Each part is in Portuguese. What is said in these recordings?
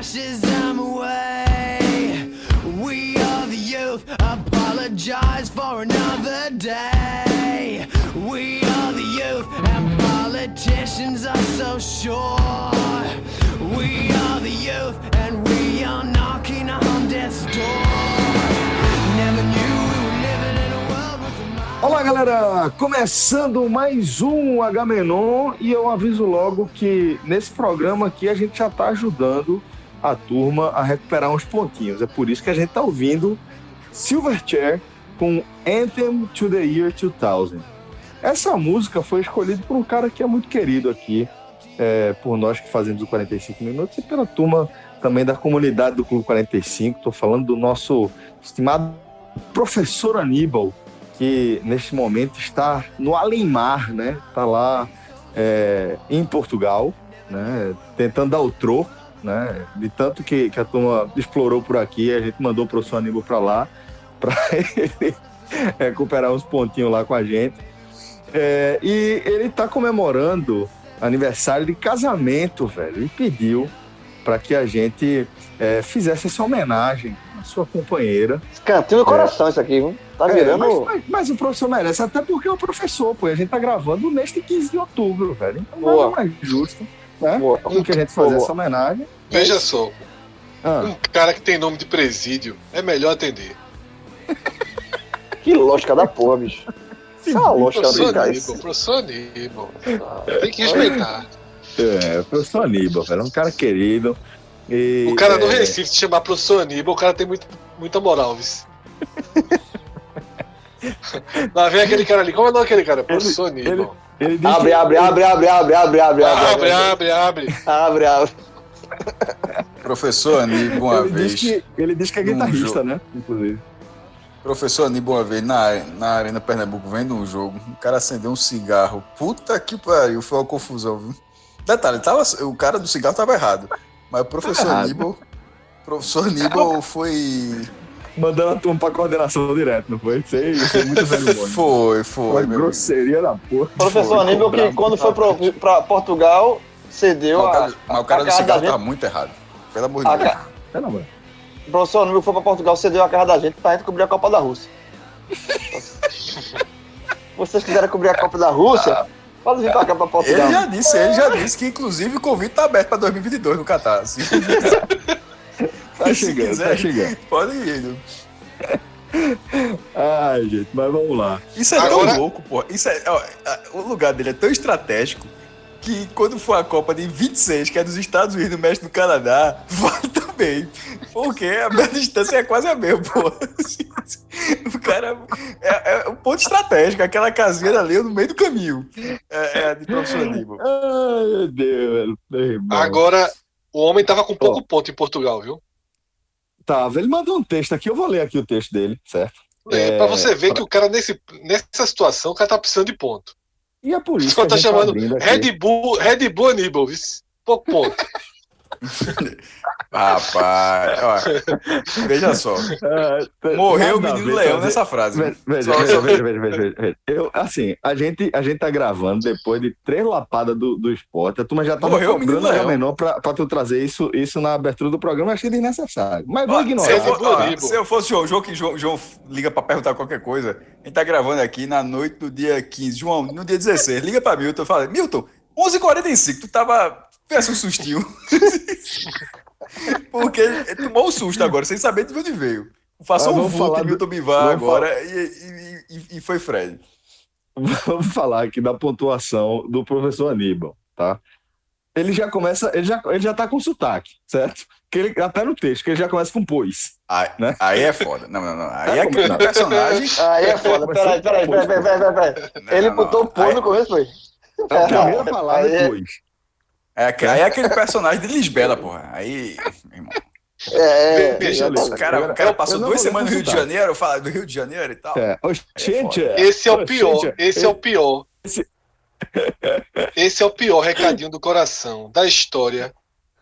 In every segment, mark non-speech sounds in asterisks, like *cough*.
Your fascism away. We are the youth, apologize for another day. We are the youth, and politicians are so sure. We are the youth, and we are knocking on death's door. Olá, galera! Começando mais um H-Menon e eu aviso logo que nesse programa aqui a gente já está ajudando a turma a recuperar uns pontinhos. É por isso que a gente está ouvindo Silverchair com Anthem to the Year 2000. Essa música foi escolhida por um cara que é muito querido aqui, é, por nós que fazemos o 45 Minutos e pela turma também da comunidade do Clube 45. Estou falando do nosso estimado professor Aníbal, que neste momento está no além-mar, né? Está lá é, em Portugal, né? Tentando dar o troco, né? De tanto que, que a turma explorou por aqui, a gente mandou o professor Aníbal para lá, *laughs* para ele recuperar uns pontinhos lá com a gente. É, e ele está comemorando aniversário de casamento, velho. E pediu para que a gente é, fizesse essa homenagem à sua companheira. Cantinho do coração isso aqui, viu? Tá É, virando. mas, mas- mas o professor merece, até porque é o professor, pô. A gente tá gravando neste 15 de outubro, velho. Então Boa. nada mais justo, né? Boa. Do que a gente fazer Boa. essa homenagem. Veja só, Ah, um cara que tem nome de presídio é melhor atender. *laughs* Que lógica da porra, bicho. *laughs* Isso é uma lógica Professor brincar Aníbal, professor Aníbal. Tem que respeitar. é, professor Aníbal, velho. É um cara querido. E, O cara do é, Recife se chamar professor Aníbal, o cara tem muito, muita moral, viu? *laughs* Lá vem aquele cara ali. Como é o nome daquele cara? Professor Aníbal. Ele diz Abre, que- abre, abre, abre, abre, abre, abre, Abre, abre, abre. Abre, abre. *laughs* Professor Aníbal, uma Ele vez. diz, que, ele diz que é guitarrista, né? Inclusive. Professor Aníbal, uma vez na, na Arena Pernambuco, vendo um jogo, o cara acendeu um cigarro. Puta que pariu, foi uma confusão, viu? Detalhe, tava, o cara do cigarro tava errado. Mas o professor. Aníbal. Professor Aníbal *laughs* foi. Mandando a turma pra coordenação direto, não foi? Sei, sei muito velho bom. *laughs* Foi, Foi foi. grosseria da porra. Professor Foi, Aníbal, que quando foi pro, pra Portugal, cedeu Mas a. cara, mas o cara do cigarro da tava gente. muito errado. Pelo amor de Deus. ca- mano. O professor que foi pra Portugal, cedeu a casa da gente pra gente cobrir a Copa da Rússia. *laughs* Vocês quiserem cobrir a Copa da Rússia, pode vir pra cá pra Ele Portugal. já disse, ele já disse que inclusive o convite tá aberto pra 2022 no Catar. Se, *laughs* Tá se chegando, quiser, tá chegando. pode ir. viu? Ai, gente, mas vamos lá. Isso é Agora- tão louco, pô. Isso é, ó, o lugar dele é tão estratégico que quando for a Copa de 26, que é dos Estados Unidos, do México e do Canadá, *laughs* vai também. Porque a minha distância é quase a mesma, pô. O cara é, é um ponto estratégico, aquela casinha ali no meio do caminho. É, é a de professor Aníbal. Ai, meu Deus, velho. Meu irmão. Agora, o homem tava com pouco ponto em Portugal, viu? Tava, ele mandou um texto aqui, eu vou ler aqui o texto dele, certo? É, É, pra você ver pra- que o cara, nesse, nessa situação, o cara tá precisando de ponto. E é por isso Só a tá chamando. Red Bull, Red Bull Aníbal, pouco ponto. Rapaz, ó, veja só. Tá- Morreu o menino leão nessa frase. Veja, veja, veja, veja, veja, veja, veja. Eu, assim, a gente, a gente tá gravando depois de três lapadas do, do esporte. A turma já tava Morreu o menino cobrando leão. menor pra, pra tu trazer isso, isso na abertura do programa. Eu achei desnecessário. Mas vou ignorar. Se eu, eu fosse o João, João, que João, João liga pra perguntar qualquer coisa, a gente tá gravando aqui na noite do dia 15. João, no dia 16, liga pra Milton e fala: Milton, 11h45, tu tava. Peça um sustinho. *laughs* Porque ele tomou um susto agora, sem saber de onde veio. Faça Ah, um vulto falar em do- Milton Bivar agora e, e- e- e foi Fred. Vamos falar aqui da pontuação do professor Aníbal, tá? ele já começa, ele já, ele já tá com sotaque, certo? Que ele, até no texto, que ele já começa com pois. Aí, Né? aí é foda. Não, não, não. Aí é Tá aquele combinado. personagem. Aí é foda. Peraí, peraí, peraí, peraí, peraí, Ele não, botou não. pô no começo, foi? A primeira palavra Aí é é- pois. É, aí é aquele personagem de Lisbela, porra. Aí, irmão, É, é. Veja, o cara, o cara passou duas semanas no Rio de consultar. Janeiro, fala do Rio de Janeiro e tal. É. Ô, gente, Esse é o pior. gente, Esse é o pior. Esse- Esse é o pior recadinho do coração, da história.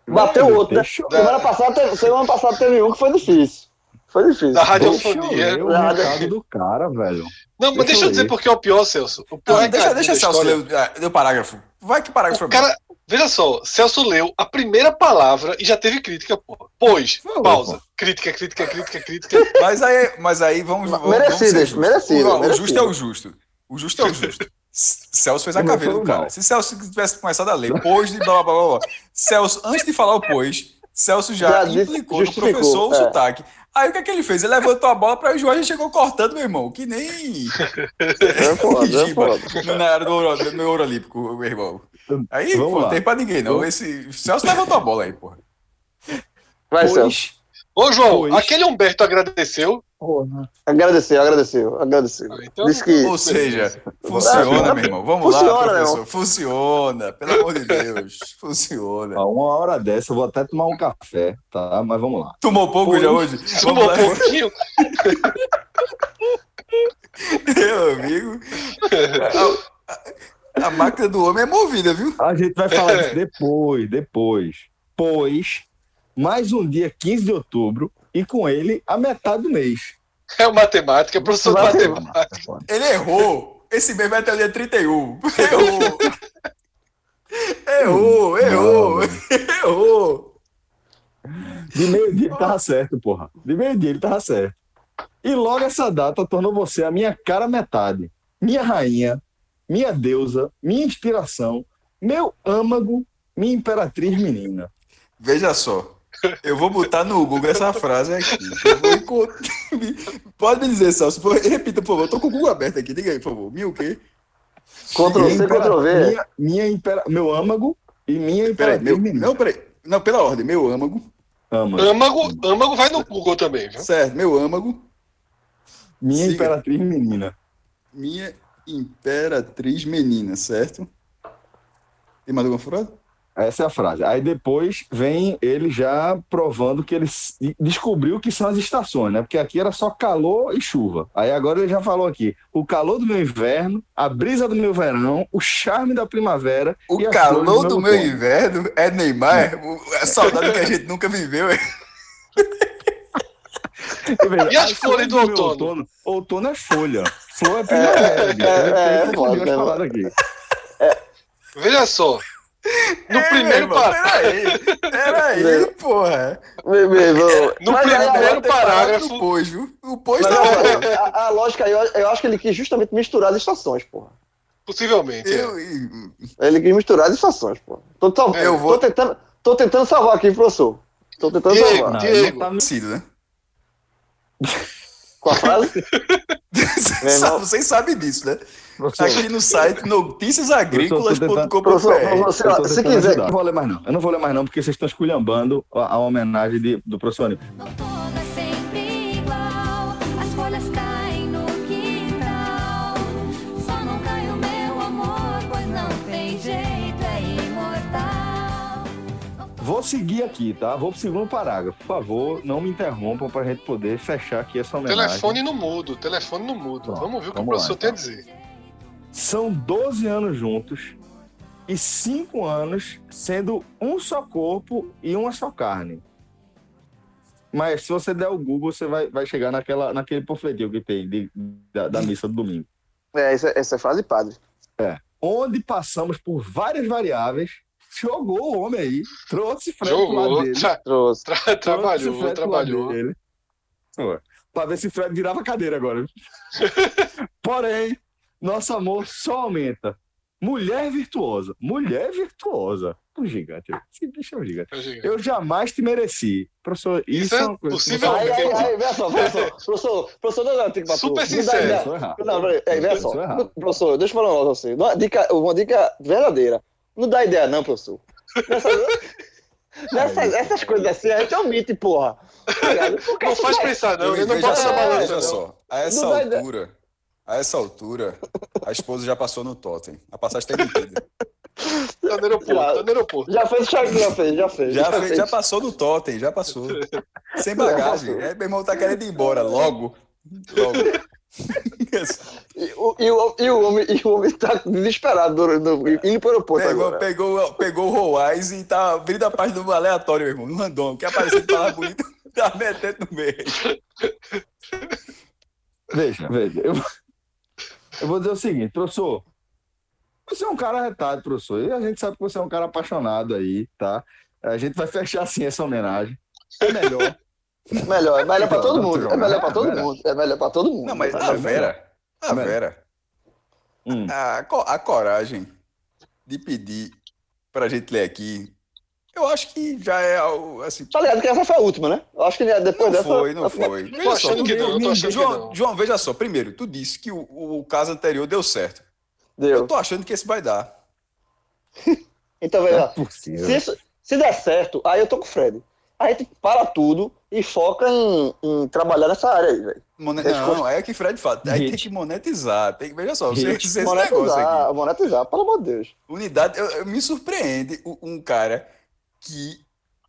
Bateu outro, né? deixa eu- Semana passada, teve, semana passada teve um que foi difícil. Foi difícil. Da eu radiofonia. o do cara, velho. Não, mas Deixa deixa eu eu dizer porque é o pior, Celso. O pior Não, deixa, deixa da Celso história- ler o, parágrafo. Vai que parágrafo O cara, veja só, Celso leu a primeira palavra e já teve crítica, porra. Pois, Falou, pausa. pô. Crítica, crítica, crítica, crítica. *laughs* Mas aí, mas aí vamos. vamos Merecidas, vamos merecidas, O, o justo é o justo. O justo é o justo. *laughs* Celso fez a caveira do cara. mal. Se Celso tivesse começado a ler, pois de blá blá blá blá. blá. Celso, antes de falar o pois, Celso já, Já implicou no professor o é. sotaque. Aí o que é que ele fez? Ele levantou a bola para o Jorge e chegou cortando, meu irmão. Que nem. É foda, é *laughs* foda. na área do do ouro olímpico, meu irmão. Aí, Vamos pô, lá. não tem pra ninguém, não. Esse Celso levantou a bola aí, porra. Vai, Celso. Pois. Ô, João, Pois. aquele Humberto agradeceu. Porra. Agradeceu, agradeceu, agradeceu. Ah, então- que. Ou seja, funciona, meu irmão. Vamos Funciona, lá, professor. irmão. Funciona, pelo amor de Deus. Funciona. A uma hora dessa eu vou até tomar um café, tá? Mas vamos lá. Tomou pouco Pois. já hoje? Tomou lá, um pouquinho. *laughs* meu amigo. *laughs* *laughs* A, máquina do homem é movida, viu? A gente vai falar disso depois, depois. Pois, mais um dia 15 de outubro e com ele a metade do mês. É o matemática, professor de Matemática. matemática. Ele errou. Esse mês vai até o dia 31. Errou. Errou, errou, errou. De meio-dia ele tava certo, porra. De meio-dia ele tava certo. E logo essa data tornou você a minha cara metade, minha rainha, minha deusa, minha inspiração, meu âmago, minha imperatriz menina. Veja só. Eu vou botar no Google essa frase aqui. Eu vou encont- *laughs* Pode me dizer, Celso. Repita, por favor. Eu tô com o Google aberto aqui. Diga aí, por favor. Mil o quê? Ctrl Minha C, Ctrl V. Minha, minha impera- meu âmago e minha Peraí, imperatriz meu, menina. não, peraí. Não, pela ordem. Meu âmago. Âmago. Âmago, âmago vai no Google também, viu? Certo, meu âmago. Minha Siga. imperatriz menina. Minha imperatriz menina, certo? Tem mais alguma frase? Essa é a frase. Aí depois vem ele já provando que ele descobriu que são as estações, né? Porque aqui era só calor e chuva. Aí agora ele já falou aqui: o calor do meu inverno, a brisa do meu verão, o charme da primavera. O e calor flores do meu inverno é Neymar. A saudade que a gente nunca viveu. *laughs* é- E, veja, E as flores do meu outono? outono? é folha. Flor é primavera. bicho. é, é, as é, aqui. Veja só. No É, primeiro meu parágrafo. Peraí, peraí, porra. Meu, meu irmão. No Mas primeiro parágrafo. no Pois, viu? O pois mas tá agora, a, a lógica aí, eu, eu acho que ele quis justamente misturar as estações, porra. Possivelmente. é. Eu, Ele quis misturar as estações, porra. Tô, tô, Eu vou- tô, tentando, tô tentando salvar aqui, professor. Tô tentando Diego, salvar. Não, Diego. não tá no- sido, né? Com a frase? *laughs* Sabe- Vocês sabem disso, né? Professor, Aqui no site noticiasagrícolas.com.br. Se quiser- ajudar. Eu não vou ler mais não. Eu não vou ler mais não, porque vocês estão esculhambando a, a homenagem de- do professor Aníbal. Vou seguir aqui, tá? Vou pro segundo parágrafo. Por favor, não me interrompam pra gente poder fechar aqui essa homenagem. Telefone no mudo, telefone no mudo. Pronto, Vamos ver o que o vamos lá, professor tem a então. dizer. São 12 anos juntos e 5 anos sendo um só corpo e uma só carne. Mas se você der o Google, você vai, vai chegar naquela, naquele panfletinho que tem de- da, da missa do domingo. É, essa, essa é frase padre. Onde passamos por várias variáveis, jogou o homem aí, trouxe Fred pro lado Jogou, dele. tra- *laughs* Trouxe. tra- trouxe trabalhou, trabalhou. dele. Ué, Pra ver se Fred virava cadeira agora. *laughs* Porém, nosso amor só aumenta. Mulher virtuosa. Mulher virtuosa. Um gigante. Esse bicho é um gigante. Eu jamais te mereci. Professor, isso, Isso é é uma coisa que possível- Aí, aí, aí, vê só. *laughs* Professor, professor, não, não, tem que bater. Super Não dá sincero. Não, deixa eu falar um negócio pra você. Uma dica, uma dica verdadeira. Não dá ideia, não, professor. Nessas, *laughs* nessas- essas coisas assim, a gente omite, porra. Tá Não faz vai- pensar, não. Veja Eu não essa balança, veja não. só. A essa Não dá altura, a essa altura, a esposa já passou no totem. A passagem está emitida. Tá no aeroporto, tá no aeroporto. Já fez o check, já fez, já fez. Já, fez- fez. já passou no totem, já passou. Sem bagagem. É, meu irmão tá querendo ir embora logo. Logo. E, o, e, o, e, o homem, e o homem tá desesperado no, no, indo pro aeroporto Pegou, agora. pegou, pegou o Roais e tá abrindo a página do aleatório, meu irmão. No random. Que apareceu de palavra bonita, *laughs* tá metendo no meio. Veja, veja. Eu, eu vou dizer o seguinte, professor. Você é um cara retado, professor. E a gente sabe que você é um cara apaixonado aí, tá? A gente vai fechar assim essa homenagem. É melhor. Melhor, é melhor pra todo mundo. É melhor pra todo mundo. É melhor pra todo mundo. Não, mas É a. Vera, a. Vera, Hum. a, a coragem de pedir pra gente ler aqui, eu acho que já é algo, assim, Tá ligado que essa foi a última, né? Eu acho que depois Não dessa. foi, não foi. Veja só, que não, eu tô achando que João. João, veja só. Primeiro, tu disse que o, o caso anterior deu certo. Eu Deu. tô achando que esse vai dar. *laughs* Então, É veja, possível. se, isso- se der certo, aí eu tô com o Fred. A gente para tudo e foca em, em trabalhar nessa área aí, velho. Mone- Resposta- Não, é o que Fred fala. Aí Hit. tem que monetizar. Tem que, veja só, você Hit. esse negócio Monetizar, aqui. monetizar, pelo amor de Deus. Unidade, eu- eu- me surpreende o- um cara que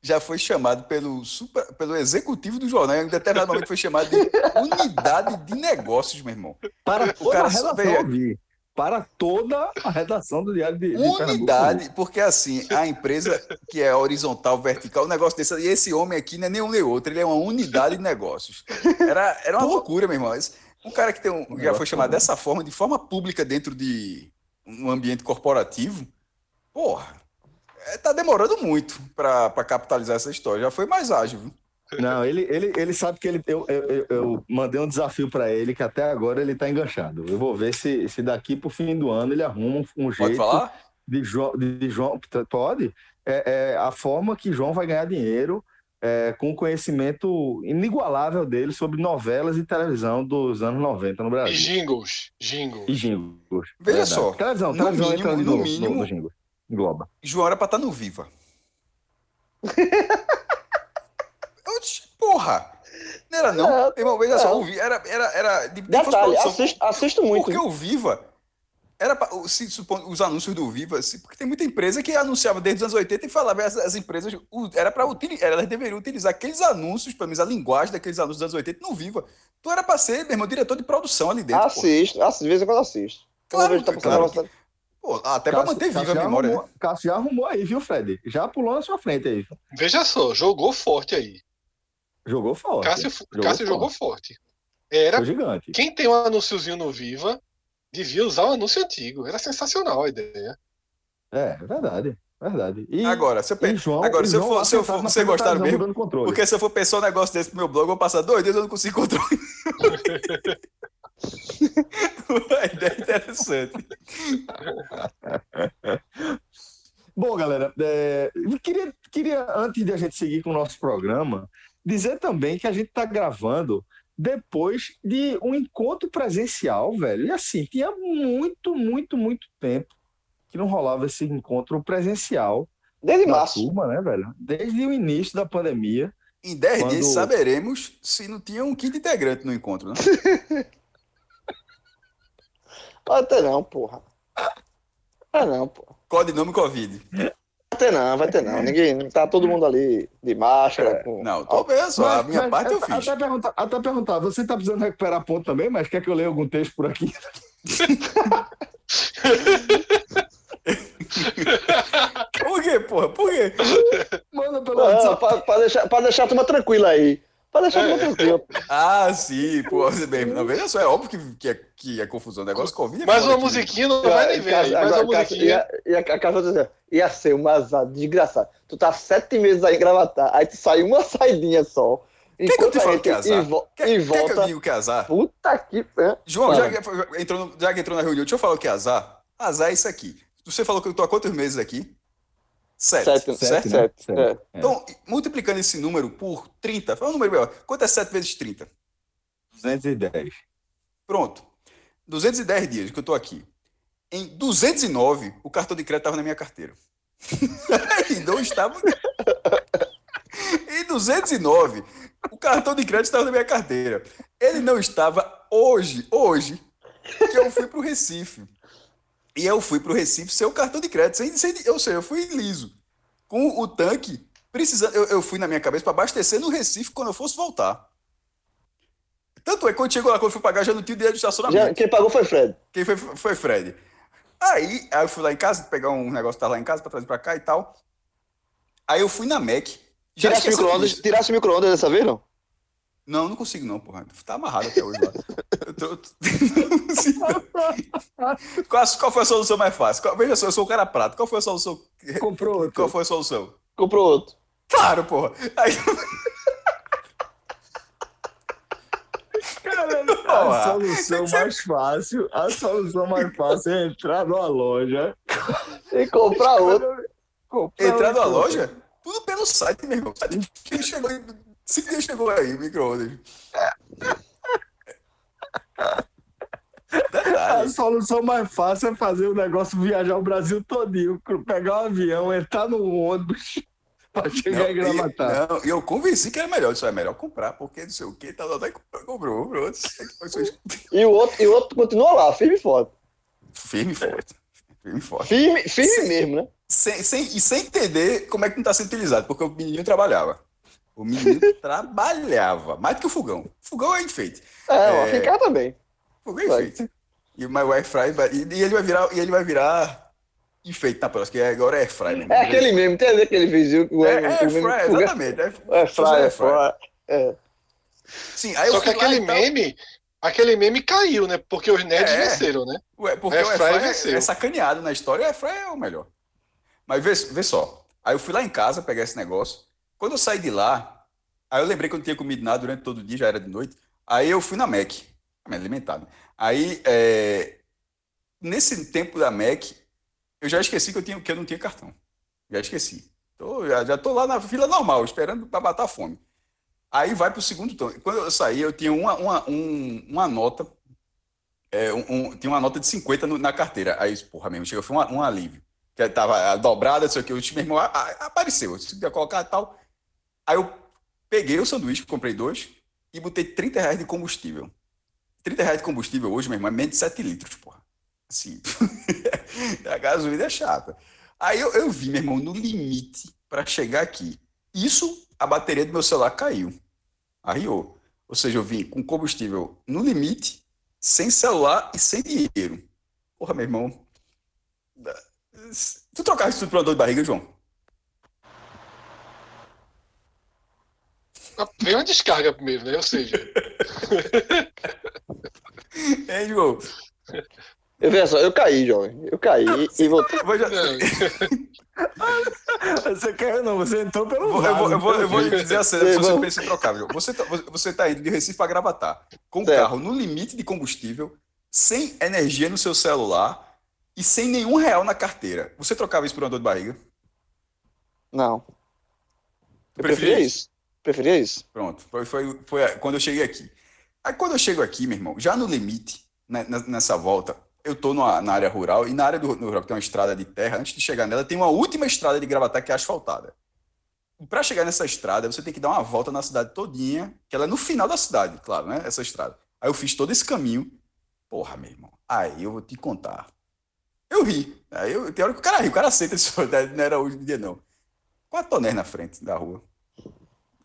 já foi chamado pelo, super- pelo executivo do jornal, em determinado momento foi chamado de *laughs* unidade de negócios, meu irmão. Para toda cara veja. Para toda a redação do Diário de, de Pernambuco. Unidade, porque assim, a empresa que é horizontal, vertical, o negócio desse, e esse homem aqui não é nenhum nem outro, ele é uma unidade de negócios. Era, era uma loucura, meu irmão. Um cara que tem um, já foi chamado dessa forma, de forma pública dentro de um ambiente corporativo, porra, é, tá demorando muito para capitalizar essa história. Já foi mais ágil, viu? Não, ele, ele, ele sabe que ele, eu, eu, eu- mandei um desafio para ele que até agora ele tá enganchado. Eu vou ver se, se daqui pro fim do ano ele arruma um, um Pode jeito falar? de João, de João pode, é, é a forma que João vai ganhar dinheiro é, com o conhecimento inigualável dele sobre novelas e televisão dos anos 90 no E Brasil. jingles, jingles. E jingles. Veja verdade. só, Televisão, no televisão mínimo- entra ali no no, mínimo- no, no jingle. Engloba. João era pra estar no Viva. *laughs* Porra! Não era não? É, Irmão, veja só, era, era, era de, de Detalhe, assisto, assisto muito. Porque o Viva era pra, se supõe, os anúncios do Viva, se- porque tem muita empresa que anunciava desde os anos 80 e falava as, as empresas era para utilizar, elas deveriam utilizar aqueles anúncios, pelo menos a linguagem daqueles anúncios dos anos 80 no Viva. Tu era para ser, meu irmão, diretor de produção ali dentro. Assisto, assisto, de vez em quando assisto. Claro, eu tá claro. Pô, até para manter viva a memória. arrumou, né? Cássio já arrumou aí, viu, Fred? Já pulou na sua frente aí. Veja só, jogou forte aí. Jogou forte. Cássio, Jogou Cássio forte. jogou forte. Era Foi gigante. quem tem um anúnciozinho no Viva devia usar o anúncio antigo. Era sensacional a ideia. É, verdade. Verdade. E, Agora, se eu, pe- e João, agora, se eu for, se eu for, você gostar mesmo, porque se eu for pensar um negócio desse pro meu blog, eu vou passar dois dias e eu não consigo controlar. *laughs* a ideia é interessante. *laughs* Bom, galera, é, queria, queria, antes de a gente seguir com o nosso programa, dizer também que a gente está gravando depois de um encontro presencial, velho. E assim, tinha muito, muito, muito tempo que não rolava esse encontro presencial Desde março. turma, né, velho? Desde o início da pandemia. Em 10 Quando- dias saberemos se não tinha um quinto integrante no encontro, né? *laughs* Ter não, porra. Vai não, porra. Codinome Covid. Vai ter não, vai ter não. Ninguém. Tá todo mundo ali de máscara. com- Não, tô vendo só, a minha mas parte eu até- fiz. Até perguntar, até perguntar, você tá precisando recuperar ponto também, mas quer que eu leia algum texto por aqui? *laughs* Por quê, porra? Por quê? Manda pelo Não, WhatsApp. pra, pra deixar, pra deixar a turma tranquila aí. Pra deixar a turma tranquila. Ah, sim, pô, bem, não, veja só, é óbvio que, que, é, que é confusão. O negócio Covid é foda uma musiquinha não vai nem ver Agora, uma musiquinha. ia, ia, a casa ia, ia ser um azar desgraçado. Tu tá sete meses aí gravatar, aí tu sai uma *laughs* saidinha só. Quer que eu te gente que é azar? quer que eu volta. diga o que é azar? Puta que. é. João, já, que- entrou, no- já que entrou na reunião, deixa eu falar o que é azar. Azar é isso aqui. Você falou que eu tô há quantos meses aqui? Sete. Sete, certo? sete, sete. Sete. é. É. Então, multiplicando esse número por 30, fala um número melhor. Quanto é 7 vezes 30? 210. Pronto. 210 dias que eu tô aqui. Em 209, o cartão de crédito estava na minha carteira. *laughs* *laughs* e não estava. Em 209, o cartão de crédito estava na minha carteira. Ele não estava hoje, hoje, que eu fui para o Recife. E eu fui para o Recife sem o cartão de crédito, sem, sem, ou seja, eu fui liso. Com o tanque, precisando, eu, eu fui na minha cabeça para abastecer no Recife quando eu fosse voltar. Tanto é que quando chegou lá, quando eu fui pagar, já não tinha dinheiro de estacionamento. Já, quem pagou foi Fred. Quem foi, foi Fred. Aí, aí eu fui lá em casa, pegar um negócio que tá lá em casa pra trazer pra cá e tal. Aí eu fui na Mac. Já Tirasse o micro-ondas disso. tirasse o micro-ondas dessa vez, não? Não, não consigo não, porra. Tá amarrado até hoje lá. Eu tô- *laughs* qual, qual foi a solução mais fácil? Qual- veja só, eu sou o cara prato. Qual foi a solução? Comprou outro. Qual foi a solução? Comprou outro. Claro, porra. Aí, A *laughs* Porra, solução mais fácil, a solução mais fácil é entrar numa loja. E comprar outro. comprar entrar numa outro. loja, tudo pelo site, meu irmão. Site que chegou aí, cinco dias chegou aí, o micro-ondas. A solução mais fácil é fazer o negócio viajar o Brasil todinho, pegar um avião, entrar no ônibus *laughs* pra chegar em Não, Gravatar. E, não, e eu convenci que era melhor. Isso é melhor comprar, porque não sei o que, tal, tal, tal, comprou, comprou. E o outro, e o outro continua lá, firme e forte. Firme e forte. Firme e forte. Firme, firme Sim. mesmo, né? Sem, sem, e sem entender como é que não está sendo utilizado, porque o menino trabalhava. O menino trabalhava, mais do que o fogão. O fogão é enfeite. É, É. é. ficar também. Fogão é enfeite. E o meu air fry vai- e, ele vai virar, e ele vai virar enfeite na próxima, que agora é air fry. mesmo. É aquele mesmo, tem aquele vizinho que o É, o- air o- fry, exatamente. Air- É fry, é air fry. fry. É. Sim, aí Só eu que lá aquele tal. meme, aquele meme caiu, né? Porque os nerds É. venceram, né? Ué, porque Air o fry Airfryer venceu. é sacaneado na história, o Airfryer é o melhor. Mas vê, vê só. Aí eu fui lá em casa pegar esse negócio. Quando eu saí de lá, aí eu lembrei que eu não tinha comido nada durante todo o dia, já era de noite. Aí eu fui na Mac, me alimentado. Aí, é, nesse tempo da Mac, eu já esqueci que eu, tinha, que eu não tinha cartão. Já esqueci. Tô, já, já tô lá na fila normal, esperando para matar a fome. Aí vai pro segundo turno. Quando eu saí, eu tinha uma, uma, um- uma nota é, um- um- tinha uma nota de 50 no- na carteira. Aí, porra, mesmo, chegou, foi um, um alívio. Que tava dobrada, não sei o que, o meu irmão a- a- apareceu, eu ia colocar tal. Aí eu peguei o sanduíche, comprei dois, e botei 30 reais de combustível. 30 reais de combustível hoje, meu irmão, é menos de 7 litros, porra. Assim, *laughs* a gasolina é chata. Aí eu, eu vi, meu irmão, no limite para chegar aqui. Isso, a bateria do meu celular caiu. Arriou. Ou seja, eu vim com combustível no limite, sem celular e sem dinheiro. Porra, meu irmão. Tu trocaste tudo pra dor de barriga, João? Veio uma descarga primeiro, né? Ou seja, *laughs* É, João. Eu, só, eu caí, jovem. Eu caí e voltei. Vou, já- *laughs* Você caiu, não, você entrou pelo eu vou, eu vou, eu vou, eu vou dizer a cena, se você Vamos. pensa em trocar, João. Você tá, você tá indo de Recife para Gravatar, com o Certo. carro no limite de combustível, sem energia no seu celular e sem nenhum real na carteira. Você trocava isso por uma dor de barriga? Não. Tu Eu preferia preferia isso. Preferia isso. Pronto, foi, foi, foi quando eu cheguei aqui. Aí quando eu chego aqui, meu irmão, já no limite, né, nessa volta, eu tô numa- na área rural, e na área do rural, tem uma estrada de terra, antes de chegar nela, tem uma última estrada de Gravatar que é asfaltada. Para chegar nessa estrada, você tem que dar uma volta na cidade todinha, que ela é no final da cidade, claro, né? Essa estrada. Aí eu fiz todo esse caminho. Porra, meu irmão. Aí eu vou te contar. Eu ri. Aí eu, tem hora que o cara ri, o cara aceita isso, *laughs* né? não era hoje em dia, não. Quatro tonéis na frente da rua.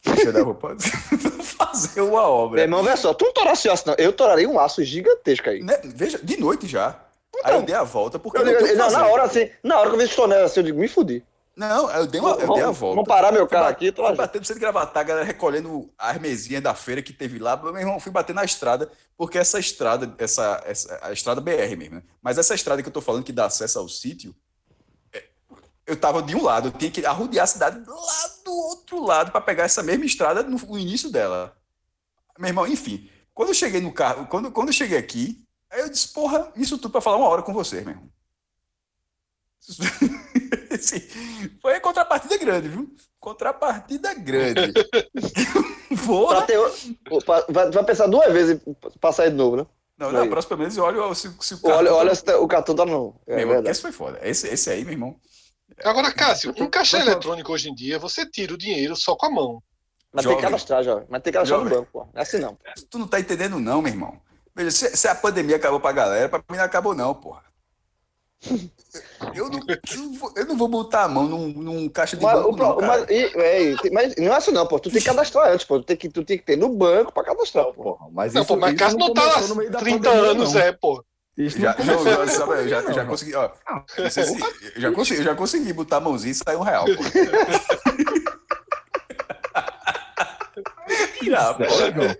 Fecha da rua pra *laughs* fazer uma Meu obra. irmão, veja só, tu não torasse aço, não. Eu toraria um aço gigantesco aí. Né? Veja, de noite já. Aí eu dei a volta, porque Eu eu não digo, o que não, na hora assim, na hora que eu vi esse tonel assim, eu digo, me fudi. Não, eu dei, uma, eu dei a volta. Vamos parar meu carro aqui, tô fui centro de gravatar, a galera recolhendo as mesinhas da feira que teve lá. Meu irmão, fui bater na estrada, porque essa estrada, essa, essa a estrada BR mesmo, né? Mas essa estrada que eu tô falando que dá acesso ao sítio, eu tava de um lado, eu tinha que arrodear a cidade lá do outro lado para pegar essa mesma estrada no, no início dela. Meu irmão, enfim, quando eu cheguei no carro, quando, quando eu cheguei aqui, aí eu disse, porra, isso tudo para falar uma hora com você, meu irmão. *laughs* Sim, Foi contrapartida grande, viu? Contrapartida grande. *laughs* Porra! ter, vai, vai pensar duas vezes em passar de novo, né? Não, na próxima vez eu olho se, se o Olha, cartão- olha se tá- o cartão tá no. É Meu irmão, esse foi foda. Esse, esse aí, meu irmão. Agora, Cássio, um caixa eletrônico hoje em dia, você tira o dinheiro só com a mão. Mas tem Jovem. que cadastrar, jovem. Mas tem que cadastrar no banco, pô. Não é assim não. Tu não tá entendendo, não, meu irmão. Veja, se, se a pandemia acabou pra galera, pra mim não acabou, não, porra. Eu não, eu não vou, botar a mão num, num caixa de Mas, banco, não, mas, e- é, tem- mas não é assim não, pô. Tu tem que cadastrar antes, pô. Tu tem que, tu tem que ter no banco pra cadastrar, pô. Porra, mas Não, isso, pô, mas isso Cássio não tá começou há no meio da 30 pandemia, anos, não. é, pô. Isso Já, não já, já, já, não, já não. consegui, ó. Não se- eu já consegui, eu já consegui botar a mãozinha e sair um real. Já, pô. *laughs* João?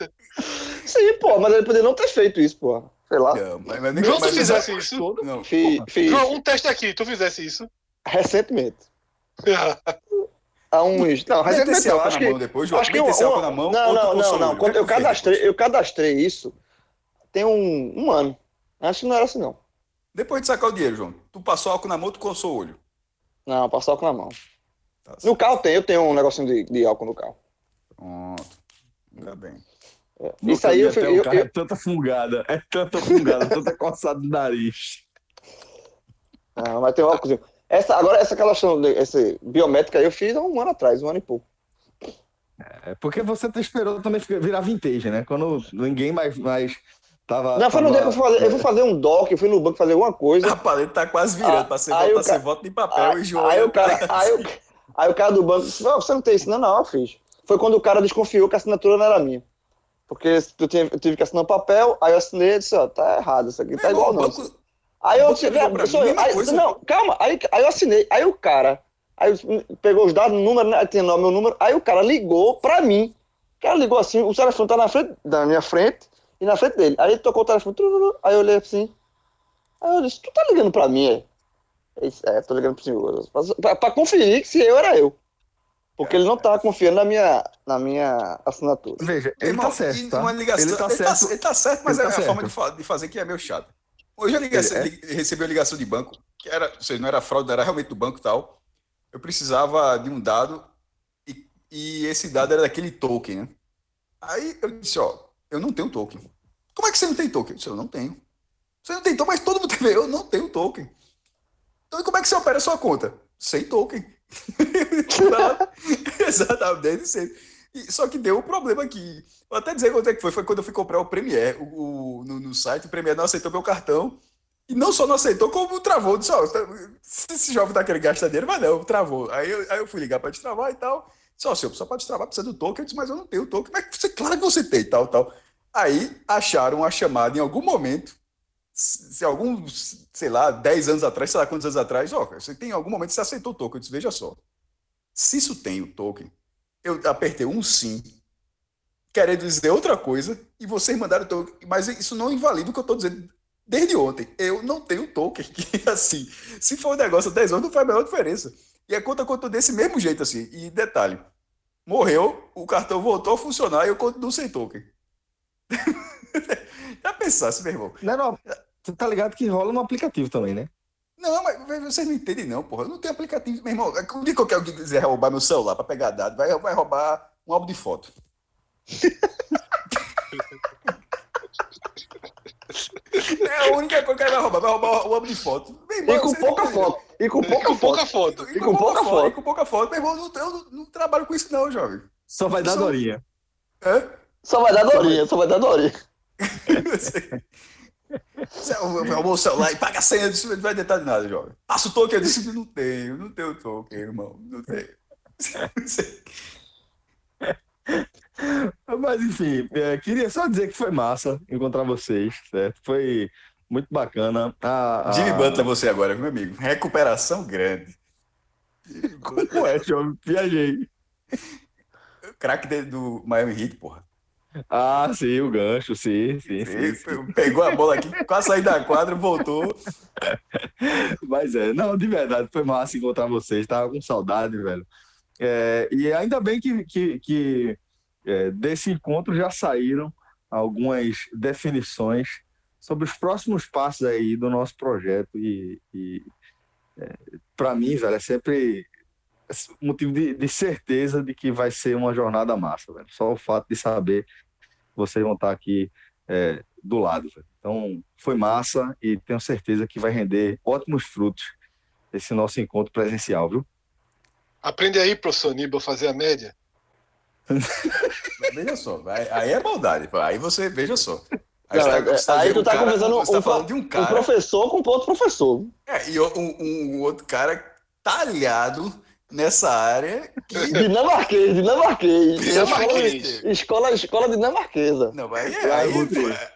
Sim, pô. Mas ele poderia não ter feito isso, pô. Sei lá. Não, mas, mas, mas- fizesse isso. Não, fiz João, um teste aqui, tu fizesse isso. recentemente. *laughs* Há uns. Não, recentemente não. Acho na que. mão depois. Acho que uma- álcool na mão, Não, não, não, não. é eu cadastrei, eu cadastrei isso tem um, um ano. Acho que não era assim, não. Depois de sacar o dinheiro, João, tu passou álcool na mão, tu coçou o olho. Não, passar álcool na mão. Tá No carro tem, eu tenho um negocinho de, de álcool no carro. Pronto. Ainda bem. Isso aí eu, fui- o eu, carro eu, É tanta fungada, é tanta fungada, tanta *laughs* coçada do nariz. Não, mas tem um álcoolzinho. Essa, agora, essa de- essa biométrica aí eu fiz há um ano atrás, um ano e pouco. É porque você te esperou também virar vintage, né? Quando ninguém mais, mais tava. Não, foi no tava- dia que eu fui fazer, eu fui fazer um doc, eu fui no banco fazer alguma coisa. A paleta tá quase virando Ah, pra ser aí voto, ca- voto de papel Aí, e João. aí o cara, aí, o, aí o cara do banco disse, não, você não tem isso, não, não, eu fiz. Foi quando o cara desconfiou que a assinatura não era minha. Porque eu tive, eu tive que assinar um papel, aí eu assinei e disse, ó, tá errado, isso aqui tá igual não. banco, Aí eu Aí, coisa. não, calma, aí, aí eu assinei, aí o cara, aí pegou os dados, número, né, aí lá o meu número, aí o cara ligou pra mim. O cara ligou assim, o telefone tá na frente, da minha frente e na frente dele. Aí ele tocou o telefone, aí eu olhei assim, aí eu disse, tu tá ligando pra mim, é? Ele disse, é, tô ligando pro senhor, pra, pra- pra conferir que se eu era eu. Porque ele não tava confiando na minha, na minha assinatura. Veja, ele Irmão, tá certo, tá? uma ligação, Ele tá certo. ele tá certo, mas Ele é tá a forma de, fa- de fazer que é meio chato. Hoje eu liguei, Ele é- recebi uma ligação de banco, que era, ou seja, não era fraude, era realmente do banco e tal. Eu precisava de um dado e, e esse dado era daquele token, né? Aí eu disse, ó, eu não tenho token. Como é que você não tem token? Eu disse, eu não tenho. Você não tem token, mas todo mundo tem. *laughs* Eu não tenho token. Então como é que você opera a sua conta? Sem token. *laughs* Exatamente. Sem. E, só que deu um problema aqui. Vou até dizer quanto é que foi. Foi quando eu fui comprar o Premiere o, o- no, no site. O Premiere não aceitou meu cartão. E não só não aceitou, como travou. Disse, ó, tá- esse jovem tá querendo gastar dinheiro, mas não, travou. Aí eu, aí eu fui ligar para destravar e tal. Só, senhor, só pode destravar, precisa do token. Eu disse, mas eu não tenho token. Mas você, claro que você tem, tal, tal. Aí acharam a chamada em algum momento, se algum, sei lá, 10 anos atrás, sei lá quantos anos atrás, ó, você tem em algum momento você aceitou o token. Eu disse, veja só, se isso tem o token, eu apertei um sim, querendo dizer outra coisa, e vocês mandaram o token, mas isso não invalida o que eu estou dizendo desde ontem. Eu não tenho token, *laughs* que assim, se for um negócio há 10 anos, não faz a menor diferença. E a conta contou desse mesmo jeito, assim. E detalhe, morreu, o cartão voltou a funcionar e eu continuo sem token. *laughs* Já pensasse, meu irmão? Não, não. Você tá ligado que rola no aplicativo também, né? Não, mas vocês não entendem, não, porra. Eu não tenho aplicativo, meu irmão. O dia que eu quero que quiser roubar meu celular para pegar dado, vai, vai roubar um álbum de foto. *laughs* é a única coisa que ele vai roubar, vai roubar o álbum de foto. Meu irmão, E com pouca foto. E com pouca Com foto. pouca foto. E com, pouca foto. E com pouca foto. Meu irmão, eu não, eu não, não trabalho com isso, não, jovem. Só vai dar dorinha. É? Só vai dar dorinha, só vai dar dorinha. *laughs* O celular e paga a senha, não vai adiantar de nada, jovem. Passa o token, eu disse, não tenho, não tenho token, irmão, não tenho. *laughs* Mas enfim, é, queria só dizer que foi massa encontrar vocês, certo? Foi muito bacana. A, a... Jimmy Butler você agora, meu amigo. Recuperação grande. Como é, jovem? Viajei. Craque dele do Miami Heat, porra. Ah, sim, o gancho, sim, sim, sim. sim. Pegou a bola aqui, quase saiu da quadra, voltou. Mas é, não, de verdade, foi massa encontrar vocês, tava com saudade, velho. É, e ainda bem que, que, que, é, desse encontro já saíram algumas definições sobre os próximos passos aí do nosso projeto e, e para mim, velho, é sempre motivo de, de certeza de que vai ser uma jornada massa, velho. Só o fato de saber vocês vão estar aqui é, do lado, velho. Então, foi massa e tenho certeza que vai render ótimos frutos esse nosso encontro presencial, viu? Aprende aí, professor Aníbal, a fazer a média. Veja só, aí, é maldade. Aí você, veja só. Aí, Não, você é- você aí tu tá um cara- conversando tá um falando pro- de um Um cara. professor com outro professor. É, e um, um outro cara talhado nessa área que. *laughs* Dinamarquês, dinamarquês. Dinamarquês. Escola, escola, escola dinamarquesa. Não, aí, Lá aí, vou pô, é-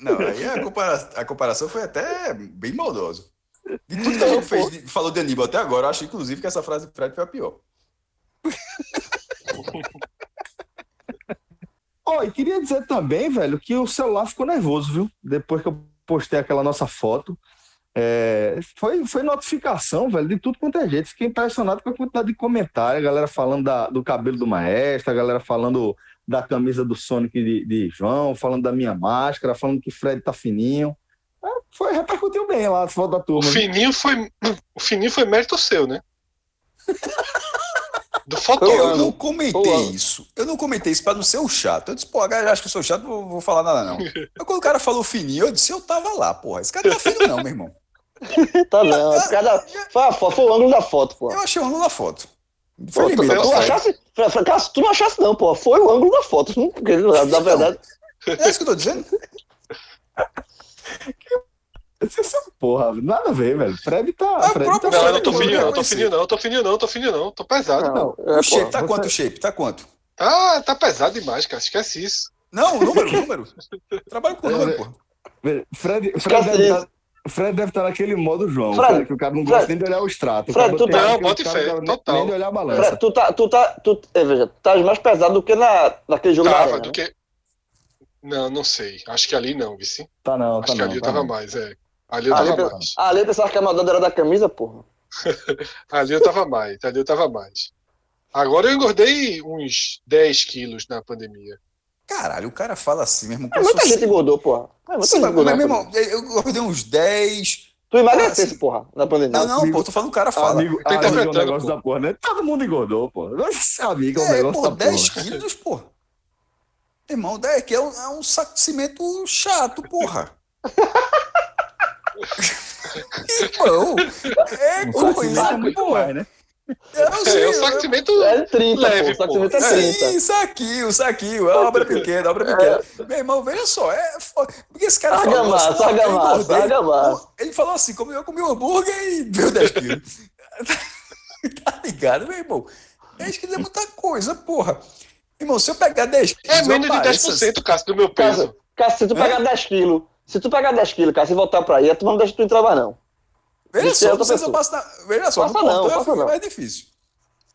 não, aí a, compara- a comparação foi até bem maldosa. De tudo que a gente fez, falou de Aníbal até agora, eu acho inclusive que essa frase do Fred foi a pior. *laughs* Ó, e queria dizer também, velho, que o celular ficou nervoso, viu? Depois que eu postei aquela nossa foto. É, foi, foi notificação, velho, de tudo quanto é jeito. Fiquei impressionado com a quantidade de comentários, a galera falando da- do cabelo do maestro, a galera falando da camisa do Sonic de, de João, falando da minha máscara, falando que Fred tá fininho. É, foi, repercutiu bem lá as fotos da O turma. fininho foi, o fininho foi mérito seu, né? Do Eu fotógrafo. não comentei isso. Eu não comentei isso pra não ser o chato. Eu disse, pô, a galera acha que eu sou chato, não vou, vou falar nada, não. *laughs* Mas quando o cara falou fininho, eu disse, eu tava lá, porra. Esse cara não tá fino, não, meu irmão. *laughs* Tá não. é por causa da- Foi, a foto, foi o ângulo da foto, pô. Eu achei o ângulo da foto. Pô, Foi tu, limite, tu tá certo. achasse, Fra- Fra- Cássio, tu não achasse não, pô. Foi o ângulo da foto. Não, porque, na verdade, É isso que eu tô dizendo. *laughs* Essa porra, nada a ver, velho. Fred tá. Ah, Fred próprio tá Não, eu Fred não tô Não, fininho, não não, tô fininho, não, tô fininho, não, tô fininho, não, tô pesado. não. O É, shape pô, tá você- quanto o shape? Tá quanto? Ah, tá pesado demais, cara. Esquece isso. Não, número, *laughs* número. Trabalho com número, porra. Fred, Fred, deve tá, Fred deve estar naquele modo João, Fred, cara, que o cara não gosta Fred, nem de olhar o extrato. Fred, tu tá- Não, bota fé, total. Nem de olhar a balança. Fra- tu tá, tu tá, tu, é, veja, tu tá mais pesado do que na, naquele jogo da Tava, arena, do né? que. Não, não sei. Acho que ali não, Vici. Tá não, Acho tá que não. ali eu tá tava não. mais, é. Ali eu Ali, tava eu- mais. ali eu pensava que a maldade era da camisa, porra. *laughs* Ali eu tava mais, ali eu tava mais. Agora eu engordei uns 10 quilos na pandemia. Caralho, o cara fala assim mesmo. É, muita gente engordou, porra. É, muita Sim, gente engordou. mas, meu irmão, eu engordei uns 10. Tu emagrecesse, Ah, sim. porra, na pandemia. Não, não, Amigo- pô, tô falando o cara fala. Amigo, Tá amigo é um interpretando, negócio pô. da porra, né? Todo mundo engordou, pô. Nossa, amigo é um É, negócio pô, da 10 porra. quilos, pô. Irmão, 10 que é um, é um saco de cimento chato, porra. *laughs* Irmão, é Um coisa. saco é muito pô. mais, né? Eu não É, sei, o saco de cimento. É 30, Leve, pô. Pô. você é 30. Sim, saquinho, saquinho. É obra pequena, obra pequena. Meu irmão, veja só. É foda. Porque esse cara falou. Argamassa, assim, "Não, eu argamassa, engordei." argamassa. Pô, Ele falou assim: como eu comi um hambúrguer e *laughs* deu 10 quilos. *laughs* tá ligado, meu irmão? 10 quilos é muita coisa, porra. Irmão, se eu pegar 10 quilos. É menos de pareço 10%, Cássio, do meu peso. Cássio, Cássio, se tu É? pegar 10 quilos, se tu pegar 10 quilos, cara, se voltar pra aí, tu não deixa tu entrar mais, não. Veja é só, outra não sei se eu passo na... Veja só, Passa no não, portão passa não. mais difícil.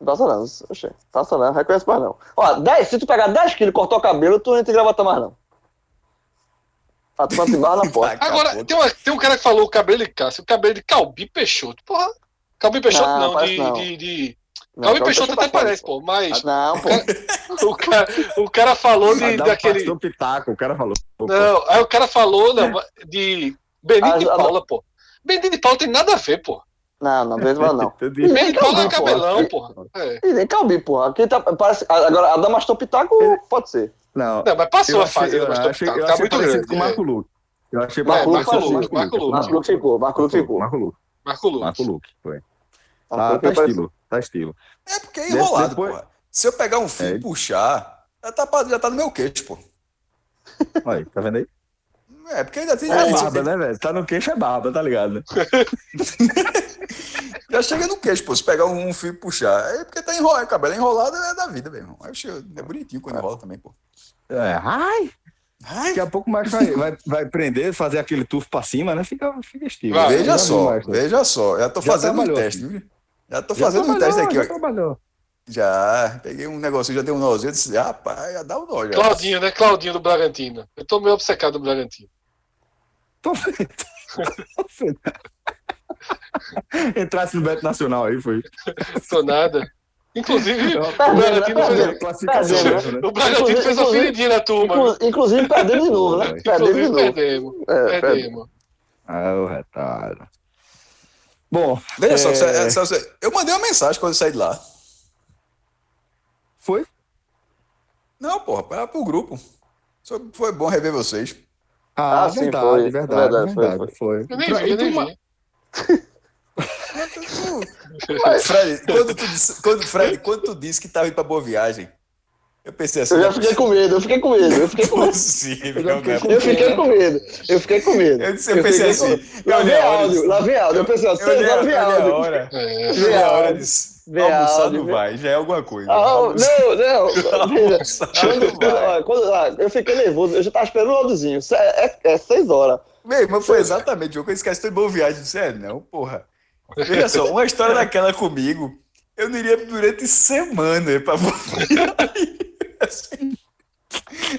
Passa não, oxê. Passa não, reconhece mais não. Ó, 10, se tu pegar 10 quilos e cortar o cabelo, tu não entra em gravata mais, não. A tu te barra na *laughs* porta. Agora, tem, uma- tem um cara que falou o cabelo de Cássio, o cabelo de Calbi Peixoto. Porra, Calbi Peixoto Não, não, de, não. de, de- Não, Calbi então Peixoto até parece, pô, mas Não, pô. *laughs* o cara, o cara falou de, um daquele. pitaco, o cara falou. Pô, Não, aí o cara falou não, *laughs* de Benito de Ah, Paula, pô. Benito de Paula tem nada a ver, pô. Não, não, mesmo não. Benito de Paula é cabelão, porra. É. E nem Calbi, porra. Aqui tá, parece, agora, a Damastor Pitaco pode ser. Não, Não, mas passou a fase eu achei, eu Tá achei parecido grande. com o Marco Luque. Eu achei Marco Luque com o ficou, Marco Luque. Luque. Marco Luque ficou, Marco Luque ficou. Marco Luque, Marco Luque, foi. Marco Tá, tá estilo, tá estilo. É porque é enrolado, Depois- porra. Se eu pegar um fio É. e puxar, já tá, já tá no meu queixo, pô. Olha aí, tá vendo aí? É, porque ainda tem. É barba, tem- né, velho? Tá no queixo é barba, tá ligado? *laughs* Já chega no queixo, pô. Se pegar um fio e puxar. É porque tá enrolado. Cabelo enrolado é da vida, meu irmão. Acho é bonitinho quando enrola também, pô. É, ai, Ai, daqui a pouco mais vai, vai, vai prender, fazer aquele tufo pra cima, né? Fica, fica estilo. Veja só, né? veja só. Já tô Já fazendo um teste, viu? Já tô Já fazendo um teste aqui, já ó. trabalhou. Já, peguei um negocinho, já dei um nozinho, eu disse, rapaz, já dá um nó já. Claudinho, né? Claudinho do Bragantino. Eu tô meio obcecado do Bragantino. Tô feito. Tô feito. Entrasse no Beto Nacional aí, foi. Tô nada. Inclusive, Eu- o Bragantino Tá fez? Classificação, Tá né? o Bragantino fez Inclusive- feridinha na turma. Inclu- Inclusive, perdemos de novo, né? Perdemos de novo. perdemos. É, perdemos. Ah, o retardo. Bom, Veja só, É. Celso, eu mandei uma mensagem quando eu saí de lá. Foi? Não, porra, para pro grupo. Só Foi bom rever vocês. Ah, Ah, sim, verdade, foi. verdade, Verdade, foi, verdade, foi. Eu nem eu nem ma- vi. Fred, quando tu disse, quando, Fred, quando tu disse que tava indo pra Boa Viagem, eu pensei assim, Eu já não é fiquei com medo, eu fiquei com medo, eu fiquei com medo. possível, Eu já não é fiquei Eu fiquei com medo, eu fiquei com medo. Eu disse- eu pensei fiquei assim, com- Lá eu vem áudio, lá vem áudio. Eu pensei, Eu horas eu vem áudio. hora. É. Eu a hora disso. Vê Almoçar áudio, não vê- vai, já é alguma coisa. Ah, não, não. *laughs* Veja, Quando, não quando, quando- ah, eu fiquei nervoso, eu já tava esperando o áudiozinho. Se- É, é seis horas. Meu irmão, foi exatamente o que eu esqueci de boa viagem. Eu disse, é, não, porra. Veja só, uma história daquela comigo, eu não iria durante semana pra boa viagem. Assim,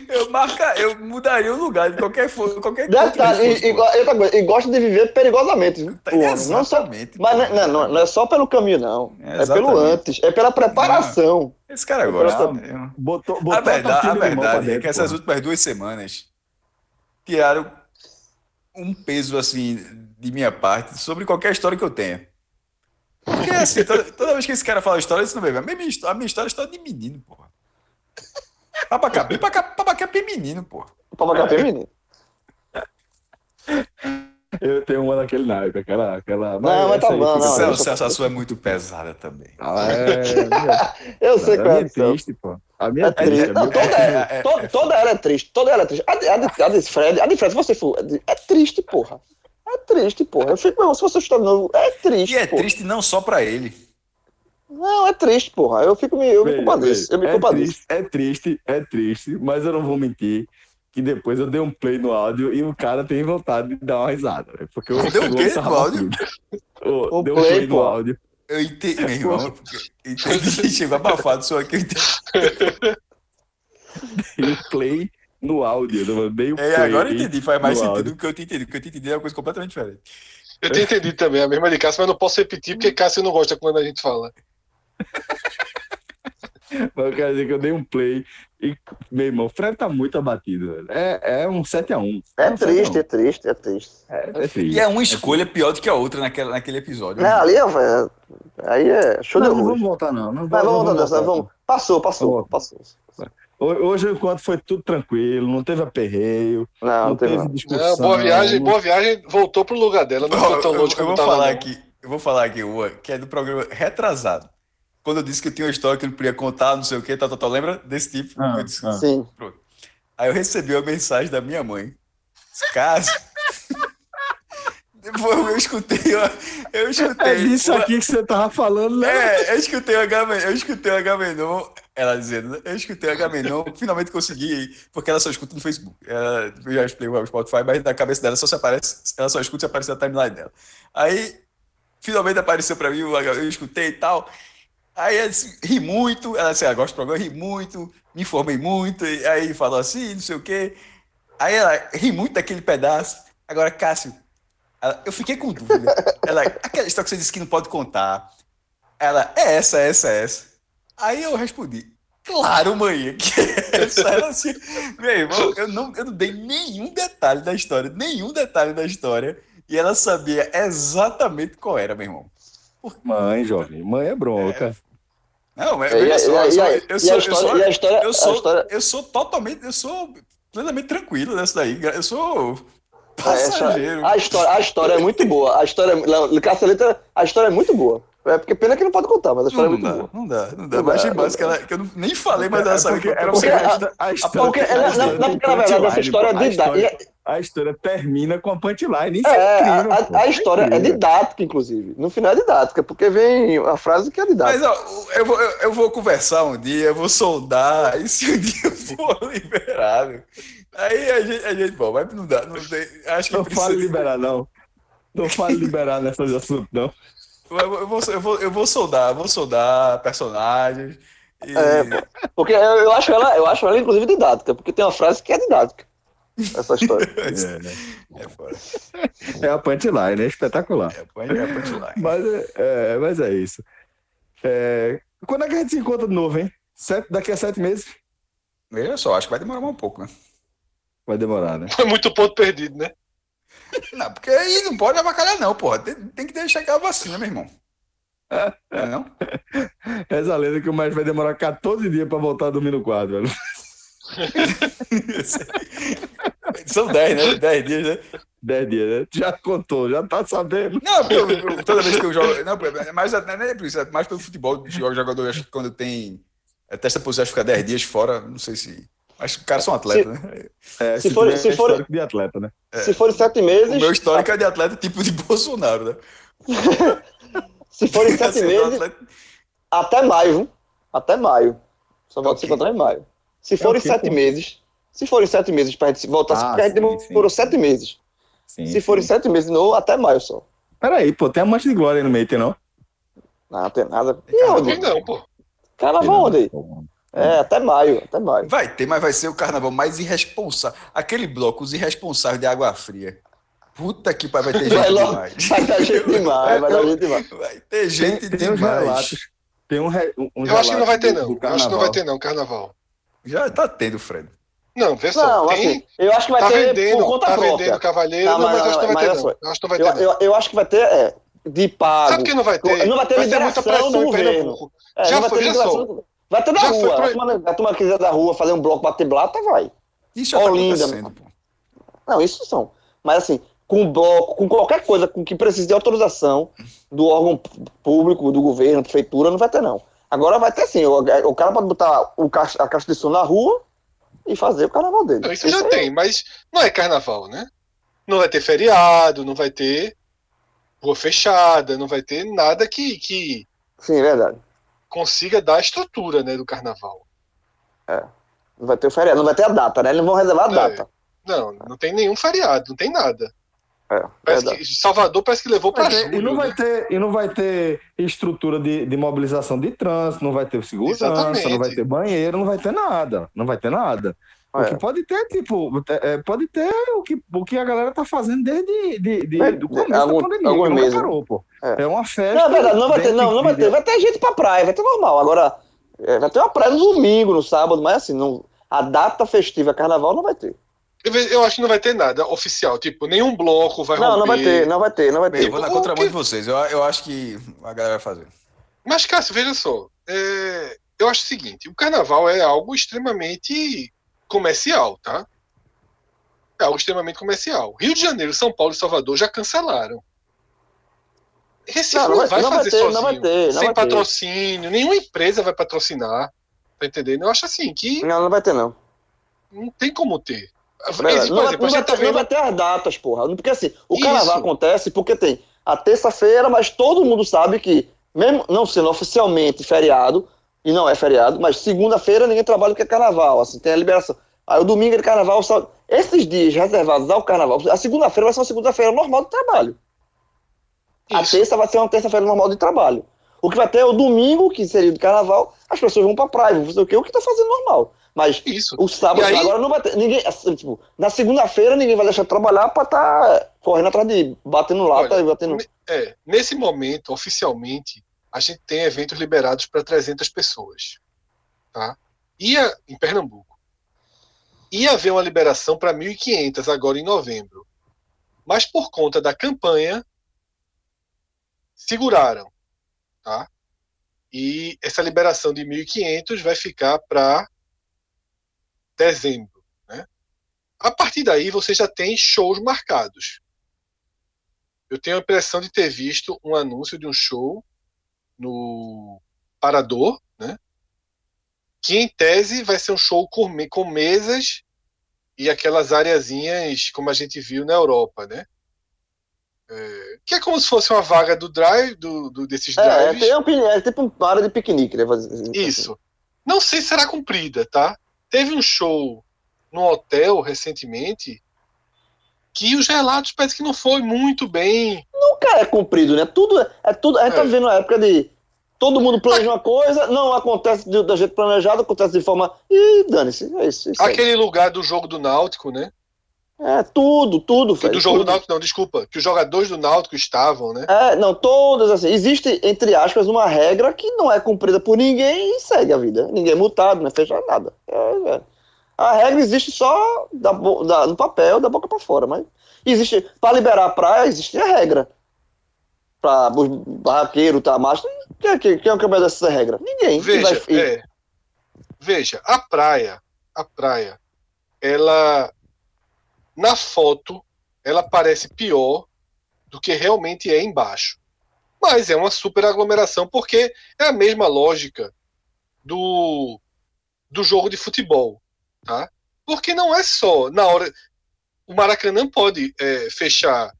eu, marca, eu mudaria o lugar de qualquer, fo- qualquer Detalhe, fosse, e, e, e e gosta de viver perigosamente. viu? *laughs* Tá, Pô, não só, mas não, não, não é só pelo caminho, não. É, É, pelo antes, é pela preparação. Esse cara gosta. Não, mesmo. Botou, botou A verdade, a pra verdade é dentro, que essas últimas duas semanas tiraram um peso assim de minha parte sobre qualquer história que eu tenha. Porque assim, toda, toda vez que esse cara fala história, isso não vem. A minha história, a minha história é história de menino, porra. Papacapé, papacapé é menino, porra. O papagaio feminino. Eu tenho uma daquele naipe, aquela. aquela Não, mas tá aí bom, não, Celso, Celso, a sua é muito pesada também. Ah, é, Eu sei a qual é. minha é a triste, pô. A minha É é triste. triste. a Não, toda, é- ela, é- to- é- toda ela é triste. Toda ela é triste. A de, a de, a de Fred, a de Fred, se você for. É triste, porra. É triste, porra. Eu fico, meu, se você está de novo, é triste. E é porra. triste não só pra ele. Não, é triste, porra. Eu fico me, eu me compadeço. Eu me é compadeço. triste, é triste, é triste, mas eu não vou mentir que depois eu dei um play no áudio e o cara tem vontade de dar uma risada. né? Porque eu Deu um quê no áudio? Oh, O deu um play, play no pô. áudio. Eu entendi, meu irmão. eu Entendi, *laughs* chegou abafado só aqui. Eu entendi. *laughs* Dei um play no áudio. Eu dei um É, play agora eu entendi, faz mais sentido áudio. do que eu tinha entendido. O que eu tinha entendido é uma coisa completamente diferente. Eu tinha entendido também, a mesma de Cássio, mas não posso repetir porque Cássio não gosta quando a gente fala. *laughs* Mas eu quero dizer que eu dei um play e, meu irmão, o Fred tá muito abatido. É, é um 7x1. É um triste, é triste, é triste. 7 a 1. É, é triste. E é uma escolha pior do que a outra naquela, naquele episódio. Não, ali é, é- aí é show de Não, não horror. vamos voltar, não. não Mas vamos, não voltar vamos. Passou, passou, Vamos. passou. Ho- Hoje, enquanto foi tudo tranquilo, não teve aperreio, Não, não, não teve teve não. discussão. Não, boa viagem, não- boa viagem voltou pro lugar dela, não ficou eu, tão eu- longe eu vou falar não. aqui, eu vou falar aqui uma que é do programa retrasado. Quando eu disse que eu tinha uma história que eu não podia contar, não sei o que, tal, tal, tal, lembra desse tipo? Ah, Eu disse- ah. Sim. Aí eu recebi uma mensagem da minha mãe. Caso. *laughs* Depois eu escutei, uma- eu escutei. É disso uma- aqui que você tava falando, né? É, eu escutei o Agamenon, eu escutei o Agamenon, ela dizendo, né? eu escutei o Agamenon, finalmente consegui, porque ela só escuta no Facebook. Ela, eu já expliquei o Spotify, mas na cabeça dela só se aparece, ela só escuta se aparecer na timeline dela. Aí, finalmente apareceu pra mim, eu escutei e tal. Aí ela disse, ri muito, ela disse, ah, gosto do programa, ri muito, me informei muito, e aí falou assim, não sei o quê. Aí ela ri muito daquele pedaço. Agora, Cássio, ela- eu fiquei com dúvida. Ela, aquela história que você disse que não pode contar. Ela, é essa, é essa, é essa. Aí eu respondi, claro, mãe, *laughs* que é essa. Ela assim, meu irmão, eu não, eu não dei nenhum detalhe da história, nenhum detalhe da história. E ela sabia exatamente qual era, meu irmão. Mãe, jovem, mãe é bronca. Não, a- veja só, eu sou, eu sou, eu totalmente, eu sou plenamente tranquilo nessa daí. Eu sou É, essa- passageiro. a, história, a história é muito boa. A história, é- Caceleta, a história é muito boa. É porque pena que não pode contar, mas a história Não, é muito dá, boa. não dá, não dá. Não Mas achei dá, massa que, ela, que eu nem falei, mas ela é sabe que é porque você. a, a história, Porque ela- a na, história na, na verdade, essa história é didática. A história termina com a punchline. Isso É, é, incrível. a, pô. a, história é incrível. didática, inclusive. No final é didática, porque vem a frase que é Mas didática. ó, eu vou, eu, eu vou conversar um dia, eu vou soldar, *laughs* e se um dia eu for *laughs* liberado, aí a gente, a gente bom, mas não dá, não tem, acho que Não precisa, fale liberar, não. Não fale liberar nessas assuntos, não. Eu, eu vou, eu, vou, eu vou soldar, vou soldar personagens, e, É, Porque eu, eu acho ela, eu acho ela, inclusive, didática, porque tem uma frase que é didática. Essa história. *laughs* É, né? é fora, É a punchline, é espetacular. é, põe é punchline. Mas é, é, mas é isso. É, quando é que a gente se encontra de novo, hein? Sete, daqui a sete meses? Veja só, acho que vai demorar mais um pouco, né? Vai demorar, né? Foi *laughs* muito ponto perdido, né? *laughs* Não, porque aí não pode avacalhar não, porra, tem, tem que deixar aquela vacina, meu irmão. É, não? *laughs* Essa lenda que o mais vai demorar 14 dias pra voltar a dormir no quadro, velho. *laughs* São 10, né? 10 dias, né? 10 dias, né? Já contou, já tá sabendo. Não, eu- eu- toda vez que eu jogo. Não, é mais, não é nem por isso, é mais pelo futebol. Jogador, acho que quando tem. É, testa positivo, fica 10 dias fora, não sei se. Mas os caras são atletas, né? É, Se for- tiver se for- histórico de atleta, né? Se forem sete O meses. meu histórico é de atleta tipo de *laughs* Bolsonaro, né? *laughs* Se forem *laughs* sete Assim, meses, atleta- até maio, viu? Até maio. Só volta a se Ok. encontrar em maio. Se forem o quê, sete pô? meses. Se forem sete meses pra gente se voltar, Ah, porque a gente sim, demorou sim. sete meses. Sim, Se forem sete meses novo, até maio só. Peraí, pô, tem a mancha de glória aí no meio, tem não? Não, não tem nada. E onde? Não, pô. Carnaval onde aí? É, até maio, até maio. Vai ter, mas vai ser o carnaval mais irresponsável. Aquele bloco, os irresponsáveis de água fria. Puta que pariu, vai ter *laughs* Vai gente logo, demais. vai dar gente *laughs* demais, vai dar gente demais. Vai ter gente Tem, tem uns demais. relatos. Tem um, re, um Eu acho que não vai ter, do- não. do Eu acho que não vai ter, não, carnaval. Já tá tendo, Fred. Não, vê só. Não, tem, assim, eu acho que vai tá ter vendendo, por conta tá própria. vendendo cavaleiro, Não, não, mas- mas, acho que não vai mas ter, não. Eu acho que não vai Eu, ter, não. eu, eu acho que vai ter é, de pago. Sabe por que não vai ter? Não vai ter muita liberação pressão do em governo. É, Já vai foi, ter já só. Vai ter da Já rua. pro- A turma, a turma quiser da rua fazer um bloco bater blata, vai. Isso já tá Olinda, acontecendo, pô. Não, isso são. Mas assim, com bloco, com qualquer coisa com que precise de autorização do órgão público, do governo, prefeitura, não vai ter, não. Agora vai ter sim. O, o cara pode botar o caixa, a caixa de som na rua e fazer o carnaval dele. Não, isso já aí- tem, mas não é carnaval, né? Não vai ter feriado, não vai ter rua fechada, não vai ter nada que, que Sim, é verdade. Consiga dar a estrutura né, do carnaval. Não vai ter o feriado, não vai ter a data, né? Eles vão reservar a É. data. Não, não tem nenhum feriado, não tem nada. É, Parece que Salvador parece que levou para julho. e, não vai né? ter, e não vai ter estrutura de, de mobilização de trânsito, não vai ter segurança, Exatamente. não vai ter banheiro, não vai ter nada. Não vai ter nada. O É. que pode ter, tipo, é, pode ter o que, o que a galera tá fazendo desde de, de, É, do é, começo algum- da pandemia, nunca meses. parou, pô. É. É. uma festa. Não, é verdade, não vai ter, não, não vai ter. Vai ter gente pra praia, vai ter normal. Agora, é, vai ter uma praia no domingo, no sábado, mas assim, não, a data festiva carnaval não vai ter. Eu acho que não vai ter nada oficial, tipo, nenhum bloco vai Não, romper. não vai ter, não vai ter, não vai Bem, eu ter. vou na contramão que- de vocês. Eu, eu acho que a galera vai fazer. Mas, Cássio, veja só. é, eu acho o seguinte: o carnaval é algo extremamente comercial, tá? É algo extremamente comercial. Rio de Janeiro, São Paulo e Salvador já cancelaram. Recife Não, não, não vai- vai não vai fazer ter, não sozinho. vai ter, não sem vai ter. patrocínio, nenhuma empresa vai patrocinar. Tá entendendo? Eu acho assim que Não, não vai ter, não. não tem como ter. Não, vai, não vai tá ter, não vendo. vai ter as datas, porra. Porque assim, o Isso. carnaval acontece porque tem a terça-feira, mas todo mundo sabe que, mesmo não sendo oficialmente feriado, e não é feriado, mas segunda-feira ninguém trabalha porque é carnaval, assim, tem a liberação. Aí o domingo é carnaval, esses dias reservados ao carnaval, a segunda-feira vai ser uma segunda-feira normal de trabalho. A Isso. terça vai ser uma terça-feira normal de trabalho. O que vai ter é o domingo, que seria de carnaval, as pessoas vão pra praia, vão fazer o quê? O que tá fazendo normal. Mas Isso. o sábado, aí- agora não vai ter. Ninguém, assim, tipo, na segunda-feira ninguém vai deixar de trabalhar pra estar correndo atrás de batendo lata Olha, e batendo. É, nesse momento, oficialmente, a gente tem eventos liberados para 300 pessoas. Tá? Ia, em Pernambuco. Ia haver uma liberação para 1.500 agora em novembro. Mas por conta da campanha, seguraram. Tá? E essa liberação de 1.500 vai ficar para dezembro. Né? A partir daí, você já tem shows marcados. Eu tenho a impressão de ter visto um anúncio de um show no Parador, né? Que em tese vai ser um show com, me- com mesas e aquelas areazinhas como a gente viu na Europa, né? É, que é como se fosse uma vaga do drive, do, do- desses É, drives. tem um, pin- é tipo uma área de piquenique, né? fazer- Isso. Não sei se será cumprida, tá? Teve um show no hotel recentemente que os relatos parece que não foi muito bem. Nunca é cumprido, né? Tudo é, é tudo. A gente tá É. vivendo uma época de. Todo mundo planeja uma coisa, não acontece de- da jeito planejado, acontece de forma. Ih, dane-se. É isso. isso aí. Aquele lugar do jogo do Náutico, né? É, tudo, tudo, Que do jogo do tudo. Náutico, não, desculpa. Que os jogadores do Náutico estavam, né? É, não, todas assim. Existe, entre aspas, uma regra que não é cumprida por ninguém e segue a vida. Ninguém é multado, não é fechado nada. É, é. A regra existe só da, da- no papel, da boca pra fora, mas existe. Para liberar a praia, existe a regra. Para os barraqueiros, tá macho. Quem, é que- quem é que obedece essa regra? Ninguém. Veja, vai- é, veja, a praia, a praia, ela na foto ela parece pior do que realmente é embaixo. Mas é uma super aglomeração porque é a mesma lógica do, do jogo de futebol, tá? Porque não é só na hora o Maracanã pode é, fechar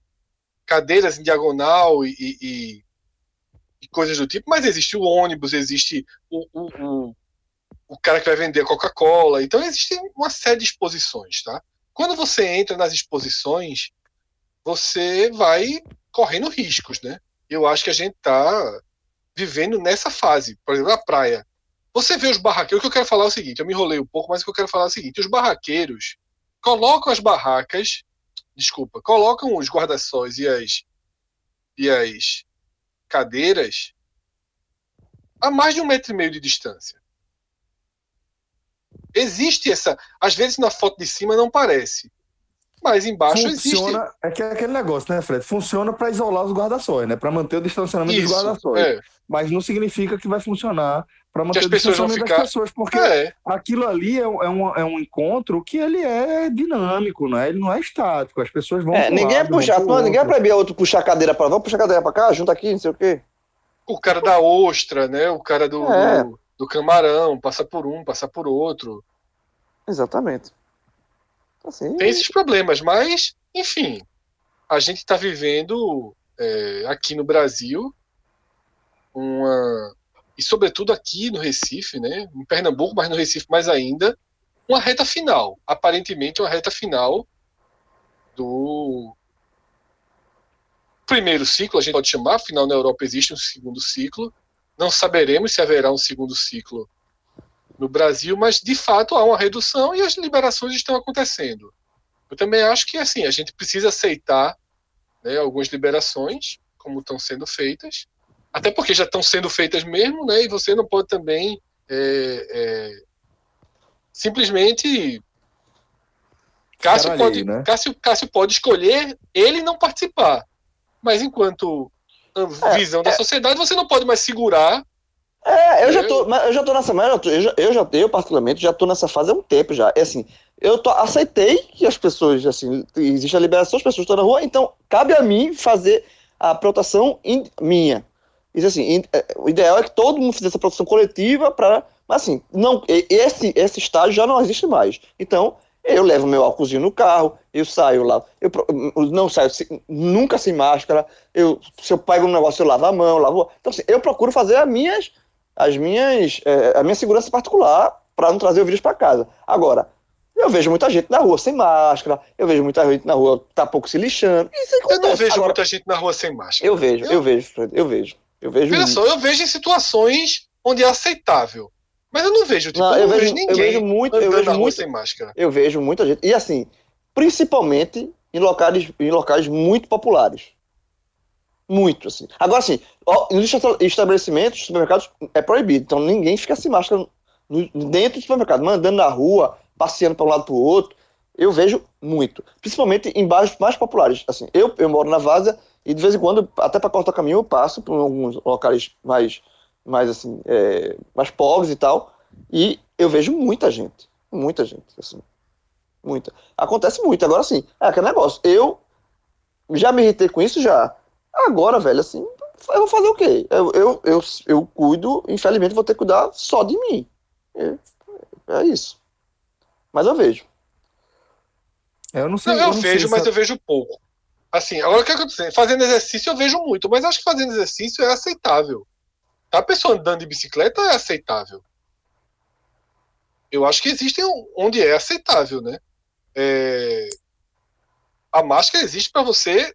cadeiras em diagonal e, e, e, coisas do tipo, mas existe o ônibus, existe o, o, o, o cara que vai vender Coca-Cola, então existe uma série de exposições, tá? Quando você entra nas exposições, você vai correndo riscos, né? Eu acho que a gente tá vivendo nessa fase. Por exemplo, a praia. Você vê os barraqueiros, o que eu quero falar é o seguinte, eu me enrolei um pouco, mas o que eu quero falar é o seguinte, os barraqueiros colocam as barracas, desculpa, colocam os guarda-sóis e as, e as cadeiras a mais de um metro e meio de distância. Existe essa. Às vezes na foto de cima não parece. Mas embaixo Funciona, existe. é que é aquele negócio, né, Fred? Funciona para isolar os guarda-sóis, né? Para manter o distanciamento dos Isso, guarda-sóis. é. Mas não significa que vai funcionar para manter as o distanciamento ficar. das pessoas, porque É, aquilo ali é, um- é um, é um encontro que ele é dinâmico, né? Ele não é estático. As pessoas vão. É, ninguém é lado, vão puxar, pro não, ninguém é proibir outro puxar a cadeira pra vamos puxar a cadeira pra cá, junta aqui, não sei o quê. o cara da ostra, né? O cara do, É. do, do camarão, passa por um, passa por outro. Exatamente. Assim, Tem esses problemas, mas, enfim, a gente está vivendo é, aqui no Brasil uma. E sobretudo aqui no Recife, né? Em Pernambuco, mas no Recife mais ainda, uma reta final. Aparentemente uma reta final do primeiro ciclo, a gente pode chamar, afinal na Europa existe um segundo ciclo. Não saberemos se haverá um segundo ciclo no Brasil, mas de fato há uma redução e as liberações estão acontecendo. Eu também acho que assim a gente precisa aceitar né, algumas liberações como estão sendo feitas, até porque já estão sendo feitas mesmo, né? E você não pode também é, é, simplesmente Cássio pode, né? Cássio, Cássio pode escolher ele não participar, mas enquanto a É, visão da sociedade você não pode mais segurar É, eu já Eu- tô, eu já tô nessa, mas eu, tô- eu já, eu já, eu particularmente já tô nessa fase há um tempo já. É assim, eu tô, aceitei que as pessoas, assim, existe a liberação, as pessoas estão na rua, então cabe a mim fazer a proteção in- minha. Isso assim, é, o ideal é que todo mundo fizesse a proteção coletiva para, mas assim, não, esse esse estágio já não existe mais. Então, eu levo meu álcoolzinho no carro, eu saio lá, eu eu não saio nunca sem máscara, eu, se eu pego um negócio, eu lavo a mão, eu lavo. Então, assim, eu procuro fazer as minhas, as minhas, é, a minha segurança particular para não trazer o vírus para casa. Agora, eu vejo muita gente na rua sem máscara, eu vejo muita gente na rua tá pouco se lixando. Isso Eu não vejo Agora, muita gente na rua sem máscara. Eu vejo, eu vejo, Fred, eu vejo. Eu vejo. Muito. só, eu vejo em situações onde é aceitável. Mas eu não vejo, tipo, Não, eu eu vejo, vejo- eu ninguém vejo muito- eu vejo muito- sem máscara. Eu vejo muita gente. E assim, principalmente em locais, em locais muito populares. Muito, assim. Agora, assim, ó, nos esta- estabelecimentos, supermercados, é proibido. Então ninguém fica sem máscara dentro do supermercado, mandando na rua, passeando para um lado para o outro. Eu vejo muito. Principalmente em bairros mais populares. Assim, eu, eu moro na Várzea e de vez em quando, até para cortar caminho, eu passo por alguns locais mais, mais assim, é, mais pobres e tal. E eu vejo muita gente. Muita gente, assim. Muita. Acontece muito. Agora, assim, é aquele negócio. Eu já me irritei com isso já. Agora, velho, assim, eu vou fazer o quê? Eu, eu, eu, eu cuido, infelizmente, vou ter que cuidar só de mim. É, é isso. Mas eu vejo. É, Eu não sei. Não, eu não vejo, sei mas se- eu vejo pouco. Assim, agora o que acontece? Fazendo exercício eu vejo muito, mas acho que fazendo exercício é aceitável. A pessoa andando de bicicleta é aceitável. Eu acho que existem onde é aceitável, né? É, A máscara existe para você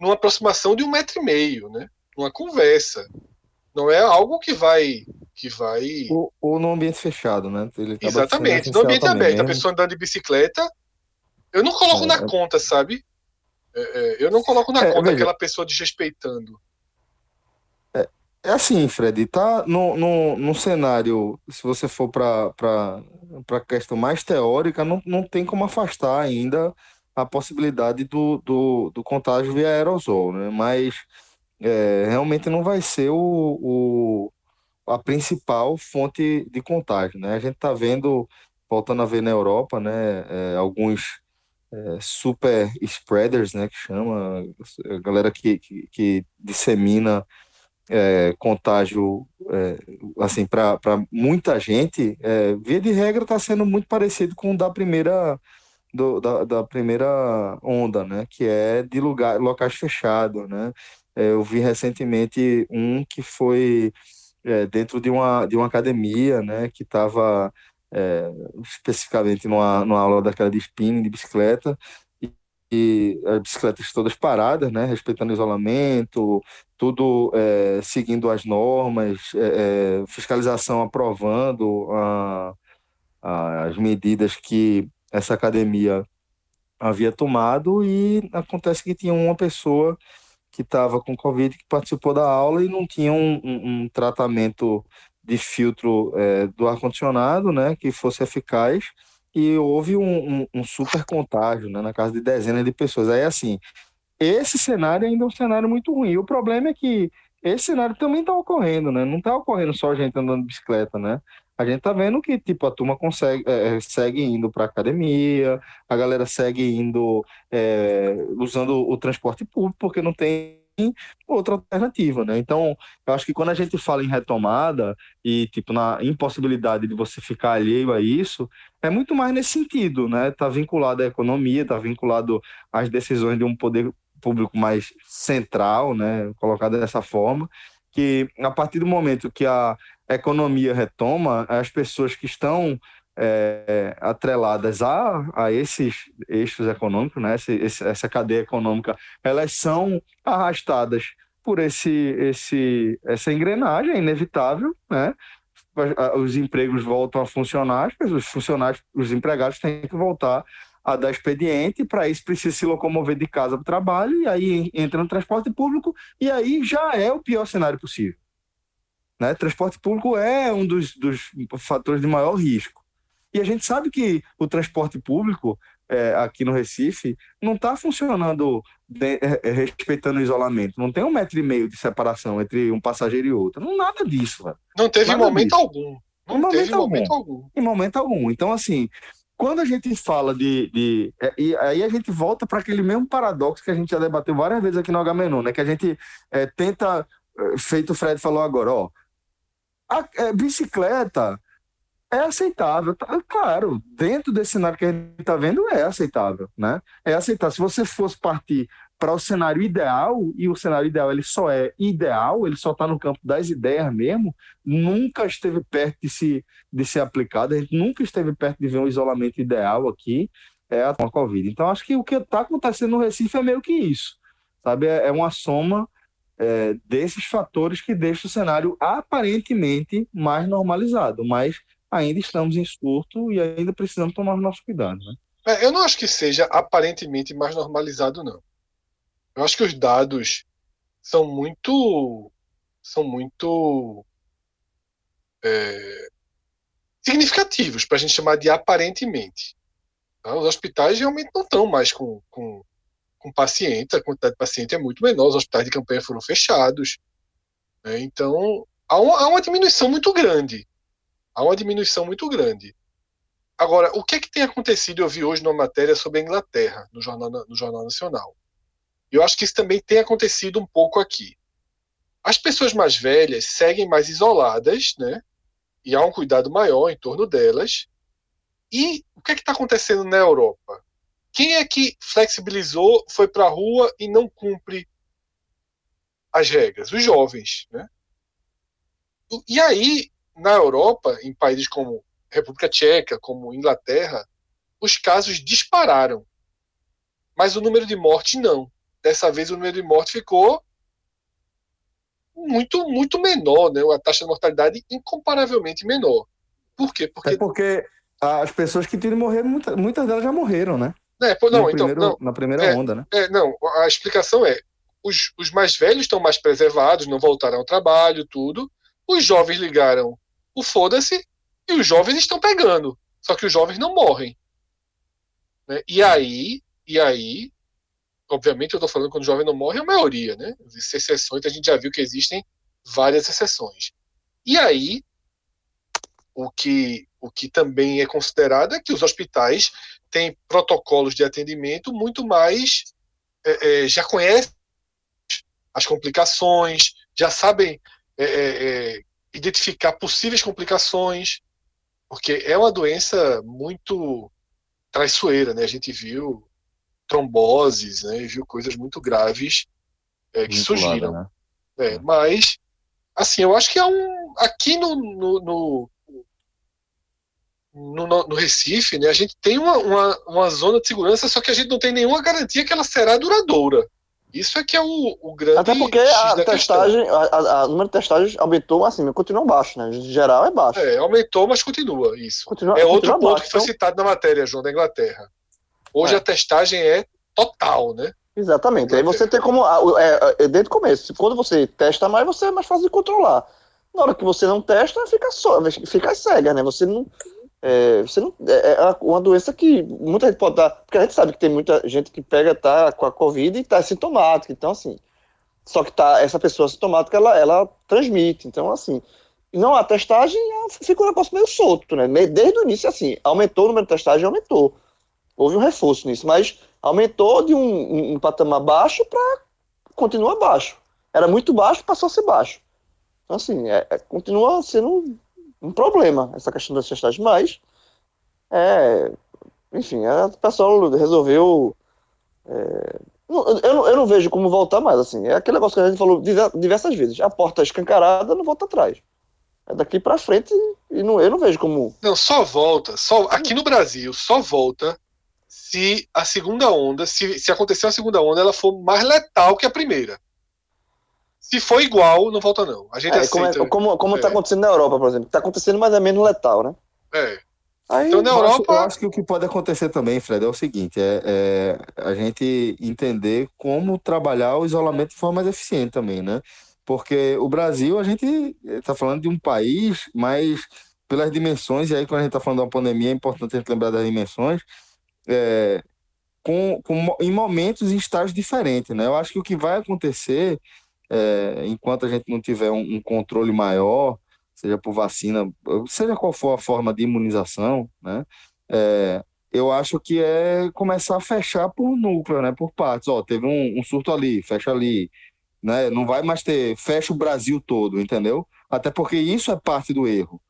numa aproximação de um metro e meio, né? Numa conversa. Não é algo que vai que vai Ou, ou no ambiente fechado, né? Sendo Exatamente. No ambiente também, aberto, a mesmo. pessoa andando de bicicleta, eu não coloco É, na é- conta, sabe? É, é, eu não coloco na É, conta veja. aquela pessoa desrespeitando. É assim, Fred, tá no, no, no cenário, se você for para a questão mais teórica, não, não tem como afastar ainda a possibilidade do, do, do contágio via aerosol, né? Mas é, realmente não vai ser o, o, a principal fonte de contágio, né? A gente está vendo, voltando a ver na Europa, né, é, alguns, é, super spreaders, né, que chama, a galera que, que, que dissemina é, contágio é, assim para muita gente, é, via de regra está sendo muito parecido com o da primeira do, da, da primeira onda, né, que é de lugar, locais fechados, né. É, eu vi recentemente um que foi é, dentro de uma, de uma academia, né, que estava é, especificamente numa, numa aula daquela de spinning, de bicicleta, e, e as bicicletas todas paradas, né, respeitando o isolamento, tudo é, seguindo as normas, é, fiscalização aprovando a, a, as medidas que essa academia havia tomado, e acontece que tinha uma pessoa que estava com Covid que participou da aula e não tinha um, um, um tratamento de filtro é, do ar-condicionado, né, que fosse eficaz, e houve um, um, um, super contágio, né, na casa de dezenas de pessoas. Aí, assim, esse cenário ainda é um cenário muito ruim. O problema é que esse cenário também está ocorrendo, né, não está ocorrendo só gente andando de bicicleta, né, a gente tá vendo que, tipo, a turma consegue, é, segue indo para academia, a galera segue indo é, usando o transporte público, porque não tem outra alternativa, né? Então, eu acho que quando a gente fala em retomada e, tipo, na impossibilidade de você ficar alheio a isso, é muito mais nesse sentido, né? Tá vinculado à economia, tá vinculado às decisões de um poder público mais central, né? Colocado dessa forma, que a partir do momento que a economia retoma, as pessoas que estão é, atreladas a, a esses eixos econômicos, né, esse, esse, essa cadeia econômica, elas são arrastadas por esse, esse, essa engrenagem, é inevitável, né? Os empregos voltam a funcionar, os funcionários, os empregados têm que voltar a dar expediente, para isso precisa se locomover de casa para o trabalho, e aí entra no transporte público, e aí já é o pior cenário possível. Né? Transporte público é um dos, dos fatores de maior risco. E a gente sabe que o transporte público é, aqui no Recife não está funcionando de, é, é, respeitando o isolamento. Não tem um metro e meio de separação entre um passageiro e outro. Não nada disso. Velho. Não teve nada momento disso. algum. Não Em teve momento algum. momento algum. Em momento algum. Então, assim, quando a gente fala de. de é, e aí a gente volta para aquele mesmo paradoxo que a gente já debateu várias vezes aqui no Agamenon, né? Que a gente é, tenta, é, feito o Fred falou agora, ó. A é, bicicleta é aceitável, tá? claro, dentro desse cenário que a gente está vendo, é aceitável, né? É aceitável. Se você fosse partir para o cenário ideal, e o cenário ideal ele só é ideal, ele só está no campo das ideias mesmo, nunca esteve perto de se, de ser aplicado, a gente nunca esteve perto de ver um isolamento ideal aqui, é a Covid. Então, acho que o que está acontecendo no Recife é meio que isso, sabe? É, é uma soma é, desses fatores que deixa o cenário aparentemente mais normalizado, mas ainda estamos em surto e ainda precisamos tomar o nosso cuidado, né? É, eu não acho que seja aparentemente mais normalizado, não. Eu acho que os dados são muito. são muito. é, significativos para a gente chamar de aparentemente. tá? Os hospitais realmente não estão mais com, com, com pacientes, a quantidade de paciente é muito menor, os hospitais de campanha foram fechados. né? Então, há há uma diminuição muito grande. Há uma diminuição muito grande. Agora, o que é que tem acontecido? Eu vi hoje numa matéria sobre a Inglaterra, no Jornal, no jornal Nacional. Eu acho que isso também tem acontecido um pouco aqui. As pessoas mais velhas seguem mais isoladas, né? E há um cuidado maior em torno delas. E o que é que está acontecendo na Europa? Quem é que flexibilizou, foi para a rua e não cumpre as regras? Os jovens, né? E aí, na Europa, em países como República Tcheca, como Inglaterra, os casos dispararam. Mas o número de mortes não. Dessa vez o número de mortes ficou muito, muito menor, né? A taxa de mortalidade incomparavelmente menor. Por quê? Porque É porque as pessoas que tinham morrer, muitas, delas já morreram, né? É, pô, não, então, primeiro- não, na primeira É. onda, né? é, não, a explicação é, os, os mais velhos estão mais preservados, não voltaram ao trabalho, tudo. Os jovens ligaram o foda-se e os jovens estão pegando. Só que os jovens não morrem. Né? E aí, e aí, obviamente eu tô falando quando o jovem não morre, é a maioria, né? Existem exceções, a gente já viu que existem várias exceções. E aí, o que, o que também é considerado é que os hospitais tem protocolos de atendimento muito mais. é, é, já conhecem as complicações, já sabem é, é, é, identificar possíveis complicações, porque é uma doença muito traiçoeira, né? A gente viu tromboses, né? E viu coisas muito graves é, que surgiram. né? É, mas, assim, eu acho que é um. Aqui no, no, no, no, no- no Recife, né, a gente tem uma, uma, uma zona de segurança, só que a gente não tem nenhuma garantia que ela será duradoura. Isso é que é o, o grande. Até porque a testagem, a, a- a- o número de testagens aumentou, assim, mas continua baixo, né? Em geral é baixo. É, aumentou, mas continua isso. Continua, É outro continua ponto baixo. que foi então- citado na matéria, João, da Inglaterra. Hoje É. a testagem é total, né? Exatamente. Aí você tem como. É, é, desde o começo. Quando você testa mais, você é mais fácil de controlar. Na hora que você não testa, fica só, fica cega, né? Você não. É, você não é é uma doença que muita gente pode dar. Porque a gente sabe que tem muita gente que pega, tá com a Covid e tá sintomática. Então, assim. Só que tá, essa pessoa sintomática, ela, ela transmite. Então, assim. Não há testagem, fica um negócio meio solto, né? Desde o início, assim, aumentou o número de testagem, aumentou. Houve um reforço nisso, mas aumentou de um, um- um patamar baixo para continua baixo. Era muito baixo, passou a ser baixo. Então, assim, é- é- continua sendo um, problema essa questão das testagens, mas é, enfim, a- o pessoal resolveu. é, eu, não, eu não vejo como voltar mais, assim. É aquele negócio que a gente falou diver- diversas vezes. A porta escancarada não volta atrás. É daqui para frente e não, eu não vejo como. Não, só volta, só aqui no Brasil, só volta se a segunda onda, se, se acontecer uma segunda onda, ela for mais letal que a primeira. Se for igual, não volta não. A gente É, como, aceita. é, como, como tá É. acontecendo na Europa, por exemplo. Tá acontecendo, mas é menos letal, né? É. Aí, Então, na Eu acho, Europa- eu acho que o que pode acontecer também, Fred, é o seguinte: é, é a gente entender como trabalhar o isolamento de forma mais eficiente também, né? Porque o Brasil, a gente está falando de um país, mas pelas dimensões, e aí quando a gente está falando de uma pandemia, é importante a gente lembrar das dimensões, é, com, com, em momentos em estágios diferentes, né? Eu acho que o que vai acontecer, é, enquanto a gente não tiver um, um controle maior, seja por vacina, seja qual for a forma de imunização, né? É, eu acho que é começar a fechar por núcleo, né? Por partes. Ó, teve um, um surto ali, fecha ali, né? Não vai mais ter, fecha o Brasil todo, entendeu? Até porque isso é parte do erro,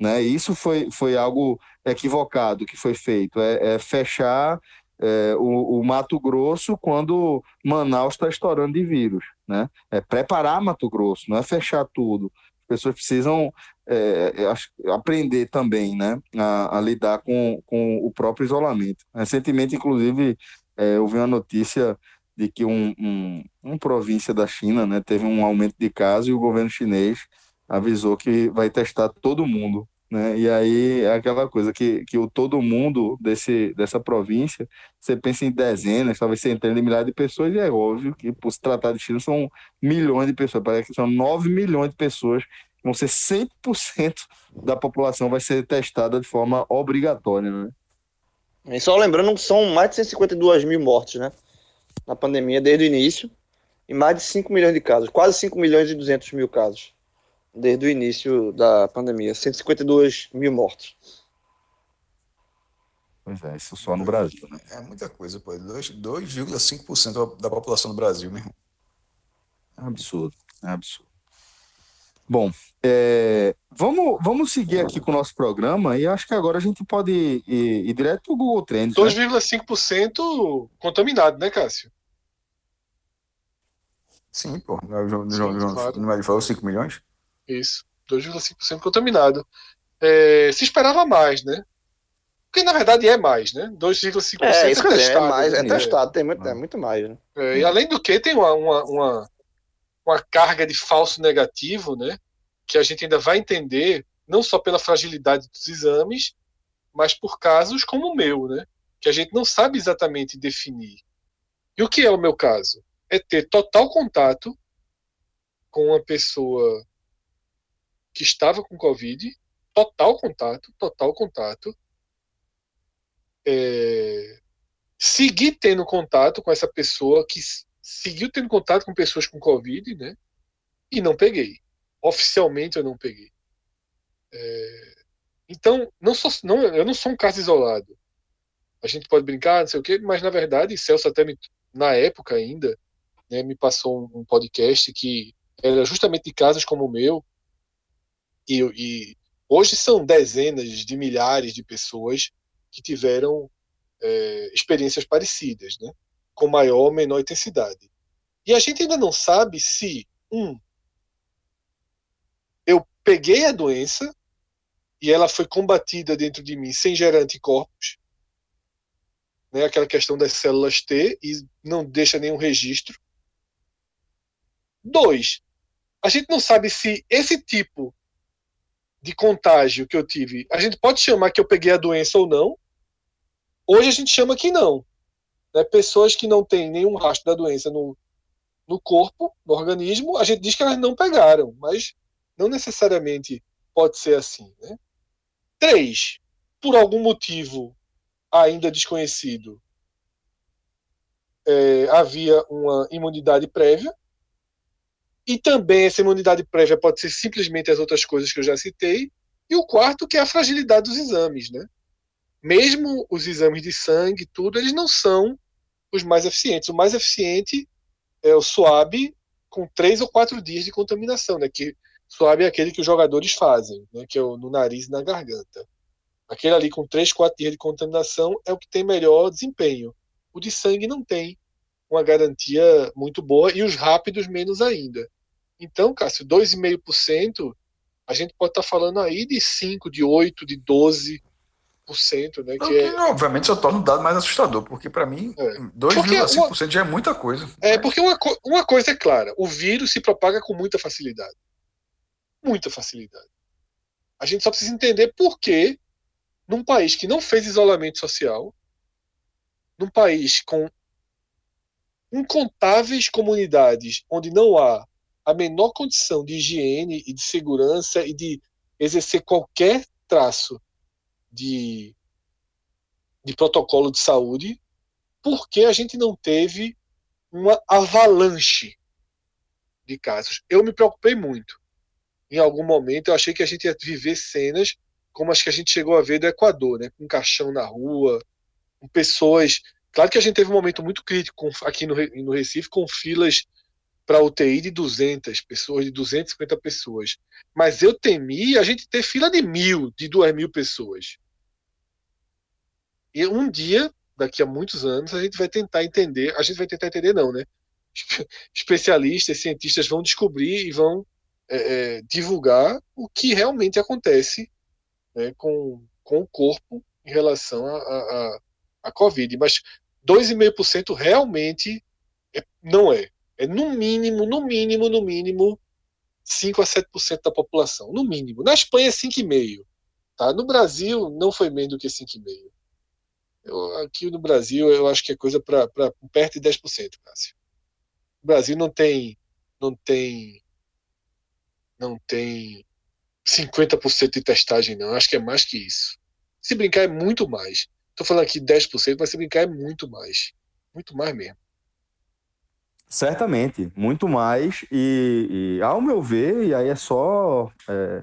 né? Isso foi, foi algo equivocado que foi feito, é, é fechar é, o, o Mato Grosso quando Manaus está estourando de vírus, né? É preparar Mato Grosso, não é fechar tudo. As pessoas precisam é, acho- aprender também, né, a, a lidar com, com o próprio isolamento. Recentemente, inclusive, é, eu vi uma notícia de que um, um, um província da China, né, teve um aumento de casos e o governo chinês avisou que vai testar todo mundo, né? E aí é aquela coisa que, que o todo mundo desse, dessa província, você pensa em dezenas, talvez centenas de milhares de pessoas, e é óbvio que, por se tratar de China, são milhões de pessoas, parece que são 9 milhões de pessoas, vão ser 100% da população vai ser testada de forma obrigatória, né? E só lembrando que são mais de 152 mil mortes, né? Na pandemia, desde o início. E mais de 5 milhões de casos. Quase 5 milhões e 200 mil casos. Desde o início da pandemia. 152 mil mortos. Pois é, isso só no Brasil, né? É muita coisa, pô. Dois- 2,5% da população do Brasil, meu irmão. É absurdo, é absurdo. Bom, é, vamos, vamos seguir aqui com o nosso programa e acho que agora a gente pode ir, ir- ir direto para o Google Trends. né? 2,5% contaminado, né, Cássio? Sim, pô. O João, Sim, João, João, não ele falou 5 milhões? Isso. 2,5% contaminado. É, se esperava mais, né? Porque na verdade é mais, né? 2,5% É, dizer, é testado, mais, é né? testado, tem muito, é muito mais, né? É, e além do que, tem uma, uma, uma, uma carga de falso negativo, né? Que a gente ainda vai entender, não só pela fragilidade dos exames, mas por casos como o meu, né? Que a gente não sabe exatamente definir. E o que é o meu caso? É ter total contato com uma pessoa que estava com Covid, total contato, total contato. É, seguir tendo contato com essa pessoa que seguiu tendo contato com pessoas com Covid, né? E não peguei. Oficialmente eu não peguei. É, então, não sou, não, eu não sou um caso isolado. a gente pode brincar, não sei o quê, mas na verdade, Celso até me, na época ainda, né, me passou um, um podcast que era justamente de casos como o meu, e, e hoje são dezenas de milhares de pessoas que tiveram é, experiências parecidas, né, com maior ou menor intensidade. E a gente ainda não sabe se, um, eu peguei a doença e ela foi combatida dentro de mim sem gerar anticorpos, né, aquela questão das células T e não deixa nenhum registro. Dois, a gente não sabe se esse tipo de contágio que eu tive, a gente pode chamar que eu peguei a doença ou não. Hoje a gente chama que não. Né? Pessoas que não têm nenhum rastro da doença no, no corpo, no organismo, a gente diz que elas não pegaram, mas não necessariamente pode ser assim. Né? Três, por algum motivo ainda desconhecido, é, havia uma imunidade prévia, e também essa imunidade prévia pode ser simplesmente as outras coisas que eu já citei, e o quarto, que é a fragilidade dos exames. Né? Mesmo os exames de sangue, tudo, eles não são os mais eficientes. O mais eficiente é o SWAB com três ou quatro dias de contaminação, né? que SWAB é aquele que os jogadores fazem, né? que é no nariz e na garganta. Aquele ali com 3, 4 dias de contaminação é o que tem melhor desempenho. O de sangue não tem uma garantia muito boa e os rápidos menos ainda. Então, Cássio, 2,5%, a gente pode estar falando aí de 5, de 8, de 12%, né? Que é, obviamente só torna o dado mais assustador, porque para mim É. 2,5% já é muita coisa. é porque uma, co- uma coisa é clara, o vírus se propaga com muita facilidade. Muita facilidade. A gente só precisa entender por que, num país que não fez isolamento social, num país com incontáveis comunidades onde não há a menor condição de higiene e de segurança e de exercer qualquer traço de, de protocolo de saúde, porque a gente não teve uma avalanche de casos. Eu me preocupei muito. Em algum momento eu achei que a gente ia viver cenas como as que a gente chegou a ver do Equador, né? com caixão na rua, com pessoas. Claro que a gente teve um momento muito crítico aqui no, no Recife, com filas para UTI de 200 pessoas, de 250 pessoas. Mas eu temi a gente ter fila de mil, de duas mil pessoas. E um dia, daqui a muitos anos, a gente vai tentar entender. A gente vai tentar entender, não, né? Espe- *laughs* Especialistas, cientistas vão descobrir e vão é, é, divulgar o que realmente acontece né, com, com o corpo em relação a, a, a, a Covid. Mas 2,5% realmente é- não é. É no mínimo, no mínimo, no mínimo 5 a 7% da população. No mínimo. Na Espanha é 5,5%. Tá? No Brasil não foi menos do que 5,5%. Eu, aqui no Brasil eu acho que é coisa para perto de 10%, Cássio. O Brasil não tem não tem não tem 50% de testagem não, acho que é mais que isso. Se brincar é muito mais. Estou falando aqui 10%, mas se brincar é muito mais. Muito mais mesmo. Certamente, muito mais. E, e, ao meu ver, e aí é só é,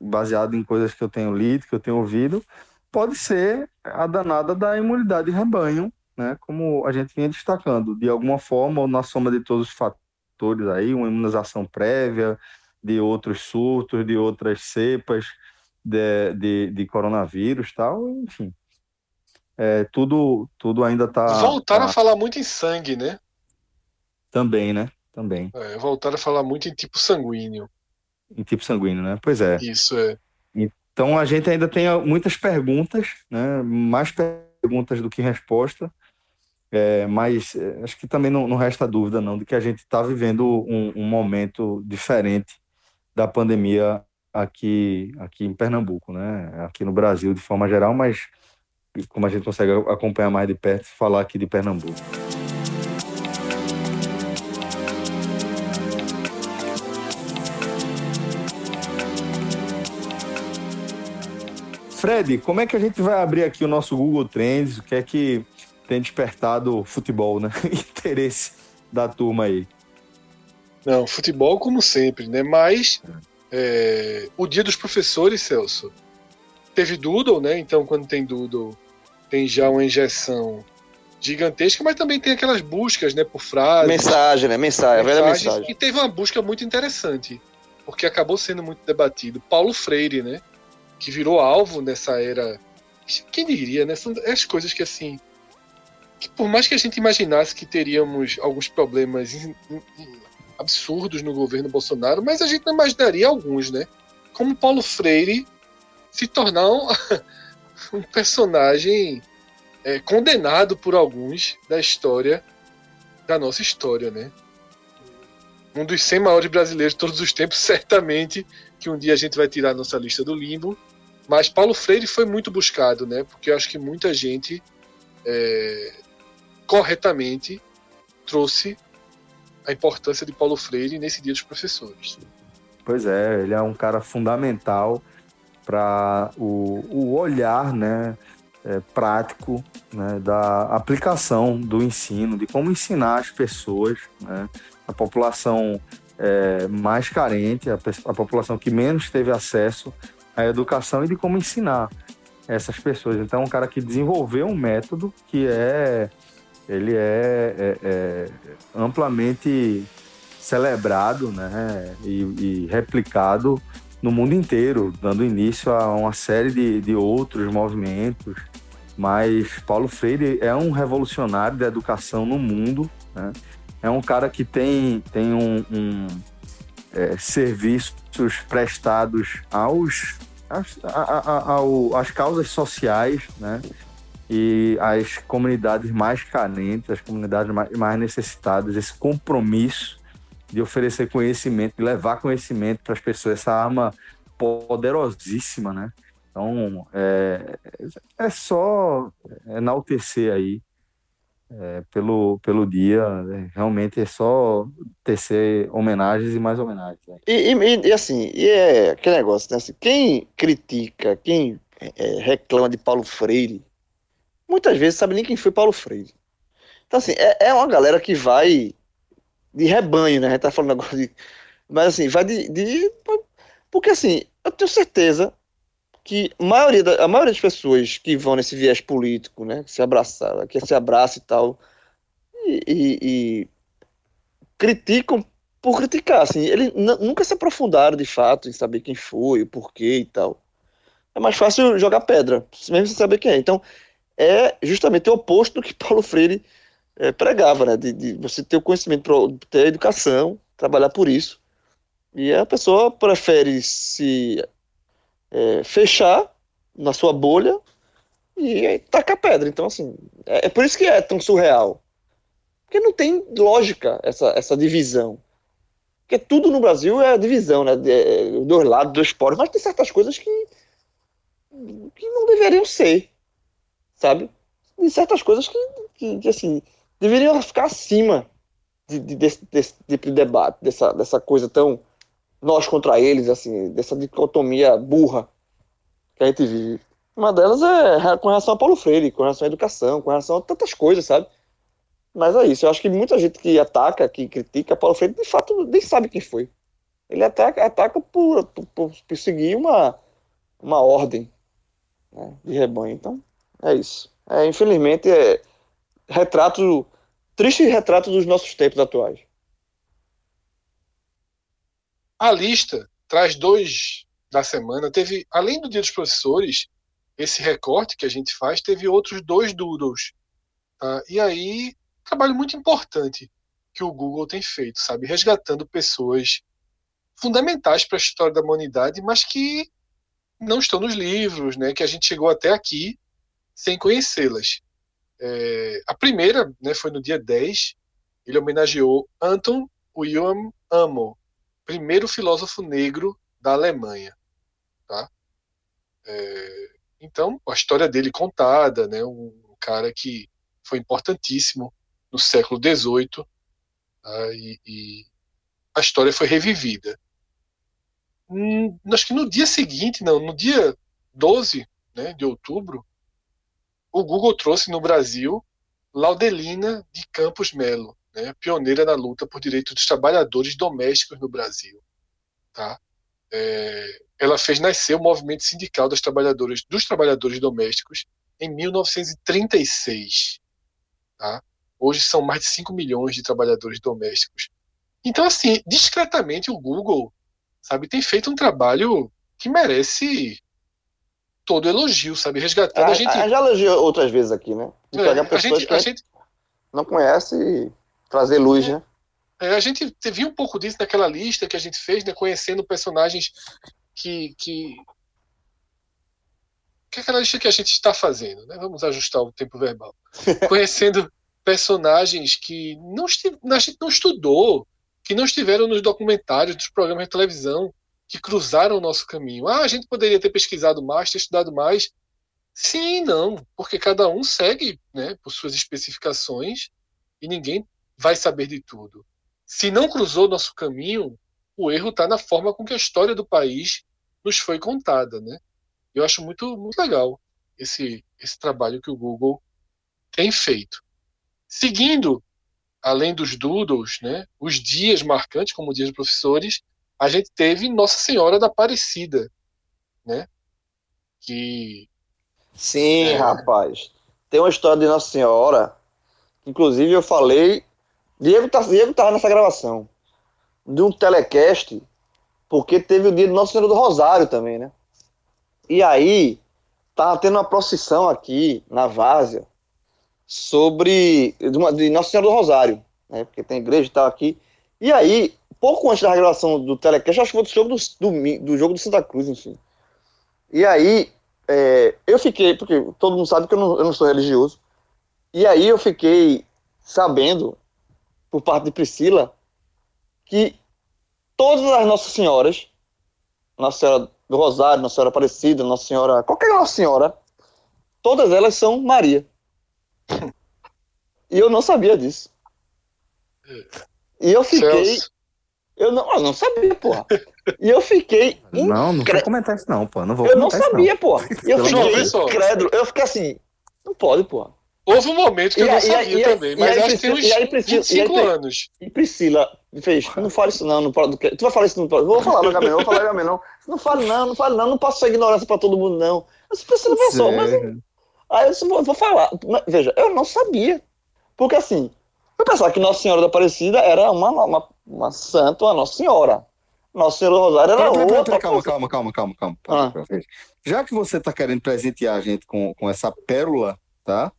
baseado em coisas que eu tenho lido, que eu tenho ouvido, pode ser a danada da imunidade de rebanho, né? Como a gente vinha destacando, de alguma forma, ou na soma de todos os fatores aí, uma imunização prévia, de outros surtos, de outras cepas de, de, de coronavírus tal, enfim. É, tudo, tudo ainda está Voltaram a falar muito em sangue, né? também, né? Também. É, voltaram a falar muito em tipo sanguíneo. Em tipo sanguíneo, né? Pois é. Isso é. Então a gente ainda tem muitas perguntas, né? Mais perguntas do que resposta. É, mas é, acho que também não, não resta dúvida não de que a gente está vivendo um, um momento diferente da pandemia aqui aqui em Pernambuco, né? Aqui no Brasil de forma geral, mas como a gente consegue acompanhar mais de perto, falar aqui de Pernambuco. Fred, como é que a gente vai abrir aqui o nosso Google Trends? O que é que tem despertado futebol, né? *laughs* Interesse da turma aí. Não, futebol como sempre, né? Mas é, o dia dos professores, Celso, teve Doodle, né? Então, quando tem Doodle, tem já uma injeção gigantesca, mas também tem aquelas buscas, né, por frases. Mensagem, né? Mensagem, a velha mensagem. E teve uma busca muito interessante, porque acabou sendo muito debatido. Paulo Freire, né, que virou alvo nessa era. Quem diria, né? São as coisas que assim. Que por mais que a gente imaginasse que teríamos alguns problemas in- in- in- absurdos no governo Bolsonaro, mas a gente não imaginaria alguns, né? Como Paulo Freire se tornar um, *laughs* um personagem é, condenado por alguns da história, da nossa história, né? Um dos 100 maiores brasileiros de todos os tempos, *laughs* certamente que um dia a gente vai tirar a nossa lista do limbo. Mas Paulo Freire foi muito buscado, né? Porque eu acho que muita gente é, corretamente trouxe a importância de Paulo Freire nesse Dia dos Professores. Pois é, ele é um cara fundamental para o, o olhar né, é, prático né, da aplicação do ensino, de como ensinar as pessoas, né, a população é, mais carente, a, a população que menos teve acesso à educação e de como ensinar essas pessoas. Então, é um cara que desenvolveu um método que é ele é, é- é amplamente celebrado né, e, e replicado no mundo inteiro, dando início a uma série de, de outros movimentos. Mas Paulo Freire é um revolucionário da educação no mundo. né? É um cara que tem, tem um, um, é, serviços prestados aos, às, a- a- ao- às causas sociais, né? e as comunidades mais carentes, as comunidades mais necessitadas, esse compromisso de oferecer conhecimento, de levar conhecimento para as pessoas, essa arma poderosíssima, né? Então, é, é só enaltecer aí é, pelo, pelo dia, né? realmente é só tecer homenagens e mais homenagens. né? E, e- e, assim, e é aquele negócio, né? Assim, quem critica, quem é, reclama de Paulo Freire, muitas vezes sabe nem quem foi Paulo Freire. Então, assim, é, é uma galera que vai de rebanho, né? A gente tá falando agora de. Mas, assim, vai de. de- porque, assim, eu tenho certeza que a maioria, da- a maioria das pessoas que vão nesse viés político, né? Que se abraçar, que se abraça e tal, e, e- e criticam por criticar, assim, eles nu- nunca se aprofundaram de fato em saber quem foi, o porquê e tal. É mais fácil jogar pedra, mesmo sem saber quem é. Então, é justamente o oposto do que Paulo Freire eh, pregava, né? De, de você ter o conhecimento, ter a educação, trabalhar por isso. E a pessoa prefere se eh, fechar na sua bolha e tacar pedra. Então, assim, é, é por isso que é tão surreal. Porque não tem lógica essa, essa divisão. Porque tudo no Brasil é divisão, né? De- dois lados, dois polos, mas tem certas coisas que, que não deveriam ser, sabe? Tem certas coisas que, que, que, assim, deveriam ficar acima de, de- desse, desse tipo de debate, dessa, dessa coisa tão nós contra eles, assim, dessa dicotomia burra que a gente vive. Uma delas é com relação a Paulo Freire, com relação à educação, com relação a tantas coisas, sabe? Mas é isso, eu acho que muita gente que ataca, que critica Paulo Freire, de fato nem sabe quem foi. Ele ataca, ataca por, por, por seguir uma, uma ordem né, de rebanho. Então, é isso. É, infelizmente, é retrato, triste retrato dos nossos tempos atuais. A lista traz dois da semana. Teve, além do Dia dos Professores, esse recorte que a gente faz, teve outros dois doodles. tá? E aí, trabalho muito importante que o Google tem feito, sabe? Resgatando pessoas fundamentais para a história da humanidade, mas que não estão nos livros, né? Que a gente chegou até aqui sem conhecê-las. É, a primeira né, foi no dia 10, ele homenageou Anton Wilhelm Amo, primeiro filósofo negro da Alemanha. Tá? É, então, a história dele contada, né, um cara que foi importantíssimo no século XVIII, tá? e, e a história foi revivida. Hum, acho que no dia seguinte, não, no dia 12 né, de outubro, o Google trouxe no Brasil Laudelina de Campos Melo, né, pioneira na luta por direitos dos trabalhadores domésticos no Brasil. Tá? É, ela fez nascer o movimento sindical das trabalhadoras, dos trabalhadores domésticos em 1936. Tá? Hoje são mais de 5 milhões de trabalhadores domésticos. Então, assim, discretamente o Google, sabe, tem feito um trabalho que merece todo elogio, sabe? Resgatando A, a gente. a- já elogiou outras vezes aqui, né? De é, pegar a pessoas gente, que a gente não conhece e trazer luz, né? É, a gente teve um pouco disso naquela lista que a gente fez, né, conhecendo personagens que, que. Que é aquela lista que a gente está fazendo, né? Vamos ajustar o tempo verbal. *laughs* conhecendo personagens que não a gente não estudou, que não estiveram nos documentários dos programas de televisão, que cruzaram o nosso caminho. Ah, a gente poderia ter pesquisado mais, ter estudado mais. Sim, não, porque cada um segue né, por suas especificações e ninguém vai saber de tudo se não cruzou nosso caminho, o erro está na forma com que a história do país nos foi contada, né? Eu acho muito, muito legal esse, esse trabalho que o Google tem feito. Seguindo, além dos doodles, né, os dias marcantes, como o dia dos professores, a gente teve Nossa Senhora da Aparecida, né? Que Sim, É. rapaz. Tem uma história de Nossa Senhora, inclusive eu falei. Diego, tá, Diego tava nessa gravação. De um telecast, porque teve o dia de Nossa Senhora do Rosário também, né? E aí, tava tendo uma procissão aqui na Várzea sobre. De, uma- de Nossa Senhora do Rosário, né? Porque tem igreja e tal aqui. E aí, pouco antes da gravação do telecast, acho que foi do jogo do, do, do jogo do Santa Cruz, enfim. E aí, é, eu fiquei, porque todo mundo sabe que eu não, eu não sou religioso, e aí eu fiquei sabendo, por parte de Priscila, que todas as Nossas Senhoras, Nossa Senhora do Rosário, Nossa Senhora Aparecida, Nossa Senhora, qualquer Nossa Senhora, todas elas são Maria. *laughs* E eu não sabia disso. E eu fiquei. Celso, Eu não, eu não sabia, porra. E eu fiquei Não, não vou comentar isso não, pô. Não vou Eu não isso sabia, pô. E *laughs* eu fiquei incrédulo. Eu fiquei assim, não pode, pô. houve um momento que E eu não e sabia e também, e mas aí acho que tem uns Priscila- aí Priscila- 25 aí- anos. E Priscila fez, não fale isso não, no podcast. Tu vai falar isso no podcast? Vou falar no Agamenon, vou falar no Agamenon. Não fale não, não fale não, não posso ser ignorância pra todo mundo, não. Disse, Priscila, pessoal, mas... Aí eu disse, vou, vou falar. Mas, veja, eu não sabia. Porque assim, eu pensava que Nossa Senhora da Aparecida era uma, uma, uma santa, uma Nossa Senhora. Nossa Senhora do Rosário era Pera, outra. calma, calma, calma, calma, calma. Ah. Já que você tá querendo presentear a gente com, com essa pérola, tá?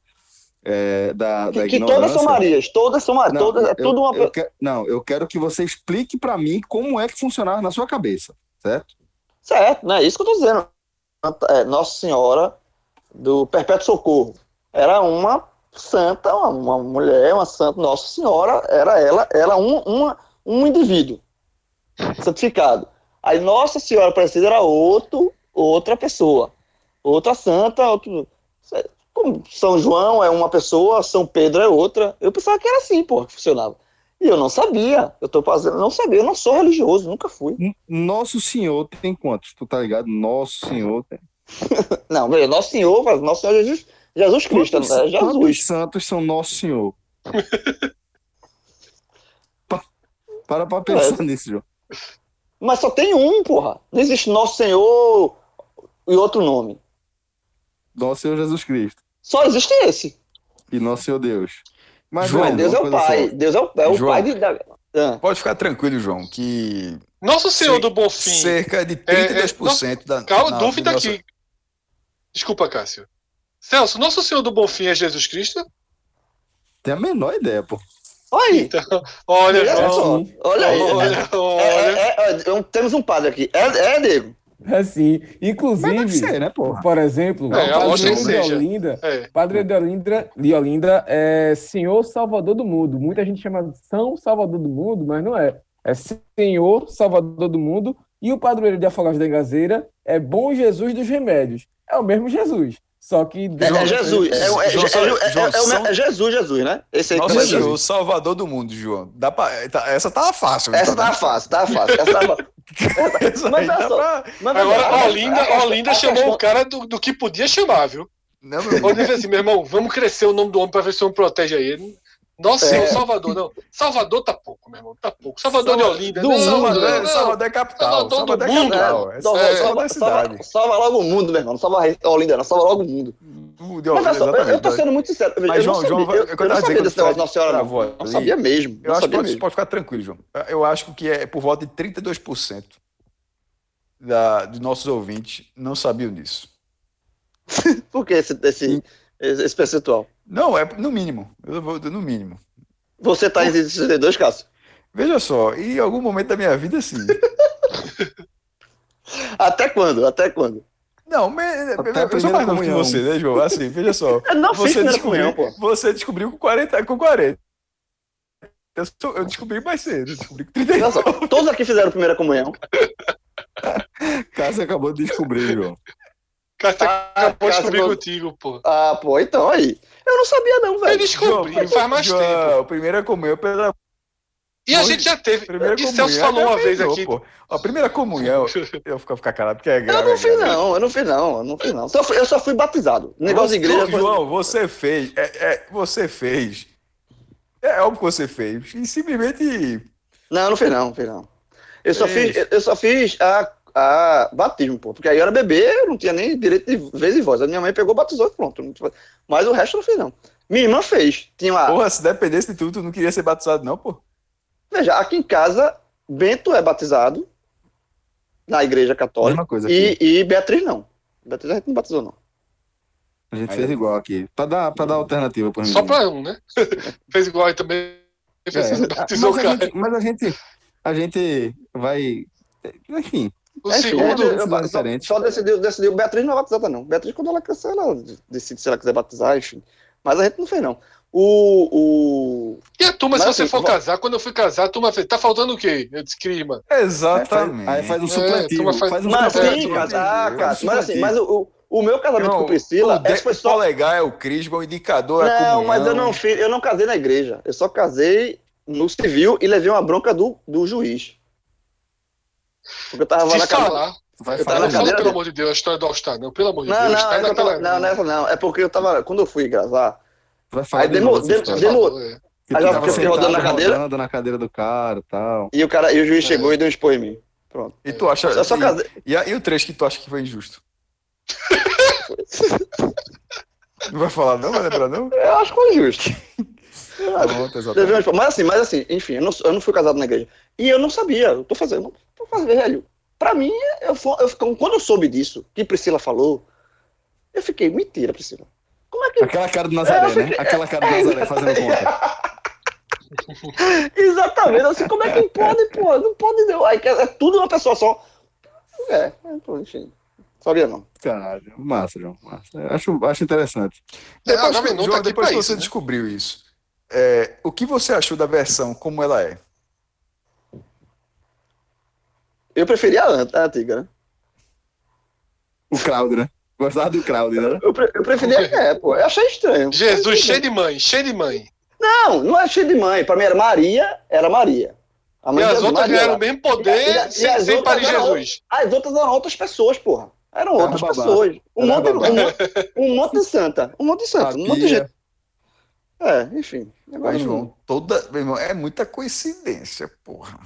É, da, da Que, que ignorância. todas são Marias, todas são Marias, Não, todas, é tudo uma... eu que- não, eu quero que você explique pra mim como é que funcionava na sua cabeça, certo? Certo, não é isso que eu tô dizendo. É, Nossa Senhora do Perpétuo Socorro. Era uma santa, uma, uma mulher, uma santa, Nossa Senhora, era ela, ela um, uma, um indivíduo santificado. Aí Nossa Senhora Aparecida era outro, outra pessoa, outra santa, outro. Como São João é uma pessoa, São Pedro é outra. Eu pensava que era assim, porra, que funcionava. E eu não sabia. Eu tô fazendo, não sabia. Eu não sou religioso, nunca fui. Nosso Senhor tem quantos? Tu tá ligado? Nosso Senhor tem. *laughs* Não, veja, Nosso Senhor, Nosso Senhor Jesus, Jesus Cristo, Quantos, é quantos Jesus. santos são Nosso Senhor? *laughs* Pa- Para pra pensar É. nisso, João. Mas só tem um, porra. Não existe Nosso Senhor e outro nome. Nosso Senhor Jesus Cristo. Só existe esse. E Nosso Senhor Deus. Mas, João, velho, Deus é Pai. só. Deus é o, é o João. Pai de. Da... Ah, Pode ficar tranquilo, João, que Nosso Senhor Sim. do Bonfim. cerca de É, é, 32% da. Calma, na- dúvida do nosso- aqui. Desculpa, Cássio. Celso, Nosso Senhor do Bonfim é Jesus Cristo? Tem a menor ideia, pô. Olha aí. Então, olha, Olha só. Olha aí. Olha, É, olha. é, é, é, temos um padre aqui. É, é Diego. Assim, Mas deve inclusive, ser, né, por exemplo, É, o que de. Olinda, É. padre de Olinda, de Olinda é Senhor Salvador do Mundo. Muita gente chama de São Salvador do Mundo, mas não é. É Senhor Salvador do Mundo. E o padroeiro de Afogados da Engazeira é Bom Jesus dos Remédios. É o mesmo Jesus. Só que. É, João, é Jesus. É, é, é, João, é, é, é, João, é, o- são- é Jesus, Jesus, né? Esse aí que Nosso é Senhor, Jesus. Salvador do mundo, João. Dá pra, tá- essa tava fácil. Essa tá tá fácil, tá fácil. Essa *laughs* Essa Mas só. pra- Mas, Agora, a- Olinda, a- Olinda a chamou questão- o cara do, do que podia chamar, viu? Não, meu disse assim, meu irmão, vamos crescer o nome do homem pra ver se o homem protege aí ele. Nossa É. Salvador, não. Salvador tá pouco, meu irmão, tá pouco. Salvador de Olinda, do não, mundo, não, né? não. Salvador é capital. Salvador Salvador, do é mundo. capital. É, Essa salva, é salva, da salva, salva logo o mundo, meu irmão. Não salva a Olinda, não. Salva logo o mundo. de Mas olha só, eu, tô sendo muito sincero. Mas, eu João, não sabia, João, eu, eu eu tava não dizendo sabia que desse negócio Nossa Senhora, não. travou Não sabia mesmo. Eu Não acho que mesmo. pode ficar tranquilo, João. Eu acho que é por volta de 32% da, dos nossos ouvintes não sabiam disso. *laughs* Por que esse, esse, esse, esse percentual? Não, é no mínimo. Eu vou no mínimo. Você tá em 62, Cássio? Veja só, em algum momento da minha vida, sim. *laughs* Até quando? Até quando? Não, a eu sou primeira mais novo que comunhão. você, né, João? Assim, veja só. *laughs* Eu não fiz Você primeira descobriu, comunhão, pô. você descobriu com 40, com 40. Eu, sou- eu descobri mais cedo, eu descobri com 39. Olha só, todos aqui fizeram primeira comunhão. *laughs* Cássio acabou de descobrir, João. Cara, Ah, acabou de cara, descobrir você- contigo, pô. Ah, pô, então aí. Eu não sabia, não, Eu velho. descobri, faz mais tempo. João, primeira comunhão pela E a gente já teve. primeira E comunhão. Celso falou uma vez aqui. Pô. A primeira comunhão, *laughs* eu vou ficar calado porque é Eu grave. não fiz, é grave. não. Eu não fiz, não. Eu não fiz, não. Só fui- eu só fui batizado. Negócio de igreja. foi- João, você fez. É, é, você fez. É óbvio que você fez. E simplesmente. Não, eu não fiz, não. Não fiz, não. Eu só fiz, eu só fiz a, a batismo, pô. Porque aí eu era bebê, eu não tinha nem direito de vez e voz. A minha mãe pegou, batizou e pronto. Mas o resto eu não fiz, não. Minha irmã fez. Tinha uma. Porra, se dependesse de tudo, tu não queria ser batizado, não, pô. Veja, aqui em casa, Bento é batizado na igreja católica Mesma coisa aqui. e, e Beatriz não. Beatriz a gente não batizou, não. A gente fez igual aqui. Pra dar, pra dar alternativa Só pra um, né? *laughs* Fez igual aí também. É, batizou mas, a gente, mas a gente, a gente vai. Enfim, O É, enfim, segundo. gente- eu- decisão só, diferente. só decidiu, decidiu. Beatriz não é batizada, não. Beatriz, quando ela crescer, ela decide se ela quiser batizar, enfim. Mas a gente não fez, não. O. o... E a turma, se Mas, você assim, for vou- casar, quando eu fui casar, a turma fez, tá faltando o quê? Eu disse, Crisma. aí faz, Exatamente. aí faz um É, supletivo. turma faz- faz um Mas supletivo. sim, entendi. cara, ah, mas assim, mas o, o meu casamento Não, com Priscila, o essa foi o só. polegar é o crisma, o indicador é a Não, mas eu não fiz, eu não casei na igreja. Eu só casei no civil e levei uma bronca do, do juiz. Porque eu tava Se na casa. falar, Vai Eu falar tava não na fala cadeira pelo amor de Deus a história do All-Star, não, pelo amor de Não, Deus. não, tá é eu tava, não, nessa não. É porque eu tava. Quando eu fui gravar, vai falar Aí de demo- novo essa demo- história. demo- Falou, é. Aí tava fiquei rodando na cadeira. rodando na cadeira do cara e tal. e o, cara, e o juiz É. chegou e deu um expor em mim. Pronto. E tu acha. Eu só e-. E, a- e o trecho que tu acha que foi injusto? *laughs* Não vai falar, não? Vai lembrar, não? Eu acho que foi justo. *laughs* Pronto, exatamente. Levei expor. Mas assim, mas assim, enfim, eu não, eu não fui casado na igreja. E eu não sabia, eu tô fazendo. Tô fazendo, velho. Pra mim, eu, eu, quando eu soube disso, que Priscila falou, eu fiquei, mentira, Priscila. Como é que. Aquela cara do Nazaré, É, né? fiquei- Aquela cara do Nazaré fazendo conta. *laughs* Exatamente, assim, como é que pode, pô? Não pode, não. Aí é, é tudo uma pessoa só. É, é, pô, enfim. Sabia não. Caralho, massa, João. Massa. Acho, acho interessante. Depois, É, tá João, depois que isso, você né? descobriu isso, é, o que você achou da versão como ela é? Eu preferia a an- a antiga, né? O Claudio, né? Gostava do Claudio, né? Eu, pre- eu preferia é, pô. Eu achei estranho. Jesus, cheio de mãe, cheio de mãe. Não, não é cheio de mãe. Pra mim era Maria, era Maria. A E mãe de as outras Maria ganharam o mesmo E a- e poder a- e sem, as sem outras parir eram- Jesus. As outras eram outras pessoas, porra. Eram outras babá. pessoas. Um Era monte, um, monte, um monte de *laughs* santa. Um monte de santa. Um monte de gente. É, enfim. Mas, João, toda. Meu irmão, é muita coincidência, porra.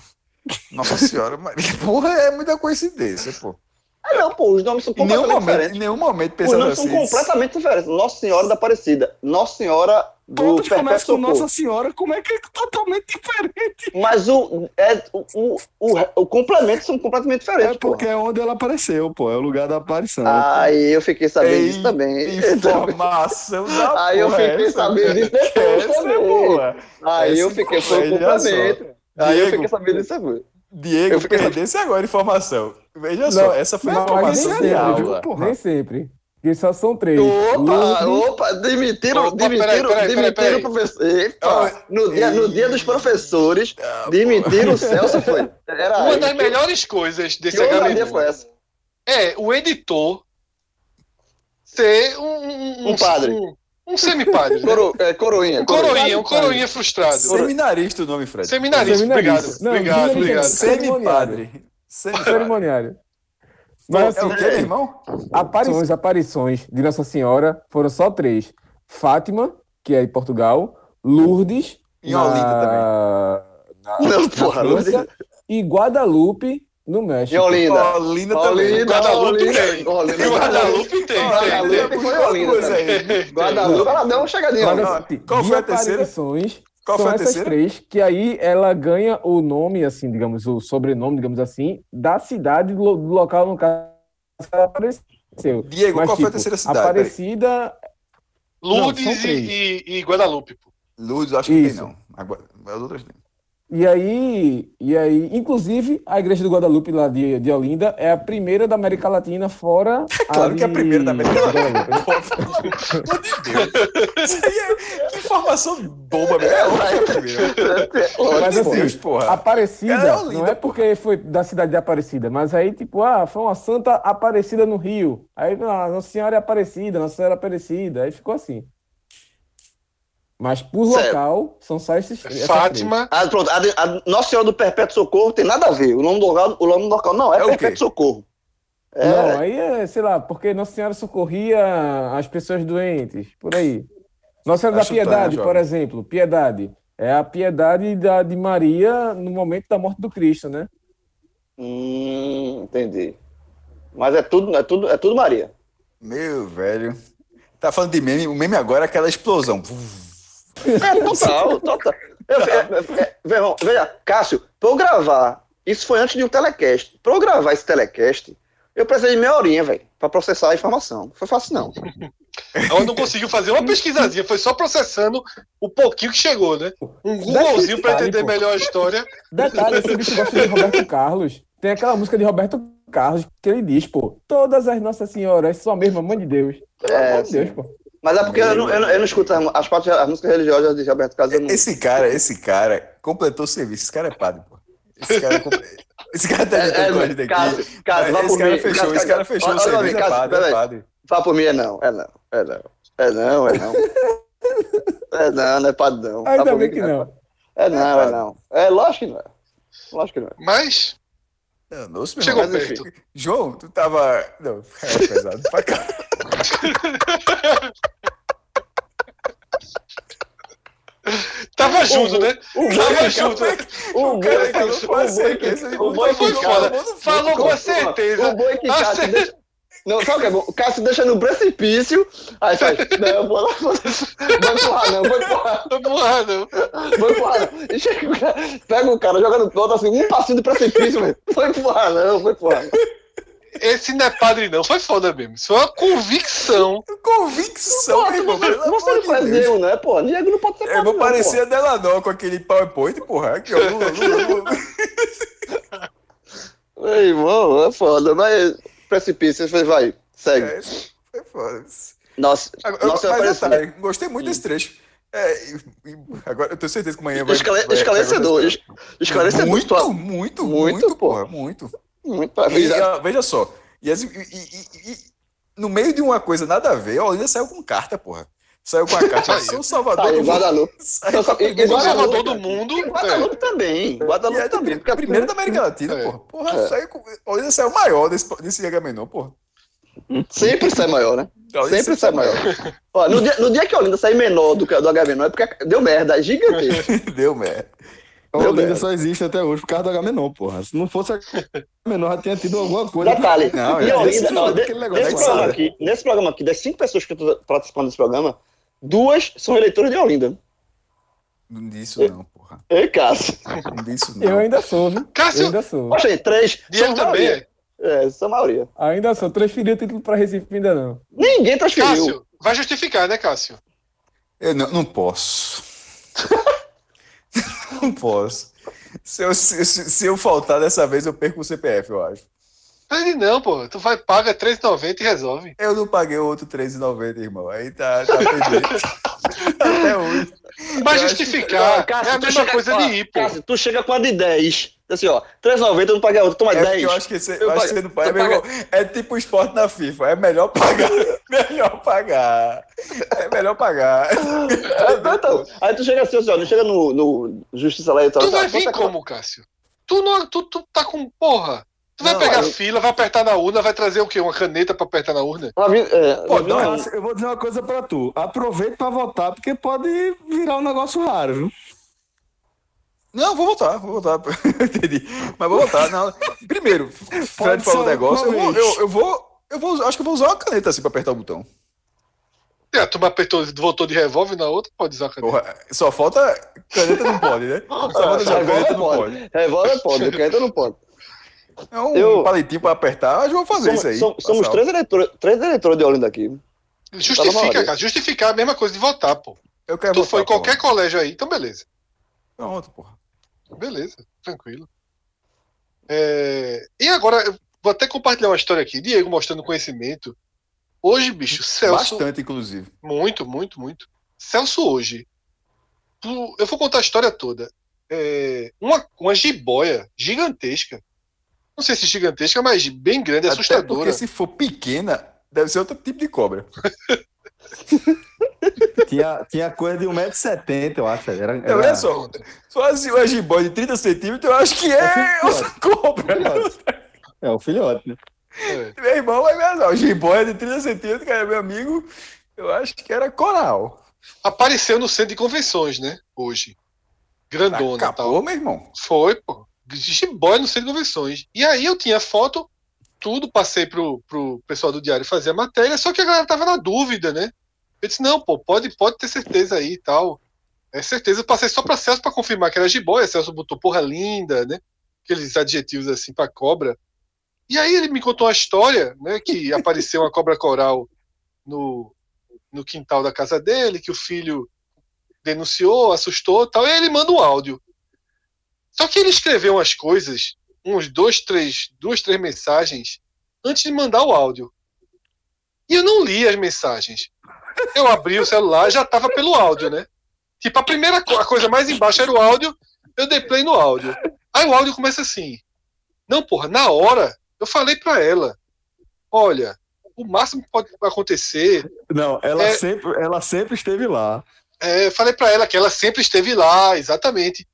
Nossa Senhora, Maria. *laughs* Porra, é muita coincidência, pô. Ah, não, pô, os nomes são Em nenhum completamente momento, diferentes. em nenhum momento Os pensando nomes assim. são completamente diferentes. Nossa Senhora da Aparecida. Nossa Senhora do Todos Perpétuo começam com. Nossa Senhora, como é que é totalmente diferente? Mas o, é, o, o, o, o complemento são completamente diferentes, É porque é onde ela apareceu, pô. É o lugar da aparição. porra. Aí eu fiquei sabendo Ei, disso também. Informação da Aí eu porra é fiquei sabendo disso *laughs* depois é também. Aí eu fiquei, foi o complemento. Aí eu Diego, fiquei sabendo disso agora. Diego, Eu fiquei perdesse agora a informação. Veja Não, só, essa foi não, uma mas informação nem de sempre, aula. viu? Nem sempre. Porque só são três. Opa, opa, demitiram, Opa, demitiram, peraí, peraí, demitiram peraí. o professor. Epa, no, dia, no dia dos professores, demitiram o Celso, foi. Era Uma aí. das melhores coisas Que desse HB foi essa? é o editor ser um, Um padre. Um, um semipadre. né? Coro, é, coroinha. Coroinha, um coroinha frustrado. Seminarista o nome, Fred. Seminarista, obrigado. Não, obrigado, obrigado. Semipadre. Cerimoniário. Mas É assim, o quê, meu irmão? aparições, aparições de Nossa Senhora foram só três. Fátima, que é em Portugal, Lourdes, Em Olinda na, na, Não, na porra, França, Lourdes. e Guadalupe, no México. E Olinda? Olinda também. Olinda, Guadalupe Olinda, tem. Olinda, E Guadalupe tem, Guadalupe tem. foi Olinda. Guadalupe, ela deu uma chegadinha. Qual foi a terceira? Qual são foi a essas três, que aí ela ganha o nome, assim, digamos, o sobrenome, digamos assim, da cidade, do, lo- do local no caso que ela apareceu. Diego, Mas, qual foi a tipo, terceira cidade? Aparecida, Lourdes Não, e, e, Guadalupe. pô. Luz, acho que Isso. tem não. Agora, as outras tem. E aí, e aí, inclusive, a igreja do Guadalupe lá de, de Olinda é a primeira da América Latina fora. *laughs* Claro que é a primeira da América Latina. Guadalupe. Pelo amor de Deus. *laughs* Isso aí é que informação boba, velho. É é a primeira. Mas assim, Deus, porra. Aparecida, é Olinda, não é porque foi da cidade de Aparecida, mas aí, tipo, ah, foi uma santa Aparecida no Rio. Aí, ah, Nossa Senhora é Aparecida, Nossa Senhora é Aparecida. Aí ficou assim. Mas por Certo. local, são só esses três. Fátima. Ah, pronto, a, a Nossa Senhora do Perpétuo Socorro tem nada a ver. O nome do local, o nome do local não é, É? Perpétuo Socorro. É, Não, aí é, sei lá, porque Nossa Senhora socorria as pessoas doentes, por aí. Nossa Senhora Tá da Piedade, jovem. por exemplo, Piedade. É a piedade da, de Maria no momento da morte do Cristo, né? Hum, entendi. Mas é tudo, é tudo, é tudo Maria. Meu velho. Tá falando de meme, o meme agora é aquela explosão. É, *laughs* total, total. Eu, é, é, é, veja, Cássio, pra eu gravar, isso foi antes de um telecast. Pra eu gravar esse telecast, eu precisei de meia horinha, velho, pra processar a informação. Não foi fácil, não. *laughs* Ela não conseguiu fazer uma pesquisazinha, foi só processando o pouquinho que chegou, né? Um Googlezinho pra entender pô. melhor a história. Detalhe, esse bicho gosta de Roberto Carlos. Tem aquela música de Roberto Carlos que ele diz, pô, todas as Nossas Senhoras são a mesma mãe de Deus. Pelo É, amor de. Deus, pô. Mas é porque eu não, eu não, eu não escuto as, partes, as músicas religiosas de Carlos. Eu não... Esse cara, esse cara completou o serviço. Esse cara é padre, pô. Esse cara, *laughs* esse cara tá É, é, com a gente aqui. Cássio, Cássio, vá esse por cara mim. fechou, esse cara fechou o olha, olha, serviço. É Cássio, padre, é padre. Fala por mim, é não, é não, é não. É não, é não. *laughs* É não, não é padrão. Fala Ainda por bem mim que não. É não, é não. É lógico que não é. Lógico que não é. Mas Não, nossa, chegou irmão. perto. João, tu tava. Não, *laughs* é pesado pra cá. Tava junto, né? O Tava junto. O boi, certeza, o boi Foi que Falou com certeza. O boi que A Cássio cer- deixa... Não, sabe o que é bom? O Cássio deixa no precipício, aí faz, não, eu vou lá, vou, vou empurrar não, vou empurrar, Porra, *laughs* não. vou empurrar não. E chega pega o cara, joga no ponto, assim, um passinho do precipício, velho. Vou empurrar não, vou empurrar não. Esse não é padre, não. Foi foda mesmo. Isso foi uma convicção. Convicção, meu irmão. Não faz Deus. Né, pô? Diego não pode ser Eu padre, vou não, parecer a Delanó com aquele PowerPoint, porra. Aqui, ó. Lula, Lula. *laughs* Meu irmão, é foda, mas precipício, você vai, segue. É, foi foda. Nossa, Agora, nossa, mas detalhe, gostei muito desse trecho. É, agora eu tenho certeza que amanhã vai. Esclare- vai- esclarecedor, vai- es- esclarecedor. Muito, muito, Muito, muito, pô. porra, muito. Muito E, ó, veja só. E, as- e- e- e- no meio de uma coisa nada a ver, ó, ainda saiu com carta, porra. Saiu com a *laughs* carta. Saiu. Sou Salvador aí, do. Guadalupe. *laughs* Saiu a e- e primeira- O Guadalupe, Salvador do cara. mundo. E Guadalupe também. E Guadalupe é da também. porque a primeira da América Latina, É. porra. Porra, É. saiu com. Olha, saiu maior desse, desse Agamenon, porra. Sempre sai maior, né? Olha, Sempre esse sai maior. Ó, no, dia, no dia que a Olinda sair menor do que do HB, não é porque deu merda, é *laughs* gigantesco. Deu merda. A Olinda só existe até hoje por causa do Agamenon, porra. Se não fosse Agamenon, já tinha tido alguma coisa. Detalhe, Não, e é Olinda, ó, de- nesse, programa aqui, nesse programa aqui, das cinco pessoas que estão participando desse programa, duas são eleitoras de Olinda. Não disso não, porra. Ei, Cássio. Não disso não. Eu ainda sou, viu? Eu Cássio, ainda sou. Poxa aí, três. Diego também. É, são a maioria. Ainda sou. Transferi o título pra Recife ainda não. Ninguém transferiu. Cássio, vai justificar, né, Cássio? Eu não, não posso. *laughs* não posso. Se eu, se, se- eu faltar dessa vez, eu perco o CPF, eu acho. Ele não, pô. Tu vai, paga R$3,90 e resolve. Eu não paguei o outro R$3,90, irmão. Aí tá, tá pendente. *laughs* Até hoje. Vai Eu justificar. Ó, Cássio, é a mesma coisa ó, de ir, pô. Cássio, tu chega com a de 10. Assim, ó, 3,90 eu não paguei a outra, toma É porque 10. eu acho que você, Eu acho pago- que você não paga. É tipo o esporte na FIFA. É melhor pagar. *laughs* melhor pagar. É melhor pagar. *laughs* É, então, aí tu chega assim, assim, ó, não chega no, no Justiça Eleitoral. Tu vai vir tá- como, Cássio? Tu, não, tu, tu tá com porra. Tu vai Não, pegar eu- fila, vai apertar na urna, vai trazer o quê? Uma caneta pra apertar na urna? É, Pô, vir, não, eu vou dizer uma coisa pra tu. Aproveita pra votar, porque pode virar um negócio raro, viu? Não, vou voltar, vou voltar. *laughs* Entendi. Mas vou voltar. Não. Primeiro, Fred falou um negócio. Eu vou, eu, eu vou. Eu vou. Acho que eu vou usar uma caneta assim pra apertar o botão. É, a turma apertou, voltou de revólver na outra, pode usar a caneta. Porra, só falta. Caneta não pode, né? *laughs* Só falta já, caneta Revólver não pode. Revólver pode, caneta não pode. É um Eu- palitinho pra apertar, eu vou fazer Somos, isso aí. somos- três eleitores, três eleitores de Olinda aqui. Tá Justifica, maioria. cara. Justificar é a mesma coisa de votar, pô. Eu quero Tu votar, foi em porra. qualquer colégio aí, então beleza. Pronto, porra. Beleza, tranquilo. É, E agora, eu vou até compartilhar uma história aqui. Diego mostrando conhecimento. Hoje, bicho, Celso. Bastante, inclusive. Muito, muito, muito. Celso hoje. Eu vou contar a história toda. É, Uma, uma jiboia gigantesca. Não sei se gigantesca, mas bem grande, Até assustadora. porque se for pequena, deve ser outro tipo de cobra. *laughs* Tinha, tinha coisa de 1,70m, eu acho. Era, É, era... olha só. Só assim, uma jiboia de 30 centímetros, eu acho que é É outra cobra. filhote. É o filhote, né? É. Meu irmão vai me azar. O jiboia de 30 centímetros, cara, meu amigo, eu acho que era coral. Apareceu no centro de convenções, né? Hoje. Grandona tal. Acabou, meu irmão. Foi, pô. Jiboia no centro de convenções. E aí eu tinha foto, tudo, passei pro, pro pessoal do diário fazer a matéria, só que a galera tava na dúvida, né? Eu disse, não, pô, pode, pode ter certeza aí e tal. É certeza, eu passei só pra Celso pra confirmar que era jiboia. Celso botou porra linda, né? Aqueles adjetivos assim pra cobra. E aí ele me contou uma história, né? Que *laughs* apareceu uma cobra coral no, no quintal da casa dele, que o filho denunciou, assustou tal. E aí ele manda um áudio. Só que ele escreveu umas coisas, uns dois, três, duas, três mensagens, antes de mandar o áudio. E eu não li as mensagens. Eu abri o celular, já tava pelo áudio, né? Tipo, a primeira co- a coisa mais embaixo era o áudio, eu dei play no áudio. Aí o áudio começa assim: Não, porra, na hora, eu falei pra ela: Olha, o máximo que pode acontecer Não, ela, É. sempre, ela sempre esteve lá. É, eu falei pra ela que ela sempre esteve lá, exatamente.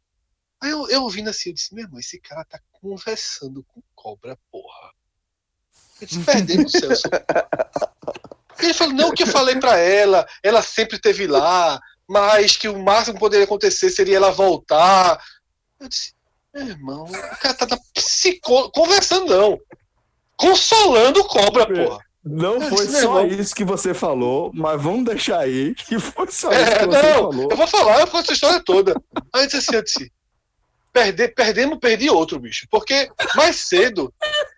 Aí eu, eu ouvindo assim, eu disse, meu irmão, esse cara tá conversando com cobra, porra. Eu disse, perdemos o Celso. Ele falou, não, que eu falei pra ela, ela sempre esteve lá, mas que o máximo que poderia acontecer seria ela voltar. Eu disse, meu irmão, o cara tá na psico... conversando, não. Consolando cobra, porra. Não Eu foi disse, só isso que você falou, mas vamos deixar aí que foi só isso É, que você não, falou. eu vou falar, eu conto essa história toda. Aí eu disse assim, eu disse, perder, perdemos, perdi outro, bicho. Porque mais cedo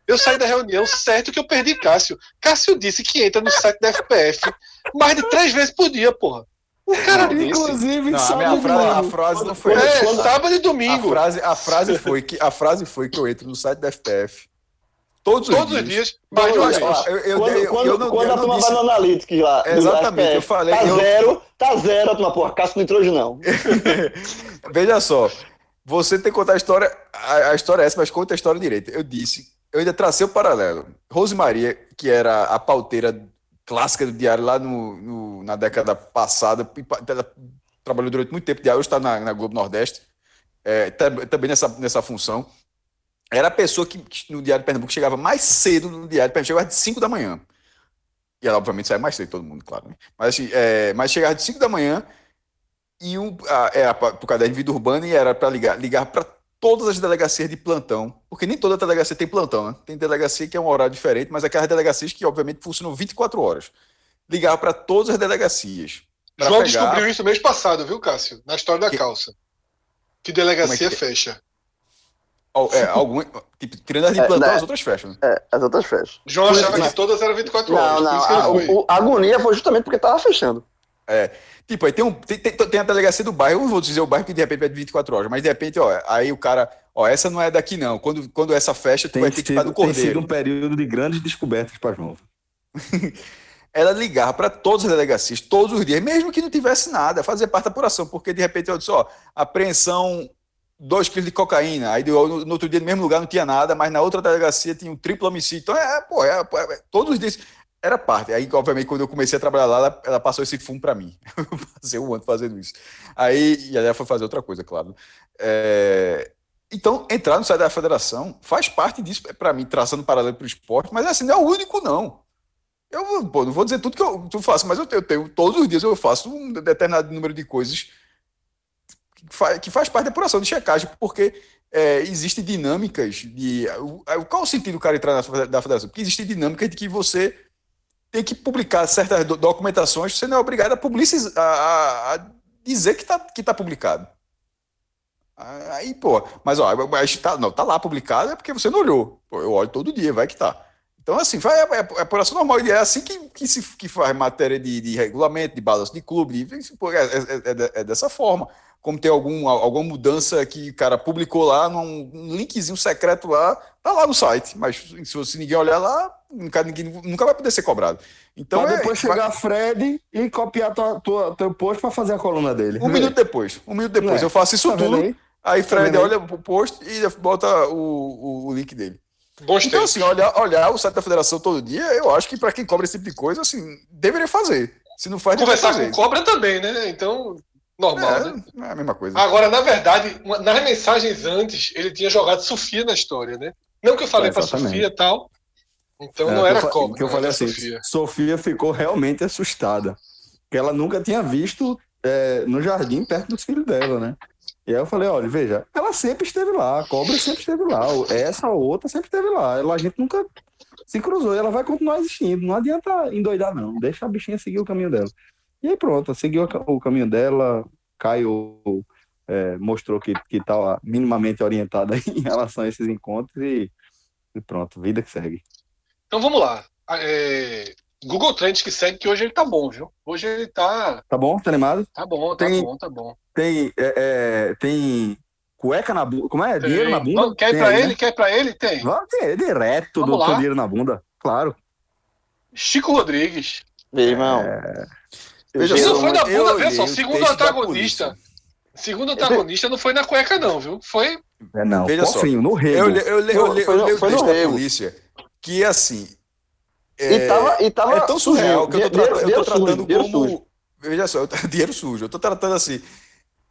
eu saí da reunião certo que eu perdi Cássio. Cássio disse que entra no site da FPF mais de três vezes por dia, porra. Um cara desse. Inclusive, Não, a, frase, a domingo. frase não foi É, essa. sábado e A domingo. frase, a, frase foi que, a frase foi que eu entro no site da FPF todos os Todos dias. os dias, mais de uma Olha, vez. eu- eu- quando eu- quando, eu não- quando eu a turma disse- vai no Analytics lá. Exatamente, SPF, eu falei- Tá eu- zero, tá zero, a turma, porra, Cássio não entrou hoje não. *laughs* Veja só, você tem que contar a história, a, a história é essa, mas conta a história direito. Eu disse, eu ainda tracei o paralelo. Rose Maria, que era a pauteira clássica do diário lá no, no- na década passada, trabalhou durante muito tempo diário, está na, na Globo Nordeste, é, tam- também nessa, nessa função. Era a pessoa que, que no Diário de Pernambuco chegava mais cedo no Diário de Pernambuco, chegava de 5 da manhã. E ela, obviamente, sai mais cedo, todo mundo, claro. Né? Mas, assim, é, mas chegava de 5 da manhã e um, a, era para o caderno de vida urbana e era para ligar, ligar para todas as delegacias de plantão, porque nem toda delegacia tem plantão, né? Tem delegacia que é um horário diferente, mas aquelas delegacias que, obviamente, funcionam 24 horas. Ligava para todas as delegacias. pra João pegar- descobriu isso mês passado, viu, Cássio? Na história da Que- calça. Que delegacia é que fecha. Al- É, algum, tipo, tirando as de É, plantão, né? as outras fecham. né? É, as outras fecham. João achava que todas eram 24 Não, horas. não, por isso que a, ele foi. o- a agonia foi justamente porque tava fechando. Tipo, aí tem, um, tem, tem, tem a delegacia do bairro, eu não vou dizer o bairro que de repente vai de 24 horas, mas de repente, ó, aí o cara, ó, essa não é daqui não. Quando, quando essa fecha, tu Tem, vai ter que ir para sido, do tem sido Cordeiro. um período de grandes descobertas para João. *laughs* Ela ligava para todas as delegacias, todos os dias, mesmo que não tivesse nada, fazia parte da apuração, porque de repente eu disse, ó, apreensão 2 quilos de cocaína, aí no, no outro dia no mesmo lugar não tinha nada, mas na outra delegacia tinha um triplo homicídio. Então, é, pô, é, é, todos os dias era parte. Aí, obviamente, quando eu comecei a trabalhar lá, ela, ela passou esse fumo para mim. *laughs* Eu passei um ano fazendo isso. Aí, e ela foi fazer outra coisa, claro. É, Então, entrar no site da federação faz parte disso, para mim, traçando paralelo para o esporte, mas assim, não é o único, não. Eu pô, não vou dizer tudo que eu, tu faço, mas eu tenho, eu tenho- todos os dias eu faço um determinado número de coisas fa- que faz parte da apuração de checagem, porque é, existem dinâmicas de. o- Qual o sentido do cara entrar na da federação? Porque existe dinâmica de que você tem que publicar certas do- documentações, você não é obrigado a, publicizar, a, a- dizer que está que tá publicado. Aí, pô, mas ó, mas tá, não, tá lá publicado é porque você não olhou. Pô, eu olho todo dia, vai que tá. Então, assim, vai, é, é apuração normal, e é assim que, que se que faz matéria de, de regulamento, de balanço de clube, de- é, é- é é dessa forma. Como tem algum, alguma mudança que o cara publicou lá, num um linkzinho secreto lá, tá lá no site. Mas se, se ninguém olhar lá, nunca, ninguém, nunca vai poder ser cobrado. Então, pra é- depois vai- chegar Fred e copiar tua, tua, teu post pra fazer a coluna dele. um minuto depois, um minuto depois, É. eu faço isso Tá tudo. aí? Aí Fred vendo aí? olha pro post e bota o, o, o link dele. Bons Então, assim, olhar, olhar o site da federação todo dia, eu acho que para quem cobra esse tipo de coisa, assim, deveria fazer. Se não faz, Conversar com cobra também, né? Então, normal, né? É, não é a mesma coisa. Agora, na verdade, nas mensagens antes, ele tinha jogado Sofia na história, né? Não que eu falei É, pra. Sofia e tal. Então É, não que era cobra. Que eu não falei assim, Sofia. Sofia. ficou realmente assustada. Porque ela nunca tinha visto é, no jardim perto dos filhos dela, né? E aí eu falei, olha, veja, ela sempre esteve lá, a cobra sempre esteve lá, essa ou outra sempre esteve lá. Ela, a gente nunca se cruzou e ela vai continuar existindo. Não adianta endoidar, não. Deixa a bichinha seguir o caminho dela. E aí pronto, seguiu o caminho dela, Caio é, mostrou que estava minimamente orientada *laughs* em relação a esses encontros e, e pronto, vida que segue. Então vamos lá. É, Google Trends que segue que hoje ele tá bom, viu? Hoje ele tá, Tá bom? Tá animado? tá bom, tá Tem- bom, tá bom. Tem, é, é, tem cueca na bunda. Como é? Dinheiro na bunda? Quer ir Tem pra aí, ele? né? Quer ir pra ele? Tem. Vamos ter direto Vamos do lá. dinheiro na bunda. Claro. Chico Rodrigues. Meu irmão. Veja Isso foi na bunda, olhei veja só, o segundo antagonista. Segundo antagonista, não foi na cueca, não, viu? Foi. É, não, Veja só, cofrinho, no rego. Eu, eu, eu, eu foi no texto da rego. polícia que, assim, E tava, e tava é tão surreal que eu tô, Dinheiro- tratando- eu tô tratando como. sujo. Veja só, *laughs* dinheiro sujo. Eu tô tratando assim.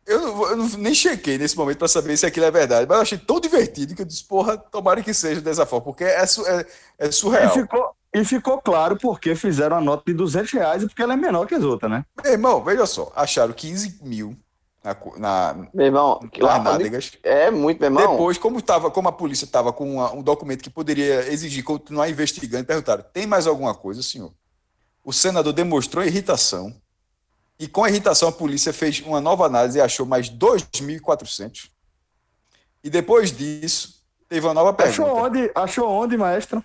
Eu, não eu não- nem chequei nesse momento pra saber se aquilo é verdade, mas eu achei tão divertido que eu disse, porra, tomara que seja dessa forma, porque é, é, é E surreal. ficou, e ficou claro porque fizeram a nota de 200 reais e porque ela é menor que as outras, né? Meu irmão, veja só, acharam 15 mil na, na, Meu irmão, lá, nádegas. é muito, meu irmão. Depois, como, tava, como a polícia estava com uma- um documento que poderia exigir continuar investigando, perguntaram: tem mais alguma coisa, senhor? O senador demonstrou irritação. E com a irritação, a polícia fez uma nova análise e achou mais 2.400. E depois disso, teve uma nova Achou pergunta. onde, achou onde, maestro?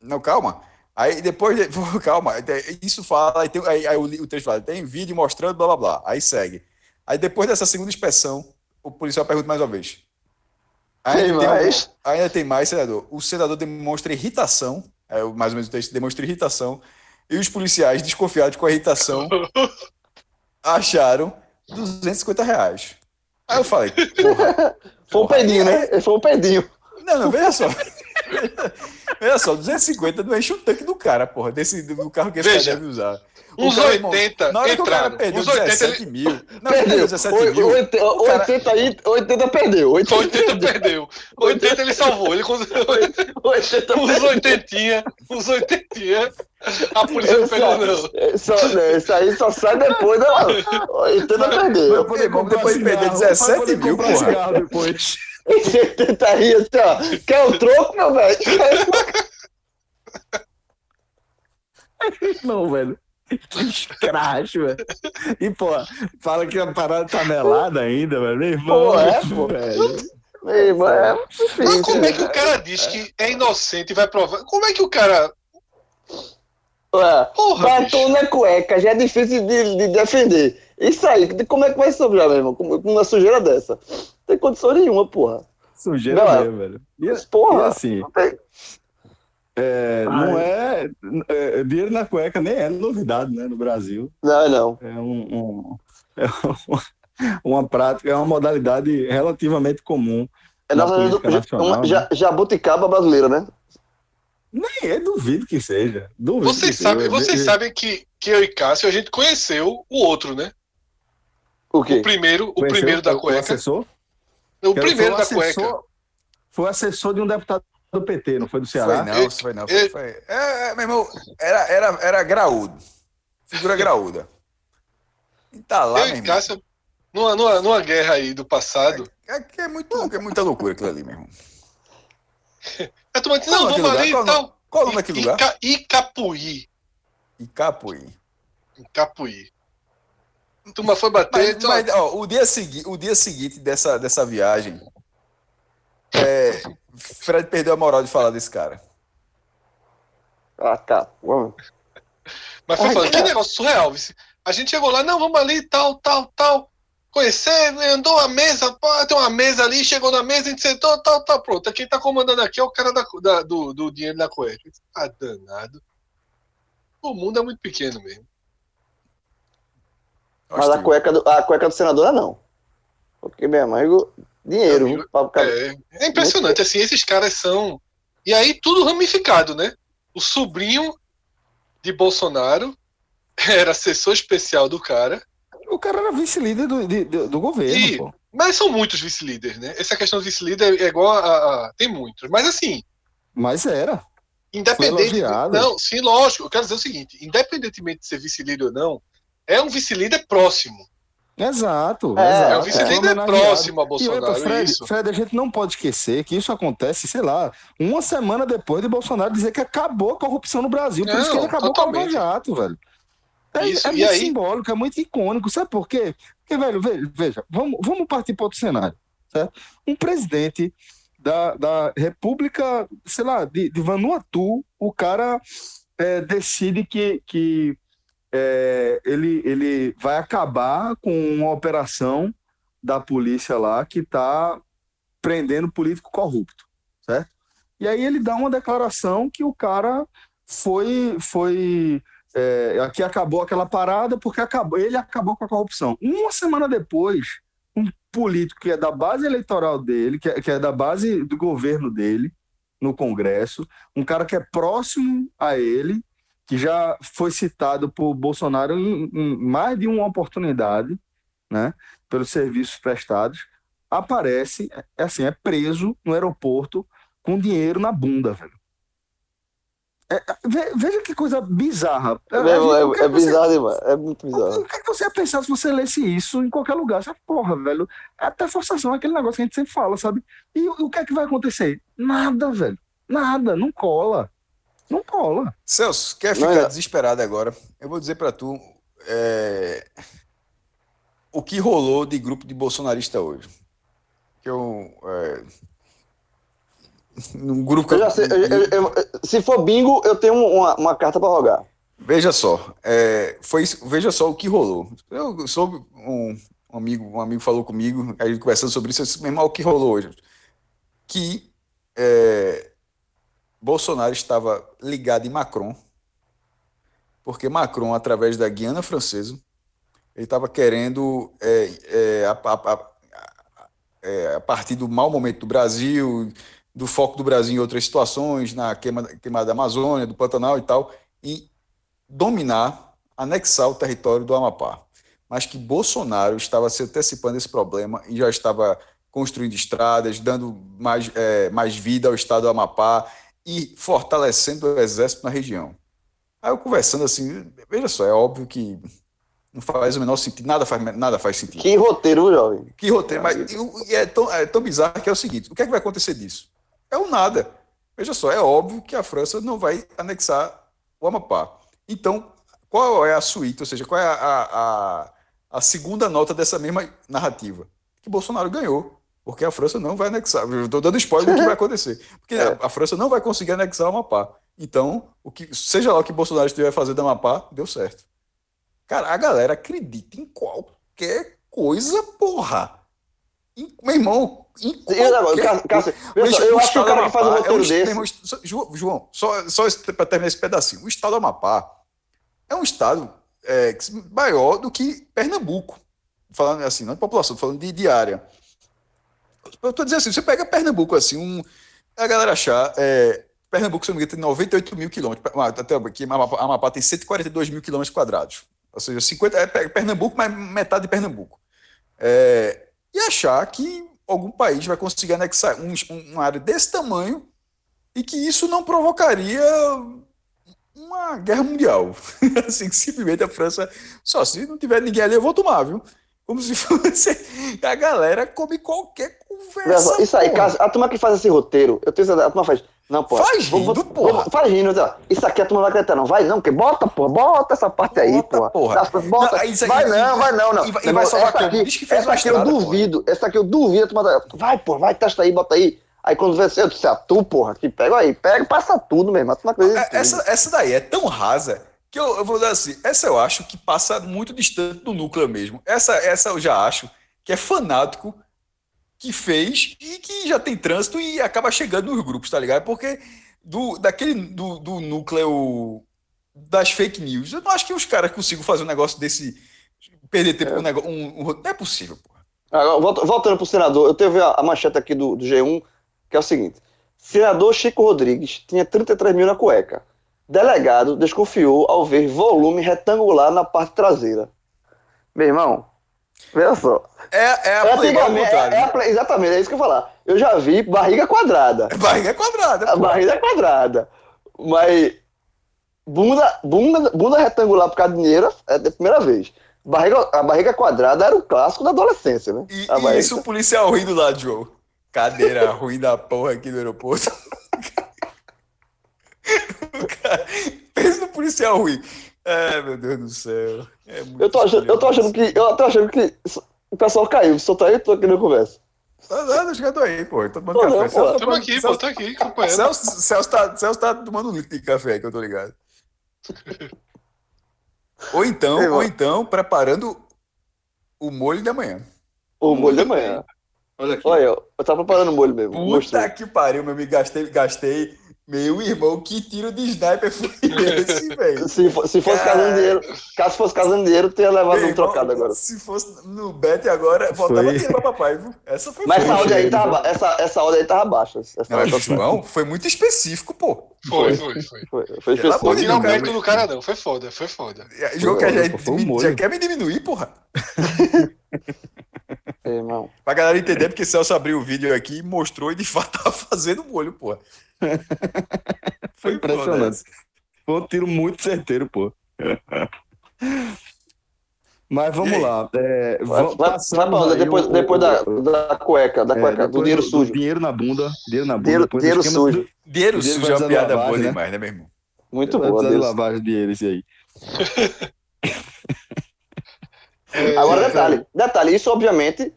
Não, calma. Aí depois, de- *laughs* calma, isso fala, aí, tem, aí, aí o, o texto fala, tem vídeo mostrando, blá blá blá. Aí segue. Aí depois dessa segunda inspeção, o policial pergunta mais uma vez. Ainda Tem mais? ainda tem mais, senador. O senador demonstra irritação, é, mais ou menos o texto demonstra irritação, e os policiais, desconfiados com a irritação, *laughs* acharam 250 reais. Aí eu falei, porra, *laughs* Foi um pedinho, né? Foi um pedinho. não, não, veja só. Veja só, 250 não enche o tanque do cara, porra, desse, do carro que esse Veja, cara deve usar. O Uns cara, irmão, 80 Na hora que o cara entraram. perdeu Uns 80 17 mil. Não, Perdeu. perdeu 17 mil. O- oit- o cara- 80 aí, 80 perdeu. 80 80 perdeu. 80 ele salvou. Ele conseguiu. 80 Uns perdeu. 80, uns 80. A polícia não pegou, não. Só, né, isso aí só sai depois da 80 perdeu. Pra irmão, depois de perder cigarro, 17 pra poder mil, porra. depois. Esse 80 aí, assim, ó. Quer o troco, meu velho? Não, velho. Que escracho, velho. E, pô, fala que a parada tá melada ainda, velho. Meu irmão. Pô, é, pô. velho. Meu irmão, é Mas difícil. como é que o cara diz que é inocente e vai provar? Como é que o cara. Ué, Porra, batom na cueca já é difícil de, de defender. Isso aí, como é que vai sobrar, meu irmão? Com uma sujeira dessa? Não tem condição nenhuma, porra. Sujeira Não, é- mesmo, velho. E, e Porra. assim, não tem- é, não é, é. Dinheiro na cueca nem é novidade, né, no Brasil. Não, não. É, um, um- *laughs* é uma, uma prática, é uma modalidade relativamente comum. É Na nossa política nacional, uma né? ja- jabuticaba brasileira, né? Nem eu duvido que seja. Duvido Vocês que sabem, seja. vocês sabem que, que eu e Cássio a gente conheceu o outro, né? O quê? O primeiro, o primeiro da o cueca. assessor? O Que primeiro foi da o assessor- cueca. Foi assessor de um deputado do PT, não foi do Foi Ceará? não, foi não. Foi, foi. É, é, meu irmão, era, era, era graúdo. Figura *laughs* graúda. E tá lá, Eu meu irmão. Cássio numa, numa, numa guerra aí do passado. É, que é, muito, é muita loucura aquilo ali, meu irmão. *laughs* Disse, Qual não, é vamos ali e tal. Qual o nome daquele lugar? Ica- Icapuí. E Capuí. Icapuí. Turma foi bater. Mas, então, mas, ó, o, dia segui, o dia seguinte dessa, dessa viagem, é, Fred perdeu a moral de falar desse cara. Ah, cara, vamos. Mas foi Ai, falando, que negócio surreal. A gente chegou lá, não, vamos ali, tal, tal, tal. Conhecer, andou a mesa, pá, tem uma mesa ali, chegou na mesa, a gente sentou, tal, tal, pronto. Quem tá comandando aqui é o cara da, da- do, do dinheiro da disse, Ah, danado. O mundo é muito pequeno mesmo. Mas a cueca, do, a cueca do senador não. Porque, meu amigo, dinheiro. Meu amigo, É, é impressionante, assim, esses caras são. E aí tudo ramificado, né? O sobrinho de Bolsonaro *laughs* era assessor especial do cara. O cara era vice-líder do, de- do, do governo, E- pô. Mas são muitos vice-líderes, né? Essa questão do vice-líder é igual a, a- Tem muitos. Mas assim, Mas era. independente. Não, sim, lógico. Eu quero dizer o seguinte: independentemente de ser vice-líder ou não, é um vice-líder próximo. Exato. É, exato. É um vice-líder homenageado. próximo a E Bolsonaro. outra, Fred, isso. Fred, a gente não pode esquecer que isso acontece, sei lá, uma semana depois de Bolsonaro dizer que acabou a corrupção no Brasil. Por isso que Não, ele acabou com o totalmente. Jato, velho. É, Isso, é muito aí- simbólico, é muito icônico. Sabe por quê? Porque, velho, ve- veja, vamos, vamos partir para outro cenário. Certo? Um presidente da, da República, sei lá, de, de Vanuatu, o cara é, decide que, que é, ele, ele vai acabar com uma operação da polícia lá que está prendendo político corrupto, certo? E aí ele dá uma declaração que o cara foi, foi é, acabou aquela parada porque acabou, ele acabou com a corrupção. Uma semana depois, um político que é da base eleitoral dele, que é, que é da base do governo dele, no Congresso, um cara que é próximo a ele, que já foi citado por Bolsonaro em, em mais de uma oportunidade, né, pelos serviços prestados, aparece, é assim, é preso no aeroporto com dinheiro na bunda, velho. É, ve- veja que coisa bizarra. Gente- é, é que você- bizarro demais. É muito bizarro. o que, é que você ia pensar se você lesse isso em qualquer lugar? Você, porra, velho, é até forçação, aquele negócio que a gente sempre fala, sabe? E o, o que é que vai acontecer? Nada, velho. Nada, não cola. Não cola. Celso, quer Não, ficar é- desesperado agora? Eu vou dizer pra tu é, o que rolou de grupo de bolsonarista hoje. Que eu. É, num grupo que Eu já sei, eu- eu- eu- se for bingo, eu tenho uma, uma carta pra rogar. Veja só, é, foi isso- veja só o que rolou. Eu soube, um, um amigo, um amigo falou comigo, a gente conversando sobre isso, eu disse, meu irmão, o que rolou hoje? Que é, Bolsonaro estava ligado em Macron, porque Macron, através da Guiana Francesa, ele estava querendo, é, é, a, a- a- é, a partir do mau momento do Brasil, do foco do Brasil em outras situações, na queima, queimada da Amazônia, do Pantanal e tal, e dominar, anexar o território do Amapá. Mas que Bolsonaro estava se antecipando esse problema e já estava construindo estradas, dando mais, eh, mais vida ao estado do Amapá e fortalecendo o exército na região. Aí eu conversando assim, veja só, é óbvio que não faz o menor sentido, nada faz, nada faz sentido. Que roteiro, jovem. Que roteiro, mas e é tão, é tão bizarro que é o seguinte: o que é que vai acontecer disso? É o nada. Veja só, é óbvio que a França não vai anexar o Amapá. Então, qual é a suíte, ou seja, qual é a, a, a segunda nota dessa mesma narrativa? Que Bolsonaro ganhou, porque a França não vai anexar. Eu estou dando spoiler do que *laughs* vai acontecer. Porque É. a, França não vai conseguir anexar o Amapá. Então, o que, seja lá o que Bolsonaro estiver fazendo do Amapá, deu certo. Cara, a galera acredita em qualquer coisa, porra. Em- meu irmão, em qualquer eu o acho que o cara que faz um é roteiro est- meu desse. irmão, João, só, só para terminar esse pedacinho. O estado do Amapá é um estado é, maior do que Pernambuco. Falando assim, não de população, falando de, de área. Eu estou dizendo assim, você pega Pernambuco assim, um, a galera achar, é, Pernambuco, se não me engano, tem 98 mil quilômetros. Ah, Até aqui, Amapá, Amapá tem 142 mil quilômetros quadrados. Ou seja, 50, é Pe- Pernambuco, mas metade de Pernambuco. É, e achar que algum país vai conseguir anexar um, um- uma área desse tamanho e que isso não provocaria uma guerra mundial. *laughs* assim, simplesmente a França, só se não tiver ninguém ali, eu vou tomar, viu? Como se fosse. A galera come qualquer conversa. só, Isso aí, porra. caso, a turma que faz esse roteiro, eu tenho certeza, a turma faz. Não, pô. Faz rindo, vou- porra. vou- Faz rindo. Isso aqui a turma vai acreditar, não. Vai não, que bota, pô, bota essa parte aí, porra. porra. Bota. Não, isso aí- vai não, vai não, não. e vai- e vai salvar essa aqui, que fez essa aqui eu duvido, essa aqui eu duvido, a turma vai, pô, vai, testa aí, bota aí. Aí quando vê, eu disse, ah, tu, porra, que pega aí, pega, passa tudo mesmo, a turma acredita É. Essa, essa daí é tão rasa que eu, eu vou dar assim. Essa eu acho que passa muito distante do núcleo mesmo. Essa, essa eu já acho que é fanático que fez e que já tem trânsito e acaba chegando nos grupos, tá ligado? Porque do, daquele do, do núcleo das fake news, eu não acho que os caras consigam fazer um negócio desse. Perder tempo com um negócio. Um, um- não é possível, porra. Agora, volta- voltando pro senador, eu teve a, a manchete aqui do, do G1, que é o seguinte: senador Chico Rodrigues tinha 33 mil na cueca. Delegado desconfiou ao ver volume retangular na parte traseira. Meu irmão, veja só. É, é É a Playboy é- é a Play- exatamente, é isso que eu ia falar. Eu já vi barriga quadrada. A *laughs* barriga é quadrada. A barriga é quadrada. Mas bunda, bunda, bunda retangular por causa de dinheiro é da primeira vez. Barriga, a barriga quadrada era o clássico da adolescência, né? E, A e isso o policial rindo lá, Joe. Cadeira ruim da porra aqui no aeroporto. *laughs* Cara- Pensa no policial ruim. É, meu Deus do céu. É muito Eu tô achando, eu tô achando que. Eu tô achando que o pessoal caiu. Só tá aí, tô aqui na conversa. Não, não, deixa que eu tô aí, pô. Tô tomando Pô, não, café. Celso tá Tamo tomando- aqui, pô, tá aqui, acompanhando. Celso, Celso, tá, Celso tá tomando um litro de café, que eu tô ligado. Ou então, Ei, ou então, preparando o molho da manhã. O molho de manhã. Olha aqui. Olha, eu eu tava preparando o molho mesmo. Puta que pariu, meu amigo. Gastei, gastei. Meu irmão, que tiro de sniper foi esse, *laughs* velho? Se, se fosse Cara. casando dinheiro, caso fosse casando dinheiro, teria levado Meu um irmão, trocado agora. Se fosse no bet agora, voltava Foi. dinheiro pra papai, viu? Essa foi Mas essa forte. ordem aí tava, ba- essa, essa ordem aí tava baixa. Essa Não, mas, João, foi muito específico, pô. Foi, foi, foi. foi, foi Não de específico. tirar o Deus, mérito do cara, não. Foi foda, foi foda. João quer, já, foi o me- molho. já quer me diminuir, porra. *laughs* É, irmão. Pra galera entender, porque Celso abriu o vídeo aqui e mostrou e de fato *laughs* tava fazendo molho, porra. *laughs* Foi impressionante. Foi um tiro muito certeiro, pô. *laughs* Mas vamos lá. É, onde? aí Depois, o- depois o- da, o- da cueca, da é, cueca, do depois dinheiro sujo. Dinheiro na bunda. Dinheiro na bunda. Dinheiro- do dinheiro sujo. do- Dinheiro Dinheiro sujo é uma piada lavagem, boa né? demais, né, meu irmão? Muito boa. lavagem de dinheiro esse aí. É, Agora, é, detalhe, detalhe, isso obviamente,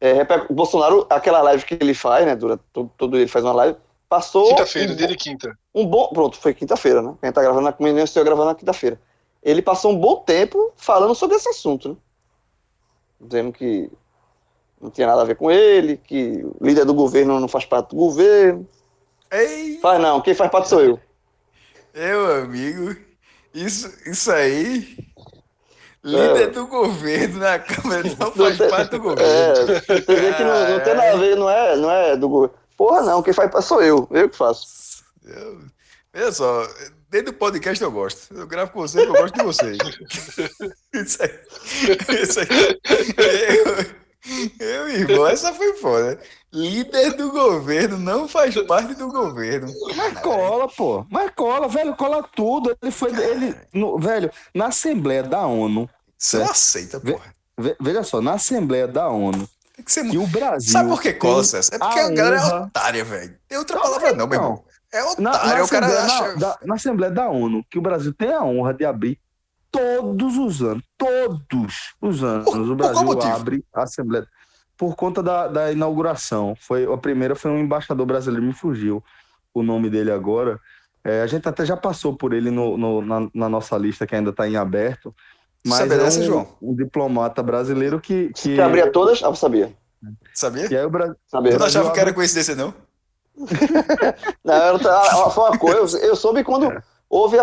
é, Bolsonaro, aquela live que ele faz, né, durante todo, todo dia ele faz uma live, passou Quinta-feira, um, dia de quinta. um bom, pronto, foi quinta-feira, né, a gente tá gravando, na comunidade estou gravando na quinta-feira. Ele passou um bom tempo falando sobre esse assunto, né, dizendo que não tinha nada a ver com ele, que o líder do governo não faz parte do governo, Ei, faz não, quem faz parte sou eu. meu amigo, isso, isso aí. Líder É. do governo na Câmara não *laughs* Não faz tem- parte do governo. É, você vê que não, não tem nada a ver, não é, não é do governo. Porra não, quem faz parte sou eu, eu que faço. Eu- Olha só, dentro do podcast eu gosto. Eu gravo com vocês, eu gosto de vocês. *laughs* Isso aí. Isso aí. Eu, eu, irmão, essa foi foda. Líder do governo não faz parte do governo. Mas cola, pô. Mas cola, velho, cola tudo. Ele foi. Ele, no- velho, na Assembleia da ONU. Você não aceita, porra. ve- Veja só, na Assembleia da ONU, Tem que ser que o Brasil. Sabe por que cola, César? É porque a a galera é honra- otária, velho. Tem outra Não, palavra não, meu não. irmão. É Na, otário, na o cara acha... na, da- na Assembleia da ONU, que o Brasil tem a honra de abrir todos os anos, todos os anos, Por- o Brasil abre a Assembleia. Por conta da, da inauguração. Foi, a primeira foi um embaixador brasileiro, me fugiu o nome dele agora. É, a gente até já passou por ele no, no- na, na nossa lista, que ainda está em aberto. Mas Sabia é dessa, um, João? um diplomata brasileiro que. que... Que abria todas, ah, eu sabia. Sabia? E aí o Brasil. sabia. Tu não achava que era coincidência, não? *laughs* Não, eu não tava- foi uma coisa, eu, eu soube quando houve a,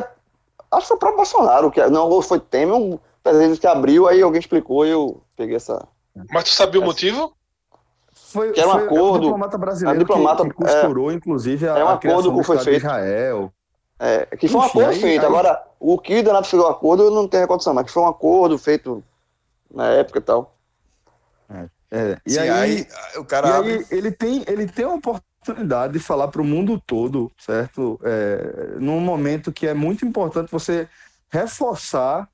acho que foi o próprio Bolsonaro, que não, foi Temer, um presidente que abriu, aí alguém explicou e eu peguei essa. Mas tu sabia o motivo? Foi, Que era um foi acordo- um diplomata brasileiro é um diplomata- que, que costurou, inclusive, a, é um a acordo do que foi feito. Israel. É, que foi um Enfim, acordo aí- feito. aí- Agora, o que o Danado fez o acordo, eu não tenho recordação, mas que foi um acordo feito na época e tal. É, e Sim, aí, aí, o cara e abre... aí ele, tem, ele tem uma oportunidade de falar para o mundo todo, certo? É, num momento que é muito importante você reforçar o-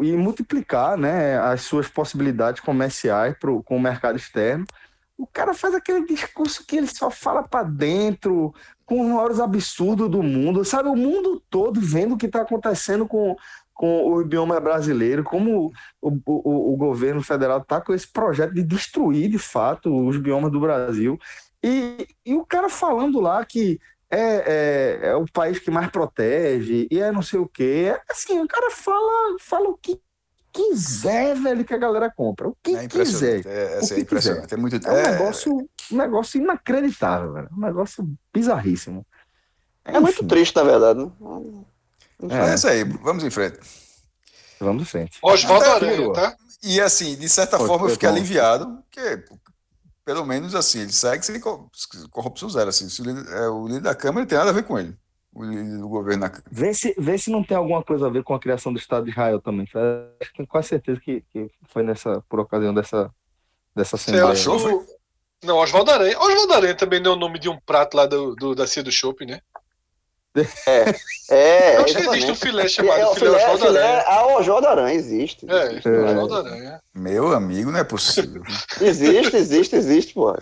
e multiplicar né, as suas possibilidades comerciais pro, com o mercado externo. O cara faz aquele discurso que ele só fala para dentro, com os maiores absurdos do mundo, sabe? O mundo todo vendo o que está acontecendo com, com o bioma brasileiro, como o, o, o governo federal está com esse projeto de destruir, de fato, os biomas do Brasil. E, e o cara falando lá que é, é, é o país que mais protege, e é não sei o quê. Assim, o cara fala, fala o que quiser, velho, que a galera compra. O que É quiser. É, assim, O é que impressionante. É muito. É um é- negócio, um negócio inacreditável, velho. Um negócio bizarríssimo. É muito Enfim, triste, na verdade. né? É isso aí, vamos em frente. Vamos em frente. Oswaldo Aranha, furou. tá? E assim, de certa Pô, forma, eu fiquei bom. aliviado, porque pelo menos assim, ele segue sem co- corrupção zero. Assim, se o, líder, é, o líder da Câmara não tem nada a ver com ele. O líder do governo na Câmara. Vê se, vê se não tem alguma coisa a ver com a criação do Estado de Israel também. Acho que tenho quase certeza que, que foi nessa, por ocasião dessa, dessa assembleia. Celso. Não, Oswaldo Aranha. Oswaldo Aranha também é o nome de um prato lá do, do, da Cia do Shopping, né? É, Eu acho que existe um filé É, chamado o filé filé, Oswaldo filé, Aranha. a Oswaldo Aranha existe. É, existe. É. Oswaldo Aranha. Meu amigo, não é possível. Existe, existe, existe, pô.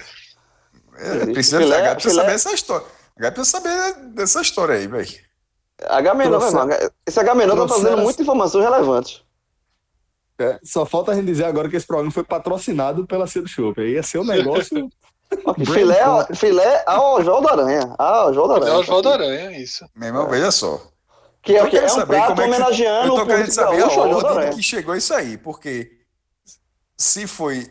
É, precisa, Filé- a Gabi precisa filé- saber essa história. A Gabi precisa saber dessa história aí, velho. Agamenon, Trouxe-. Esse Agamenon tá trazendo muitas informações relevantes. É, só falta a gente dizer agora que esse programa foi patrocinado pela Cedo Show. Aí ia ser um negócio. Filé, Company. filé a Oswaldo Aranha. A Oswaldo Aranha. É Oswaldo Aranha, isso. Meu irmão, veja só. Que é Eu o quero É um saber prato como é que- homenageando Eu o tô querendo saber a ordem que chegou isso aí, porque se foi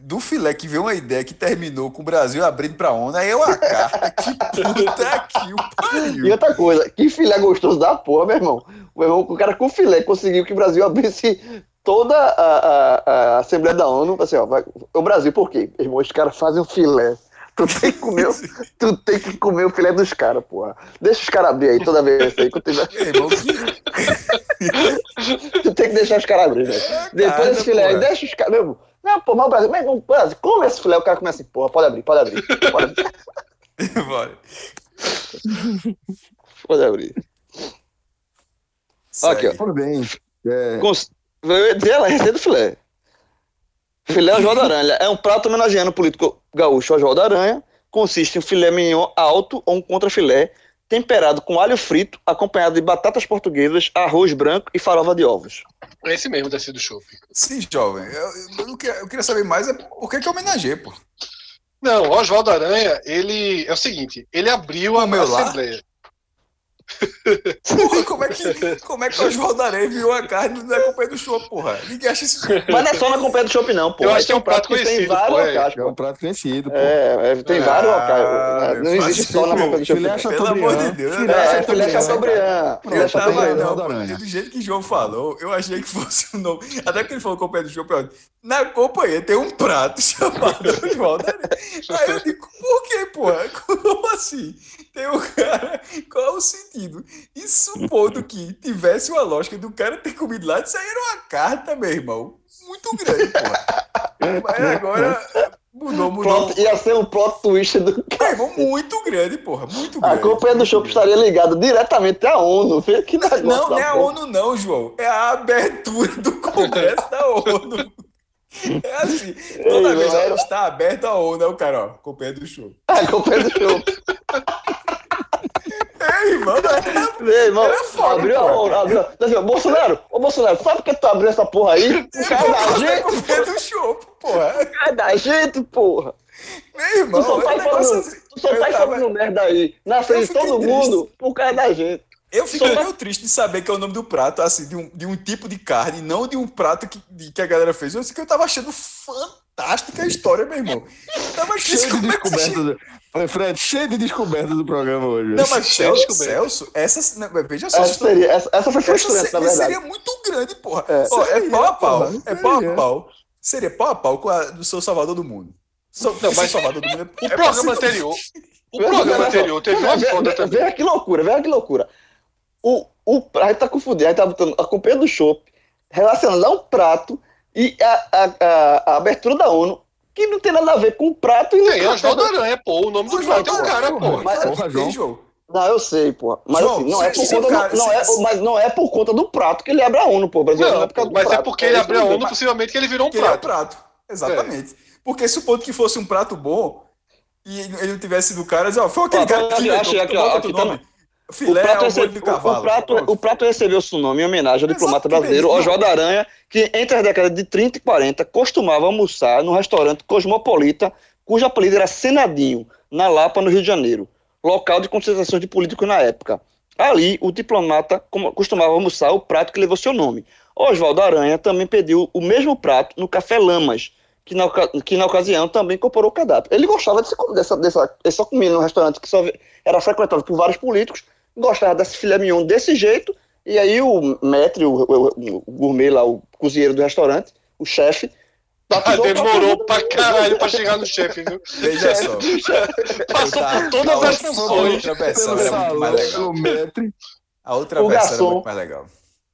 do filé que veio uma ideia que terminou com o Brasil abrindo pra ONU, aí é uma carta que puta que o E pariu. outra coisa, que filé gostoso da porra, meu irmão. Meu irmão, o cara com filé conseguiu que o Brasil abrisse toda a, a- a Assembleia da ONU. Assim, ó, vai, o Brasil, por quê? Irmão, os caras fazem um filé. Tu tem que comer, o- *laughs* tu tem que comer o filé dos caras, porra. Deixa os caras abrir aí toda vez aí. *laughs* Tu tem que deixar os caras abrir, velho. Depois cara, desse filé aí, porra. deixa os caras. Meu, não, pô, mas o Brasil, meu irmão, Brasil, come esse filé, o cara começa assim, porra, pode abrir, pode abrir. Pode abrir, *laughs* Bora. pode abrir. Aqui, ó. Tudo bem. É, Cons- Eu ia dizer ela, receita do filé. Filé Oswaldo Aranha é um prato homenageando o político gaúcho Oswaldo Aranha. Consiste em um filé mignon alto ou um contrafilé temperado com alho frito, acompanhado de batatas portuguesas, arroz branco e farofa de ovos. É esse mesmo da do Shopping. Sim, jovem. Eu, eu, queria, eu queria saber mais é por que que eu homenageei, pô. Não, o Oswaldo Aranha, ele. É o seguinte, ele abriu a meu lar? Porra, como é que, como é que o Oswaldo Aranha viu a carne na companhia do show, porra? Ninguém acha isso. *laughs* Mas não é só na companhia do shopping, não, pô. Eu acho que é um prato que tem conhecido, vários pô, é. locais, é um prato conhecido, pô. É, é, tem Ah, vários locais. Não existe só na companhia do shopping. Filé não. Pelo amor de Deus, Filé né? É, Chateaubriand. filé Chateaubriand. Eu tava, Chateaubriand, Chateaubriand. Não, do jeito que o João falou, eu achei que fosse o nome. Até que ele falou companhia do show, pronto. Na companhia tem um prato *laughs* chamado Oswaldo Aranha. Aí eu digo, por que, porra? Como assim? Um cara. Qual é o sentido? E supondo que tivesse uma lógica do cara ter comido lá, isso aí era uma carta, meu irmão. Muito grande, porra. Mas agora mudou, mudou. Plot- ia ser um plot twist do irmão, muito grande, porra. Muito A grande. companhia do shopping estaria ligada diretamente à ONU. Vê Que negócio Não, não é a porra. ONU, não, João. É a abertura do Congresso da ONU. É assim. Toda Ei, vez ó, está aberto a ONU, é o cara, ó, companhia do show. A companhia do shopping. É, irmão, é, *laughs* Meu irmão, Era foda, abriu a pô. ONU. Abriu. Assim, ó, Bolsonaro, ô Bolsonaro, sabe por que tu abriu essa porra aí? Por causa da é gente, companhia do show, porra. por causa da gente, porra. Meu irmão, Tu só é um tá negócio falando, assim. tu só tá tava- falando merda aí. Na frente de todo triste. mundo, por causa da gente. Eu fico Só- meio triste de saber que é o nome do prato, assim, de um, de um tipo de carne, não de um prato que, de- que a galera fez. Eu sei que eu tava achando fantástica a história, meu irmão. Tava Cheio de é descobertas. do- Foi, Fred, cheio de descobertas do programa hoje. Não, mas Celso. Celso, essa, não, veja só, Essa, estão- seria, essa, essa foi essa frustrante, na seria, verdade. seria muito grande, porra. É. Ó, é Seria, pau a pau, porra, é pau a seria. pau. Seria pau a pau com a do seu Salvador do Mundo. So, Não, mas Salvador do Mundo é, O é programa possível- anterior. O programa anterior teve uma foda também. Veja que loucura, veja que loucura. O, o, a gente tá confundindo, a gente tá botando a companhia do chopp relacionando a um prato e a, a, a, a abertura da ONU, que não tem nada a ver com o prato e o Oswaldo da- Aranha, pô. O nome do prato é o cara, pô. Mas Porra, tem, João. João. Não, eu sei, pô. Mas João, assim, não é por se conta cara- do, não é, se- mas não é por conta do prato que ele abre a ONU, pô. O Brasil não, Não, é por causa do mas é prato. porque ele abriu que a ONU, possivelmente que ele virou um Que ele é o prato. prato. Exatamente. Porque supondo que fosse um prato bom e ele não tivesse sido o cara, diz, ó, foi aquele cara que achei aqui, ó, é aqui nome? O Filé prato, recebe- o- cavalo. o, prato, o prato recebeu seu nome em homenagem ao diplomata brasileiro. Oswaldo Aranha, que entre as décadas de 30 e 40 costumava almoçar no restaurante Cosmopolita, cujo apelido era Senadinho, na Lapa, no Rio de Janeiro, local de concentração de políticos na época. Ali, o diplomata costumava almoçar o prato que levou seu nome. Oswaldo Aranha também pediu o mesmo prato no Café Lamas, que na, que na ocasião também incorporou o cardápio. Ele gostava desse, dessa, dessa, só comia num restaurante que só era frequentado por vários políticos, gostava desse filé mignon desse jeito, e aí o maître, o, o- o gourmet lá, o cozinheiro do restaurante, o chefe, Ah, demorou pra caralho pra chegar no chefe, viu? Veja só. Passou por todas as funções. A outra versão Pelo era muito mais legal. A outra O versão garçom. era muito mais legal.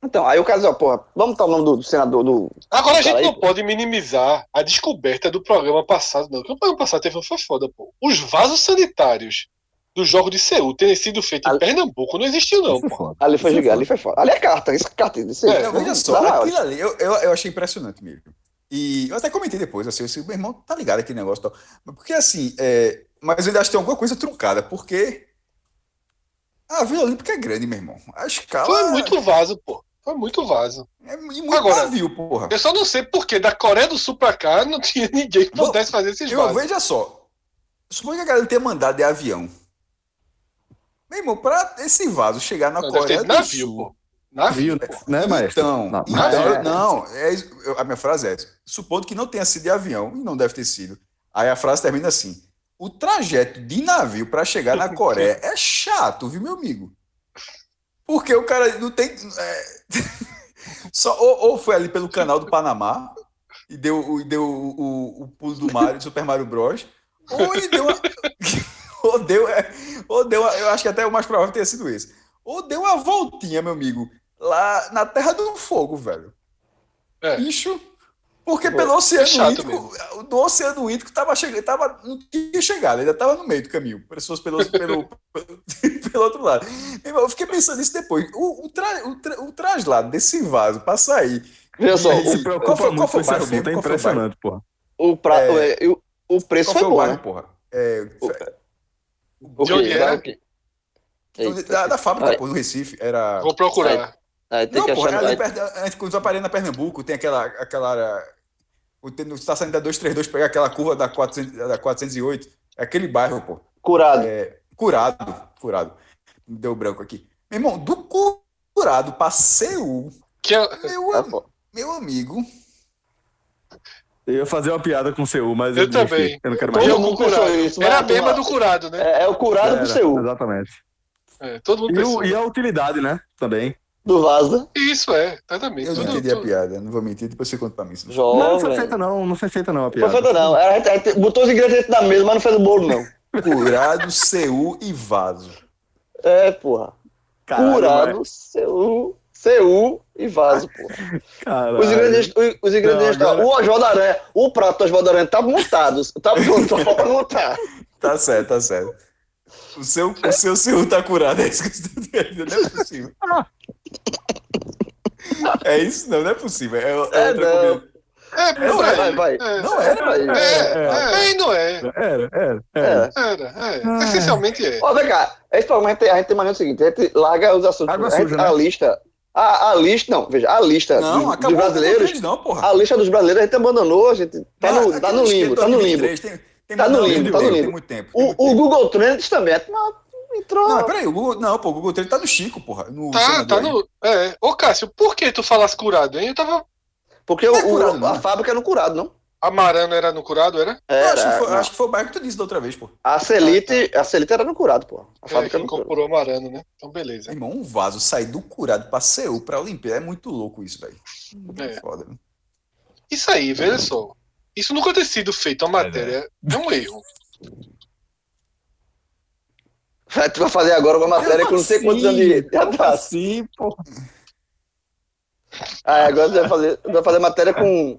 Então, aí o cara disse, ó, porra, vamos botar o nome do, do senador do... Agora a gente Peraí, não pô. pode minimizar a descoberta do programa passado, não. Porque o programa passado teve foi foda, pô. Os vasos sanitários do jogo de Seul terem sido feitos em Ali- Pernambuco não existiu, não, é. Ali foi é gigante, ali foi foda. Ali é carta, isso é carta. Isso É, Não, veja só, dá maior. aquilo ali, eu, eu, eu achei impressionante mesmo. E eu até comentei depois, assim, eu disse, meu irmão, tá ligado aquele negócio e tal. Porque assim, é, mas eu ainda acho que tem alguma coisa truncada, porque a Vila Olímpica é grande, meu irmão. A escala Foi muito vaso, pô. Foi muito vaso. é e muito Agora- navio, porra. Eu só não sei porque da Coreia do Sul pra cá não tinha *laughs* ninguém que pudesse fazer esses Eu, vasos. veja só, suponho que a galera tenha mandado de avião. Meu irmão, pra esse vaso chegar na deve Coreia do navio, Sul, pô. Navio. Viu, né, maestro? Então, Não, então, mas- não, é a minha frase é essa. Supondo que não tenha sido de avião, e não deve ter sido. Aí a frase termina assim: o trajeto de navio para chegar na Coreia é chato, viu, meu amigo? Porque o cara não tem. é, *laughs* só, ou, ou foi ali pelo canal do Panamá e deu, o- e deu o, o, o pulo do Mario, do Super Mario Bros. Ou ele deu uma. Ou deu. é, Ou deu. Eu acho que até o mais provável tenha sido esse. Ou deu uma voltinha, meu amigo, lá na Terra do Fogo, velho. É. Bicho. Porque Pô, pelo Oceano chato Índico, do Oceano Índico tava chegando, tava, não tinha chegado, ainda tava no meio do caminho. Pessoas pelo, pelo, *laughs* pelo outro lado. Eu fiquei pensando nisso depois. O, o, tra, o, tra, o traslado desse vaso pra sair. Veja só, Ele se o, preocupa qual foi- muito qual foi com o bairro é mesmo? O impressionante, porra. o prato, É. é, o, o preço foi foi o bom, bairro, né? porra? É, O De onde era? Então, Eita, da, da fábrica, pô, no Recife. Era. Vou procurar. Aí tem Não, que porra, achar. ali perto, a gente na Pernambuco, tem aquela. aquela área- no- Tá saindo da 232, pegar aquela curva da, 400, da 408. É aquele bairro, pô. Curado. É, curado, curado. Deu branco aqui. Meu irmão, do curado pra Seul, Que é- meu, É am- foda. meu amigo. Eu ia fazer uma piada com o Seul, mas Eu desisti. também. Eu não quero mais. eu Todo mundo pensou isso, Era a mesma do curado, né? É, é o curado do seu, Exatamente. É, todo mundo E, pensou. e a utilidade, né? Também. do vaso. Isso é, exatamente. Eu não Tudo- entendi a tudo- piada, não vou mentir, depois você conta pra mim. Não, não foi Jovem. feita não, não foi feita não a Não piada. foi feita, não. A gente, a gente botou os ingredientes na mesa, mas não fez o bolo, não. *laughs* Curado, Seul e vaso. É, porra. Caralho, Curado, seu, seu e vaso. Caralho. Os ingredientes, os, ingredientes Não, tá- agora- O Oswaldo Aranha, o prato do Oswaldo Aranha tá montado. Tá pronto, só falta montar. Tá certo, tá certo. O seu, o seu Seul tá curado, é isso que eu estou dizendo. Não é possível. É isso? Não, não é possível. É, é É, outra não. comida. É, não Vai, é. vai, vai. É, Não é? Vai. é, é, é, e não é. Era, era, É. era. Era, é. Essencialmente é. Ó, vem cá, esse programa a gente tem, a gente tem maneira do seguinte, a gente larga os assuntos. Água a, gente- suja, né? a lista. A, a lista, não, veja, a lista Não, dos, acabou dos brasileiros. deles, não, porra. A lista dos brasileiros a gente abandonou, a gente tá no, Ah, tá no limbo, esquema tá no limbo. 2023, Tem, tem Tá muito- no limbo, tá no limbo. Tem muito tempo. tem O, muito o tempo. Google Trends também mas entrou. Não, peraí, o Google, não, pô, o Google Trends tá no Chico, porra. No Tá, tá aí. no. É. Ô, Cássio, por que tu falasse curado, hein? Eu tava. porque não o, é o- curado, não. a fábrica é no curado, não? Amarano era no curado, era? Era, acho, que foi, acho que foi o bairro que tu disse da outra vez, pô. A Celite, a Celite era no curado, pô. A É, fábrica que é no curado. incorporou Amarano, né? Então, beleza. Irmão, um vaso sair do curado pra Seul, pra Olimpíada. É muito louco isso, velho. É. Foda. né? Isso aí, veja só. Isso nunca ter sido feito a matéria é um erro. Tu vai fazer agora uma matéria com não sei quantos anos de de atraso. Sim, pô. Ah, agora você vai fazer, vai fazer matéria com.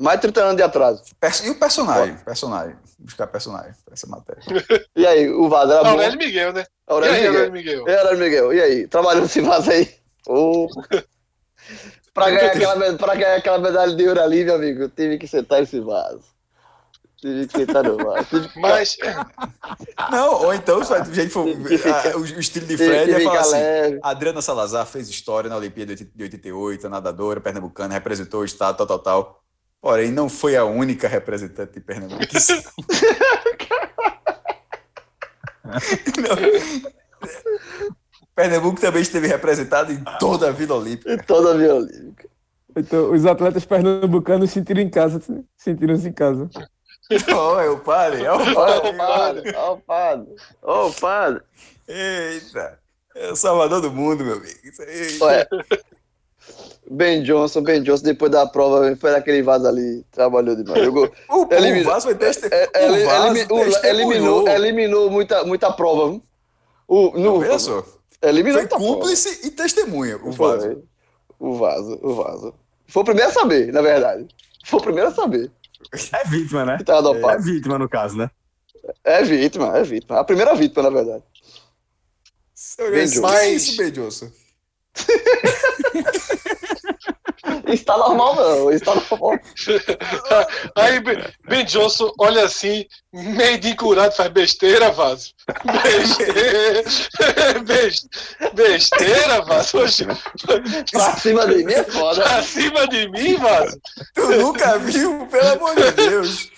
Mais de 30 anos de atraso. E o personagem? Personagem. Buscar personagem pra essa matéria. *laughs* E aí, o vaso era bom. Aurélio Miguel, né? E Aurélio aí, Miguel. Aurélio Miguel? E Aurélio Miguel? E aí? Trabalhando esse vaso aí? Ô. *laughs* pra, ganhar aquela, pra ganhar aquela medalha de ouro ali, meu amigo, eu tive que sentar esse vaso. Tive que sentar no vaso. Que Mas, *laughs* Não, ou então, se a gente for, ah, o, o estilo de Fred é falar assim. leve. Adriana Salazar fez história na Olimpíada de 88, nadadora pernambucana, representou o estado, tal, tal, tal. Porém, não foi a única representante de Pernambuco. *laughs* Não. Pernambuco também esteve representado em toda a Vila Olímpica. E toda a violínica. Então, os atletas pernambucanos se sentiram em casa, sentiram-se em casa. Ó, eu pare, ó, Ó o padre, ó o *laughs* padre, ó o padre. Eita, é o salvador do mundo, meu amigo. Isso aí. Olha, Ben Johnson, Ben Johnson, depois da prova, foi naquele vaso ali, trabalhou demais. Jogou, *laughs* O, o Vasco foi teste... é, é, o ele- Vasco elimi- o- testemunhou. eliminou, eliminou muita, muita prova. viu? O, no, só, eliminou foi muita prova. cúmplice e testemunha, o Foi. Vasco. O vaso, o vaso. Foi o primeiro a saber, na verdade. Foi o primeiro a saber É vítima, né? tava É vítima, no caso, né? É vítima, é vítima. A primeira vítima, na verdade. É Mas- isso, Ben Johnson? *laughs* *laughs* Isso tá normal, não. Isso tá normal. *laughs* aí Ben- Johnson olha assim, meio de encurado, faz besteira, Vaso. *laughs* Besteira. Bes- Besteira, Vaso. Oxe, Pra cima de mim é foda. Pra cima de mim, Vaso. Tu nunca viu, pelo amor de Deus.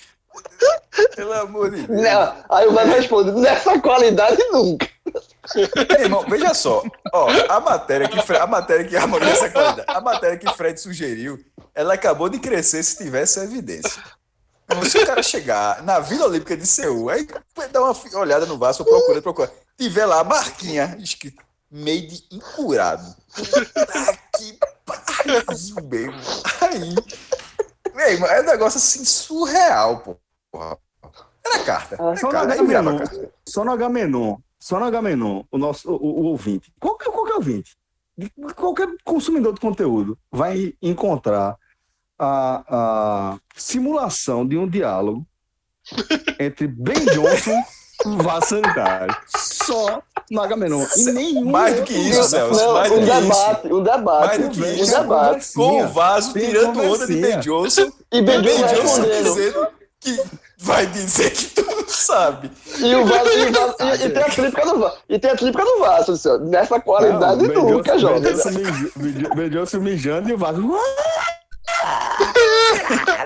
Pelo amor de Deus. Não, Aí o Vaso responde, nessa qualidade nunca. *laughs* Irmão, veja só. Ó, a matéria que a matéria que a essa qualidade, a matéria que Fred sugeriu, ela acabou de crescer se tivesse evidência. Então, se o cara chegar na Vila Olímpica de Seul, aí dá uma olhada no Vasco, procura, procura. Tiver lá a marquinha escrito made incurado. Puta que pariu. Aí. Meu irmão, é um negócio assim surreal, pô. Era carta. Era Só no carta. Aí Agamenon, carta. só no Agamenon, só no Agamenon, o nosso o, o ouvinte, qualquer, qualquer ouvinte, de- qualquer consumidor de conteúdo vai encontrar a, a simulação de um diálogo *laughs* entre Ben Johnson e Vá Sanitário. Só no Agamenon. E nenhum Mais do que isso. Celso, Não, mais do um debate, um debate. Mais do que um isso. debate. Com o vaso tirando onda de. Ben Johnson. E Ben Ben Johnson dizendo que vai dizer que tu não sabe. E o Vasco, *laughs* e, o Vasco- e- e tem a tríplica do Vasco. E tem a tríplica do Vasco, ó. Nessa qualidade Não, nunca, Ben- Ben Johnson mijando e o Vasco. *laughs*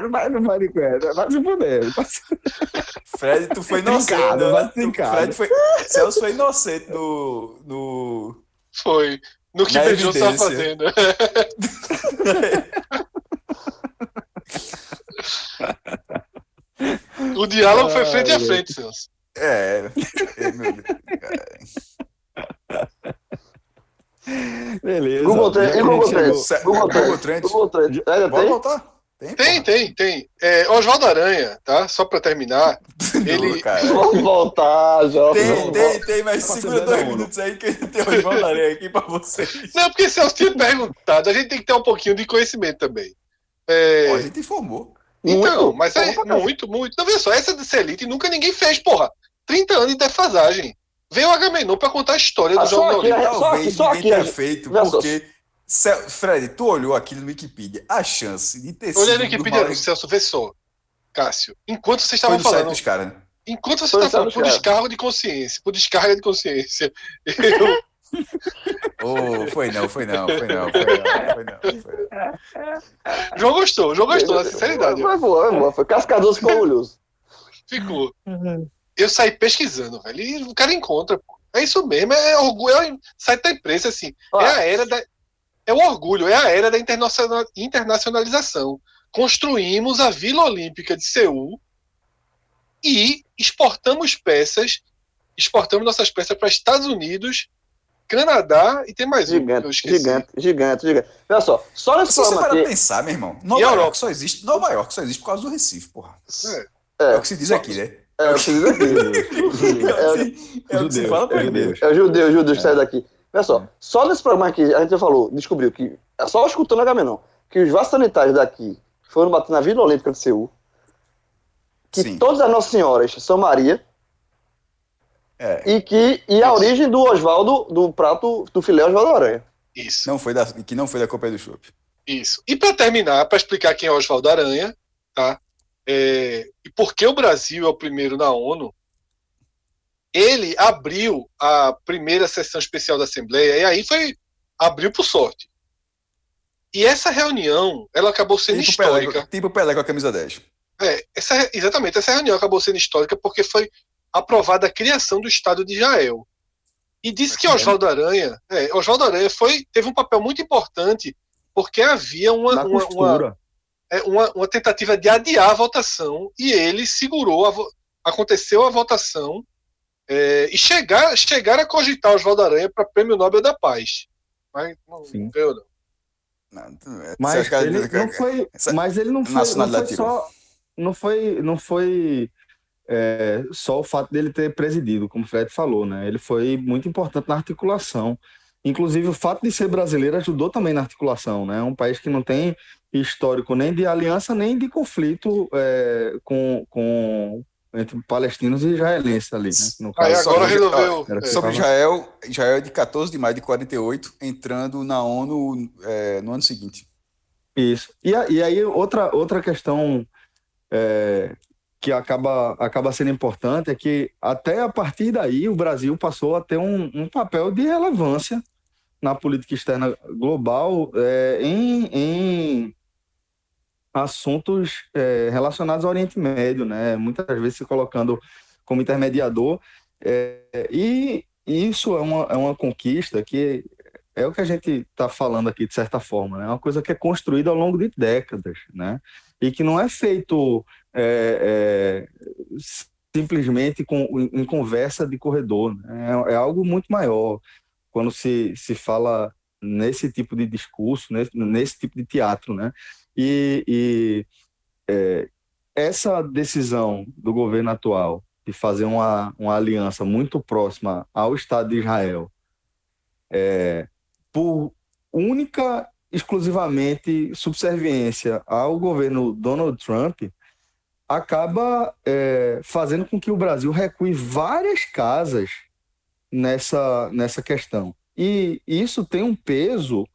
Não vai, não vai, não vai se fuder. se *laughs* Fred, tu foi inocente. Trincado, né? Tu-. Fred foi. Celso foi inocente no. no... Foi. No que tava evidência. fazendo. O diálogo foi frente a frente, Celso. É. é, meu. Beleza. Google Trends, Já Google Trends? Google Trends. Google Trends. Ainda Pode tem? voltar? Tem, Tem, tem, tem. É, Oswaldo Aranha, tá? Só pra terminar. *laughs* Ele... Vamos voltar, jovem. Tem, vamos tem, tem, mas Passa segura dois minutos aí que tem o João Aranha aqui pra vocês. Não, porque Celso tinha perguntado, a gente tem que ter um pouquinho de conhecimento também. É, Ó, a gente informou. Então, Muito. mas é muito, muito. Não, veja só, essa dessa elite nunca ninguém fez, porra. 30 anos de defasagem. Veio o Agamenon pra contar a história Ah, do só Jogo da aqui, Olímpia. Só Talvez aqui, só ninguém aqui, tenha feito, só. porque. Cel- Fred, tu olhou aquilo no Wikipedia. A chance de ter sido. Olha no Wikipedia, Celso, vê só. Cássio, enquanto vocês estavam falando, dos caras, né? enquanto você estava falando por descargo de consciência, por descarga de consciência, *laughs* eu, Oh, foi não, foi não, foi não, foi não, foi não. Foi não. João gostou, João gostou, na sinceridade. Foi boa, foi boa. Foi Cascadoso ficou orgulhoso. Ficou. Eu saí pesquisando, velho. E o cara encontra, pô. É isso mesmo, é orgulho, é site da imprensa, assim. Ó, É a era da. É o orgulho, é a era da internacional- internacionalização. Construímos a Vila Olímpica de Seul e exportamos peças, exportamos nossas peças para Estados Unidos, Canadá e tem mais um. que Gigante, esqueci. gigante, gigante, gigante. Olha só, só nesse Se você programa parar pra aqui. pensar, meu irmão, Nova York Europa? só existe. Nova York só existe por causa do Recife, porra. É. É, *laughs* É, o que se diz aqui, né? é, eu preciso aqui. É, o que- é o que se fala é aí mesmo. judeus. É o judeu, o judeu que sai daqui. Olha só, só nesse programa aqui, a gente falou, descobriu que, é só escutando a Gamenon, que os vasos sanitários daqui foram bater na Vila Olímpica de Seul. Que Sim. todas as Nossas Senhoras são Maria. É. E que e a origem do Oswaldo, do prato do filé Oswaldo Aranha. Isso, Não foi da, que não foi da Companhia do Chopp. isso. E para terminar, para explicar quem é Oswaldo Aranha, tá? É, e por que o Brasil é o primeiro na ONU, ele abriu a primeira sessão especial da Assembleia, e aí foi. abriu por sorte. E essa reunião, ela acabou sendo Tipo Pelé, histórica. tipo Pelé com a camisa 10. É, essa, exatamente, essa reunião acabou sendo histórica porque foi aprovada a criação do Estado de Israel. E disse que É. Oswaldo Aranha, é, Oswaldo Aranha foi, teve um papel muito importante porque havia uma, uma, uma, é, uma, uma tentativa de adiar a votação e ele segurou, a aconteceu a votação é, e chegar, chegar a cogitar Oswaldo Aranha para Prêmio Nobel da Paz. Mas não, Sim. não é, Mas ele não foi, essa mas ele não foi, não foi só, não foi, não foi é, só o fato dele ter presidido, como o Fred falou, né? Ele foi muito importante na articulação. Inclusive o fato de ser brasileiro ajudou também na articulação, né? É um país que não tem histórico nem de aliança nem de conflito é, com, com entre palestinos e israelenses ali, né? No Aí agora sobre- resolveu. é, só- Sobre Israel, Israel é de 14 de maio de 48, entrando na ONU é, no ano seguinte. Isso. E, e aí, outra, outra questão é, que acaba, acaba sendo importante é que, até a partir daí, o Brasil passou a ter um, um papel de relevância na política externa global é, em, em assuntos é, relacionados ao Oriente Médio, né? Muitas vezes se colocando como intermediador. É, e isso é uma, é uma conquista que é o que a gente está falando aqui, de certa forma, né? É uma coisa que é construída ao longo de décadas, né? E que não é feito é, é, simplesmente com, em, conversa de corredor, né? É, é algo muito maior. Quando se, se fala nesse tipo de discurso, nesse, nesse tipo de teatro, né? E, e é, essa decisão do governo atual de fazer uma, uma aliança muito próxima ao Estado de Israel, é, por única, exclusivamente subserviência ao governo Donald Trump, acaba é, fazendo com que o Brasil recue várias casas nessa, nessa questão. E isso tem um peso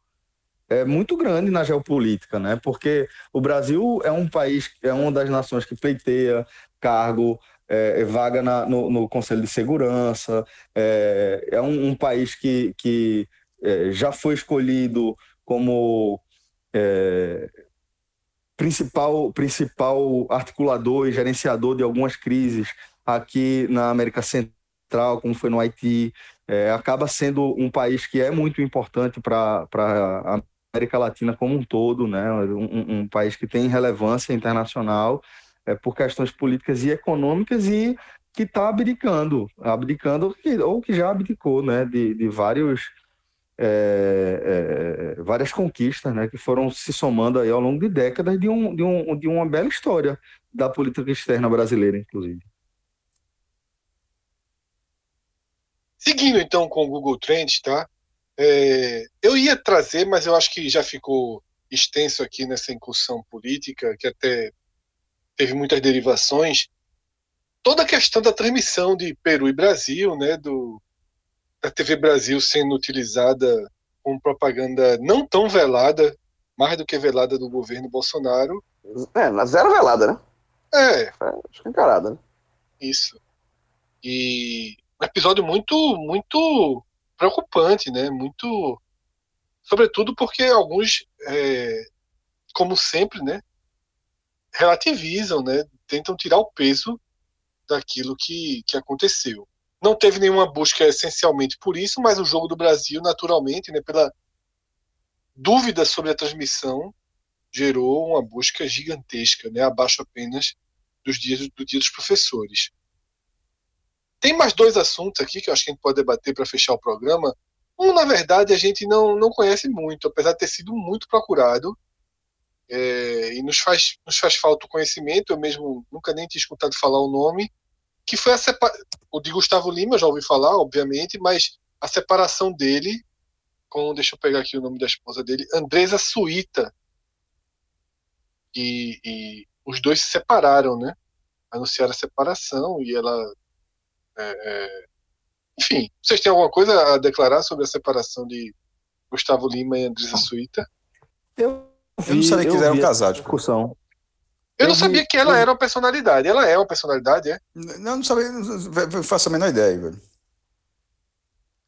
é, muito grande na geopolítica, né? Porque o Brasil é um país, é uma das nações que pleiteia cargo, é, vaga na- no, no Conselho de Segurança, é, é um, um país que, que é, já foi escolhido como é, principal, principal articulador e gerenciador de algumas crises aqui na América Central, como foi no Haiti, é, acaba sendo um país que é muito importante para a América Latina como um todo, né? um, um país que tem relevância internacional é, por questões políticas e econômicas e que está abdicando, abdicando ou que já abdicou né? de, de vários, é, é, várias conquistas né? que foram se somando aí ao longo de décadas de, um, de, um, de uma bela história da política externa brasileira, inclusive. Seguindo então com o Google Trends, tá? É, eu ia trazer, mas eu acho que já ficou extenso aqui nessa incursão política, que até teve muitas derivações. Toda a questão da transmissão de Peru e Brasil, né, do, da TV Brasil sendo utilizada como propaganda não tão velada, mais do que velada do governo Bolsonaro. É, na zero velada, né? É, Foi escancarada, né? Isso. E um episódio muito, muito preocupante, né? Muito. Sobretudo porque alguns, é, como sempre, né? Relativizam, né? Tentam tirar o peso daquilo que, que aconteceu. Não teve nenhuma busca essencialmente por isso, mas o jogo do Brasil, naturalmente, né? Pela dúvida sobre a transmissão, gerou uma busca gigantesca, né? Abaixo apenas dos dias do dia dos professores. Tem mais dois assuntos aqui que eu acho que a gente pode debater para fechar o programa. Um, na verdade, a gente não, não conhece muito, apesar de ter sido muito procurado. É, e nos faz, nos faz falta o conhecimento, eu mesmo nunca nem tinha escutado falar o nome, que foi a separa... o de Gustavo Lima, já ouvi falar, obviamente, mas a separação dele com, deixa eu pegar aqui o nome da esposa dele, Andresa Suíta. e, e os dois se separaram, né? Anunciaram a separação e ela. é, é, Enfim, vocês têm alguma coisa a declarar sobre a separação de Gustavo Lima e Andressa Suíta? Eu, Eu não sabia que eles eram vi casados, essa pô. discussão. Eu não vi- sabia que ela eu- era uma personalidade. Ela é uma personalidade, é? Não, não sabia, não faço a menor ideia, velho.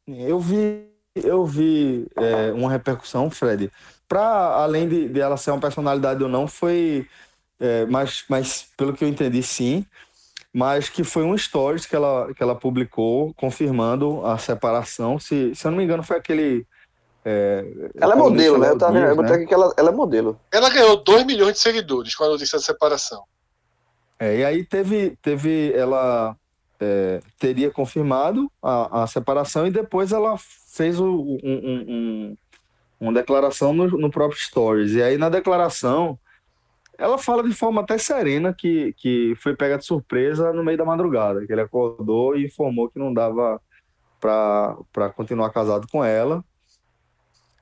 Eu vi, eu vi é, uma repercussão, Fred, para além de, de ela ser uma personalidade ou não, foi, é, mas, mas pelo que eu entendi, sim, mas que foi um stories que ela, que ela publicou confirmando a separação. Se, se eu não me engano, foi aquele. É, Ela é modelo, né? Eu, tava eu botei né? aqui que ela, ela é modelo. Ela ganhou 2 milhões de seguidores com a notícia da separação. É, e aí teve, teve ela é, teria confirmado a, a separação e depois ela fez o- um, um- um- uma declaração no, no próprio Stories. E aí na declaração ela fala de forma até serena que, que foi pega de surpresa no meio da madrugada, que ele acordou e informou que não dava para continuar casado com ela.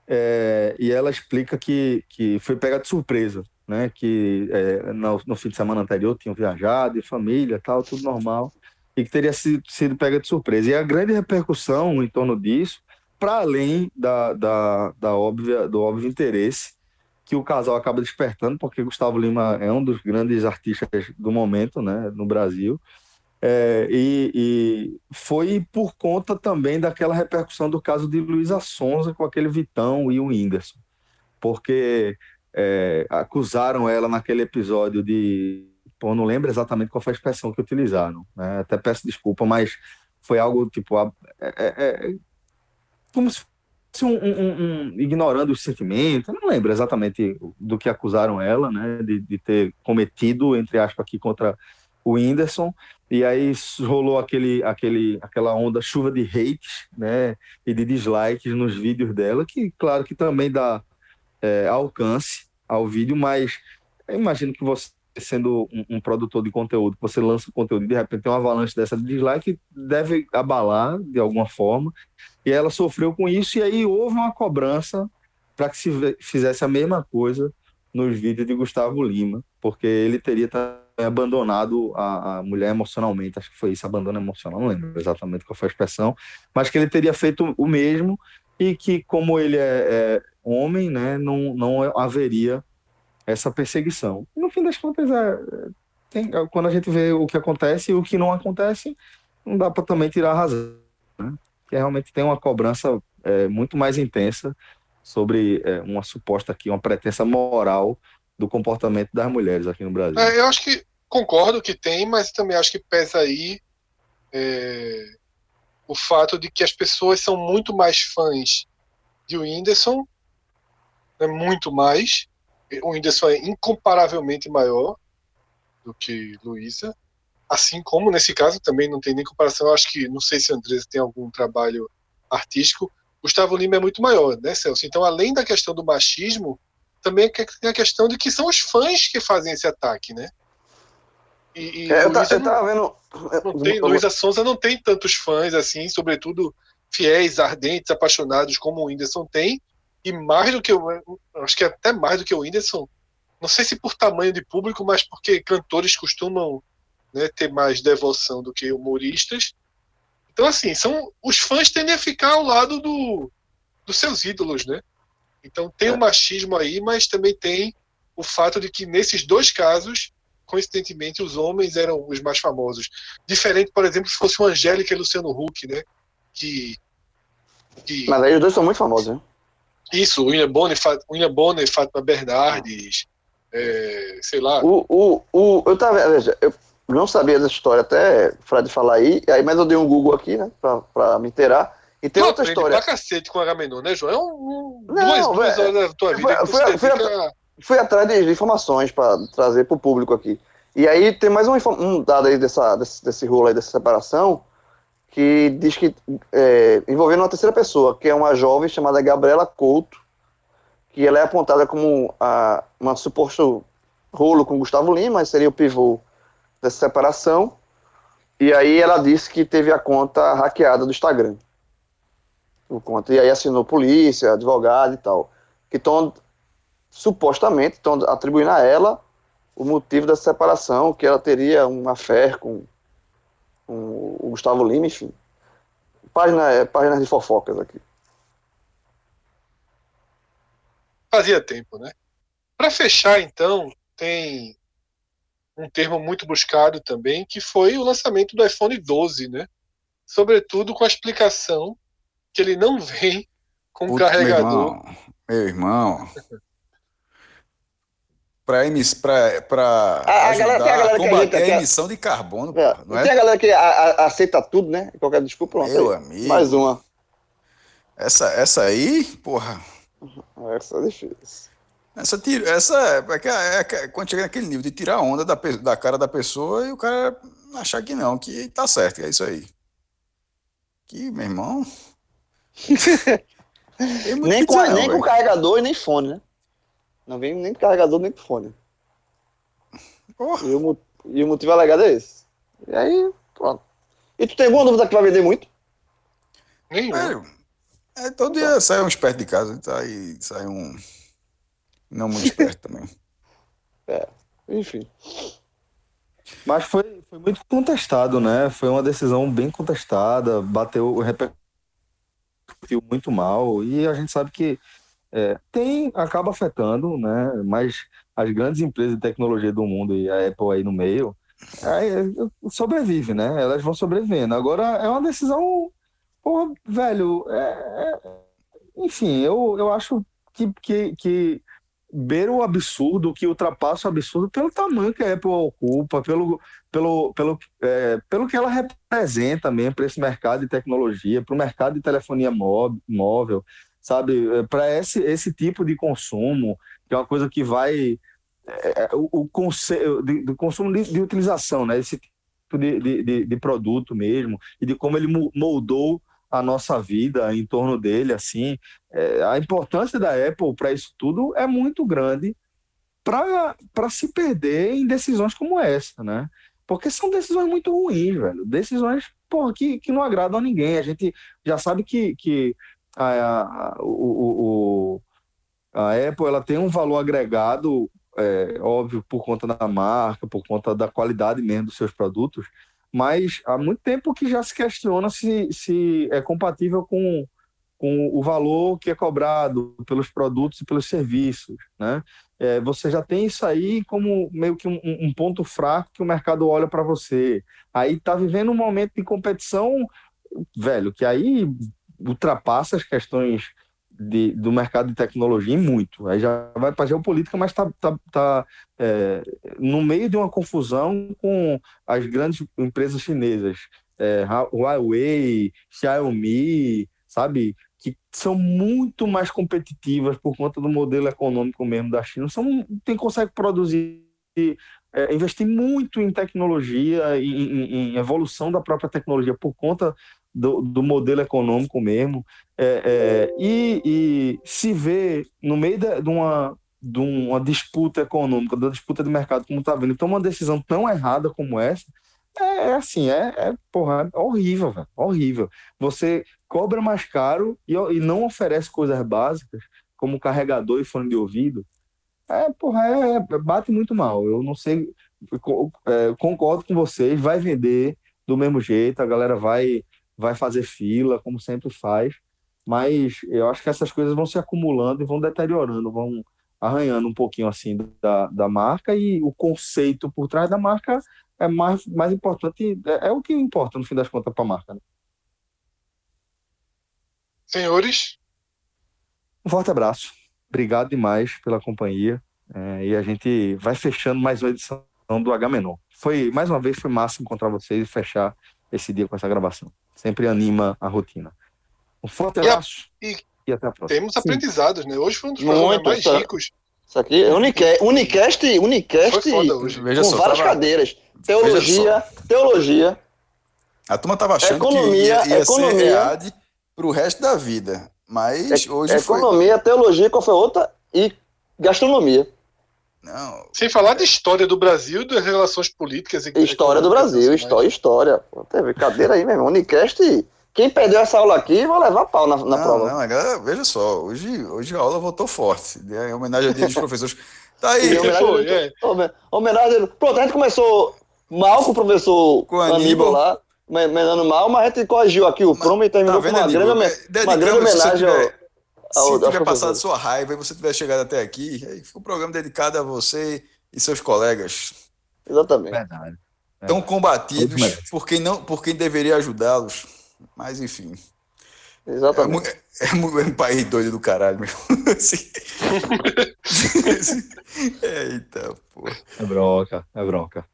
É, e ela explica que, que foi pega de surpresa, né? Que é, no, no fim de semana anterior tinham viajado, e família, tal, tudo normal, e que teria sido, sido pega de surpresa. E a grande repercussão em torno disso, para além da, da, da óbvia, do óbvio interesse que o casal acaba despertando, porque Gustavo Lima é um dos grandes artistas do momento, né, no Brasil. É, e, e foi por conta também daquela repercussão do caso de Luísa Sonza com aquele Vitão e o Whindersson, porque é, acusaram ela naquele episódio de. Pô, não lembro exatamente qual foi a expressão que utilizaram, né? até peço desculpa, mas foi algo tipo. é- é- é como se fosse um, um- um- ignorando os sentimentos, não lembro exatamente do que acusaram ela, né? De, de ter cometido, entre aspas, aqui contra o Whindersson. E aí rolou aquele, aquele, aquela onda chuva de hates, né? E de dislikes nos vídeos dela, que claro que também dá é, alcance ao vídeo, mas imagino que você, sendo um, um produtor de conteúdo, você lança conteúdo e de repente tem uma avalanche dessa de dislike, deve abalar de alguma forma. E ela sofreu com isso, e aí houve uma cobrança para que se fizesse a mesma coisa nos vídeos de Gustavo Lima, porque ele teria abandonado a, a mulher emocionalmente, acho que foi isso, abandono emocional, não lembro exatamente qual foi a expressão, mas que ele teria feito o mesmo e que, como ele é, é homem, né, não, não haveria essa perseguição. E, no fim das contas, é, é, tem- é, quando a gente vê o que acontece e o que não acontece, não dá para também tirar a razão. Né? Que realmente tem uma cobrança é, muito mais intensa sobre é, uma suposta aqui, uma pretensa moral do comportamento das mulheres aqui no Brasil. É, eu acho que concordo que tem, mas também acho que pesa aí é, o fato de que as pessoas são muito mais fãs de Whindersson, né, muito mais. O Whindersson é incomparavelmente maior do que Luísa. Assim como nesse caso também não tem nem comparação. Eu acho que não sei se a Andresa tem algum trabalho artístico. Gustavo Lima é muito maior, né, Celso? Então, além da questão do machismo, também tem a questão de que são os fãs que fazem esse ataque, né? E, e É, eu, Luísa eu não- tava vendo. não tem, Luísa Sonza não tem tantos fãs assim, sobretudo fiéis, ardentes, apaixonados como o Whindersson tem, e mais do que o acho que até mais do que o Whindersson, não sei se por tamanho de público, mas porque cantores costumam né, ter mais devoção do que humoristas. Então assim, são os fãs tendem a ficar ao lado do, dos seus ídolos, né? Então tem o machismo aí, mas também tem o fato de que nesses dois casos coincidentemente, os homens eram os mais famosos. Diferente, por exemplo, se fosse o Angélica e Luciano Huck, né? Que. que Mas aí os dois são muito famosos, né? Isso, William Bonner, William Bonner Fátima Bernardes, é, sei lá. O, o, o, eu tava. Veja, eu não sabia dessa história até o Fred falar aí, aí, mas eu dei um Google aqui, né? Pra, pra me inteirar. E tem tu outra história. pra cacete com Agamenon, né, João? É um, um- Não, duas, duas velho, horas da tua vida você foi- fica... fui atrás de, informações para trazer para o público aqui. E aí tem mais um, um dado aí dessa, desse, desse rolo aí, dessa separação, que diz que é, envolvendo uma terceira pessoa, que é uma jovem chamada Gabriela Couto, que ela é apontada como a, uma suposto rolo com Gustavo Lima, seria o pivô dessa separação. E aí ela disse que teve a conta hackeada do Instagram. O conta, e aí assinou polícia, advogado e tal. Que estão supostamente estão atribuindo a ela o motivo dessa separação, que ela teria uma fé com, com o Gustavo Lima, enfim. Página, é, páginas de fofocas aqui. Fazia tempo, né? Para fechar, então, tem um termo muito buscado também, que foi o lançamento do iPhone 12, né? Sobretudo com a explicação que ele não vem com Puta, carregador. Meu irmão, meu irmão. Para emiss... pra, pra A- galera- tem a galera que combater a que a- emissão de carbono, É, porra, não Tem a é? galera que a- a- aceita tudo, né? Qualquer desculpa, pronto. Meu aí. amigo. Mais uma. Essa, essa aí, porra, Essa é difícil. essa, tira, essa é, é que- quando chega naquele nível de tirar onda da, da cara da pessoa e o cara achar que não, que tá certo, que é isso aí. Que, meu irmão. *laughs* Nem com, não, nem com carregador e nem fone, né? Não vem nem com carregador nem com fone. Porra. E o, e o motivo alegado é esse. E aí, pronto. E tu tem alguma dúvida que vai vender muito? Nenhum. Velho, é, todo dia sai um esperto de casa, tá aí sai um. Não muito esperto *laughs* também. Enfim. Mas foi, foi muito contestado, né? Foi uma decisão bem contestada, bateu, repercutiu muito mal, e a gente sabe que é, tem, acaba afetando, né? Mas as grandes empresas de tecnologia do mundo e a Apple aí no meio, aí, sobrevive, né? Elas vão sobrevivendo. Agora é uma decisão, porra, velho, é- é- enfim, eu, eu acho que, que, que beira o absurdo, que ultrapassa o absurdo pelo tamanho que a Apple ocupa, pelo, pelo, pelo, é, pelo que ela representa mesmo para esse mercado de tecnologia, para o mercado de telefonia mó- móvel, sabe? Para esse, esse tipo de consumo, que é uma coisa que vai. é, o, o conce- de, do consumo de, de utilização, né? Esse tipo de, de, de- produto mesmo, e de como ele mo- moldou a nossa vida em torno dele, assim. É, a importância da Apple para isso tudo é muito grande para se perder em decisões como essa, né? Porque são decisões muito ruins, velho. Decisões porra, que, que não agradam a ninguém. A gente já sabe que, que a, a, o, o- a Apple ela tem um valor agregado, é, óbvio, por conta da marca, por conta da qualidade mesmo dos seus produtos, mas há muito tempo que já se questiona se, se é compatível com, com o valor que é cobrado pelos produtos e pelos serviços, né? É, você já tem isso aí como meio que um, um ponto fraco que o mercado olha para você. Aí tá vivendo um momento de competição, velho, que aí ultrapassa as questões de, do mercado de tecnologia em muito. Aí já vai para geopolítica, mas tá, tá, tá é, no meio de uma confusão com as grandes empresas chinesas, é, Hua- Huawei, Xiaomi, sabe? Que são muito mais competitivas por conta do modelo econômico mesmo da China. São, tem, consegue produzir, é, investir muito em tecnologia, em, em- evolução da própria tecnologia por conta do, do modelo econômico mesmo. É, é, e, e se vê no meio da- de uma, de uma disputa econômica, da disputa de mercado, como está vendo, toma uma decisão tão errada como essa, é, é assim, é, é, porra, é horrível, velho, horrível. Você cobra mais caro e, e não oferece coisas básicas, como carregador e fone de ouvido. É, porra, é, é- bate muito mal. Eu não sei, é, concordo com vocês, vai vender do mesmo jeito, a galera vai, vai fazer fila, como sempre faz, mas eu acho que essas coisas vão se acumulando e vão deteriorando, vão arranhando um pouquinho assim da, da marca e o conceito por trás da marca é mais, mais importante, é, é o que importa no fim das contas para a marca. né? Senhores, Um forte abraço, obrigado demais pela companhia é, e a gente vai fechando mais uma edição do H-Menor. Foi, mais uma vez, foi massa encontrar vocês e fechar esse dia com essa gravação. Sempre anima a rotina. Um forte E a- abraço e- e até a próxima. temos aprendizados, né? Hoje foi um dos Muito, programas mais tá. ricos. Isso aqui é Unicast, Unicast, Foi hoje. Com só, várias tava- cadeiras. Teologia, teologia. A turma tava achando Economia, que ia, ia economia. ser EAD pro resto da vida. Mas hoje foi. Economia, teologia, qual foi outra? E gastronomia. Não, Sem falar da história do Brasil e das relações políticas. e História do Brasil, internacionais. história, história. Pô, teve cadeira aí, meu irmão. Unicast, quem perdeu essa aula aqui, vai levar pau na, na não, prova. não, veja só, hoje, hoje a aula voltou forte. né? Em homenagem ao Dia dos *laughs* Professores. Tá aí. Em homenagem, Foi, é. Homen- homenagem. Pronto, a gente começou mal com o professor Com Aníbal Aníbal. lá, me- menando mal, mas a gente corrigiu aqui o promo e terminou Tá com vendo, uma grande, Aníbal? homen- É, uma grande dedicamos, se você homenagem tiver- ao, Se tiver passado sua raiva e você tiver chegado até aqui, aí fica um programa dedicado a você e seus colegas Exatamente. Verdade. tão combatidos por quem, não, por quem deveria ajudá-los. Mas enfim, é, Exatamente. mu- é mu- é um país doido do caralho mesmo. *laughs* Assim. Eita, pô. É bronca, é bronca.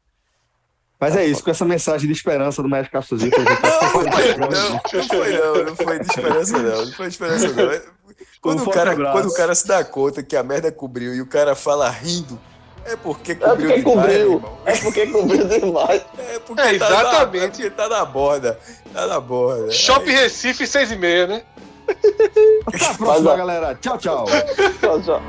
Mas é isso, com essa mensagem de esperança do Médico a gente Não, não, não foi não, não foi de esperança não, não foi de esperança não. É- *laughs* Quando, o cara, quando o cara se dá conta que a merda cobriu e o cara fala rindo, é porque cobriu. É porque cobriu. Demais, é porque cobriu demais. É porque é, exatamente. *laughs* É é, tá na, é tá na borda. Tá na borda. Shop Recife, seis e meia, né? Até a próxima, galera. Tchau, tchau. tchau, tchau.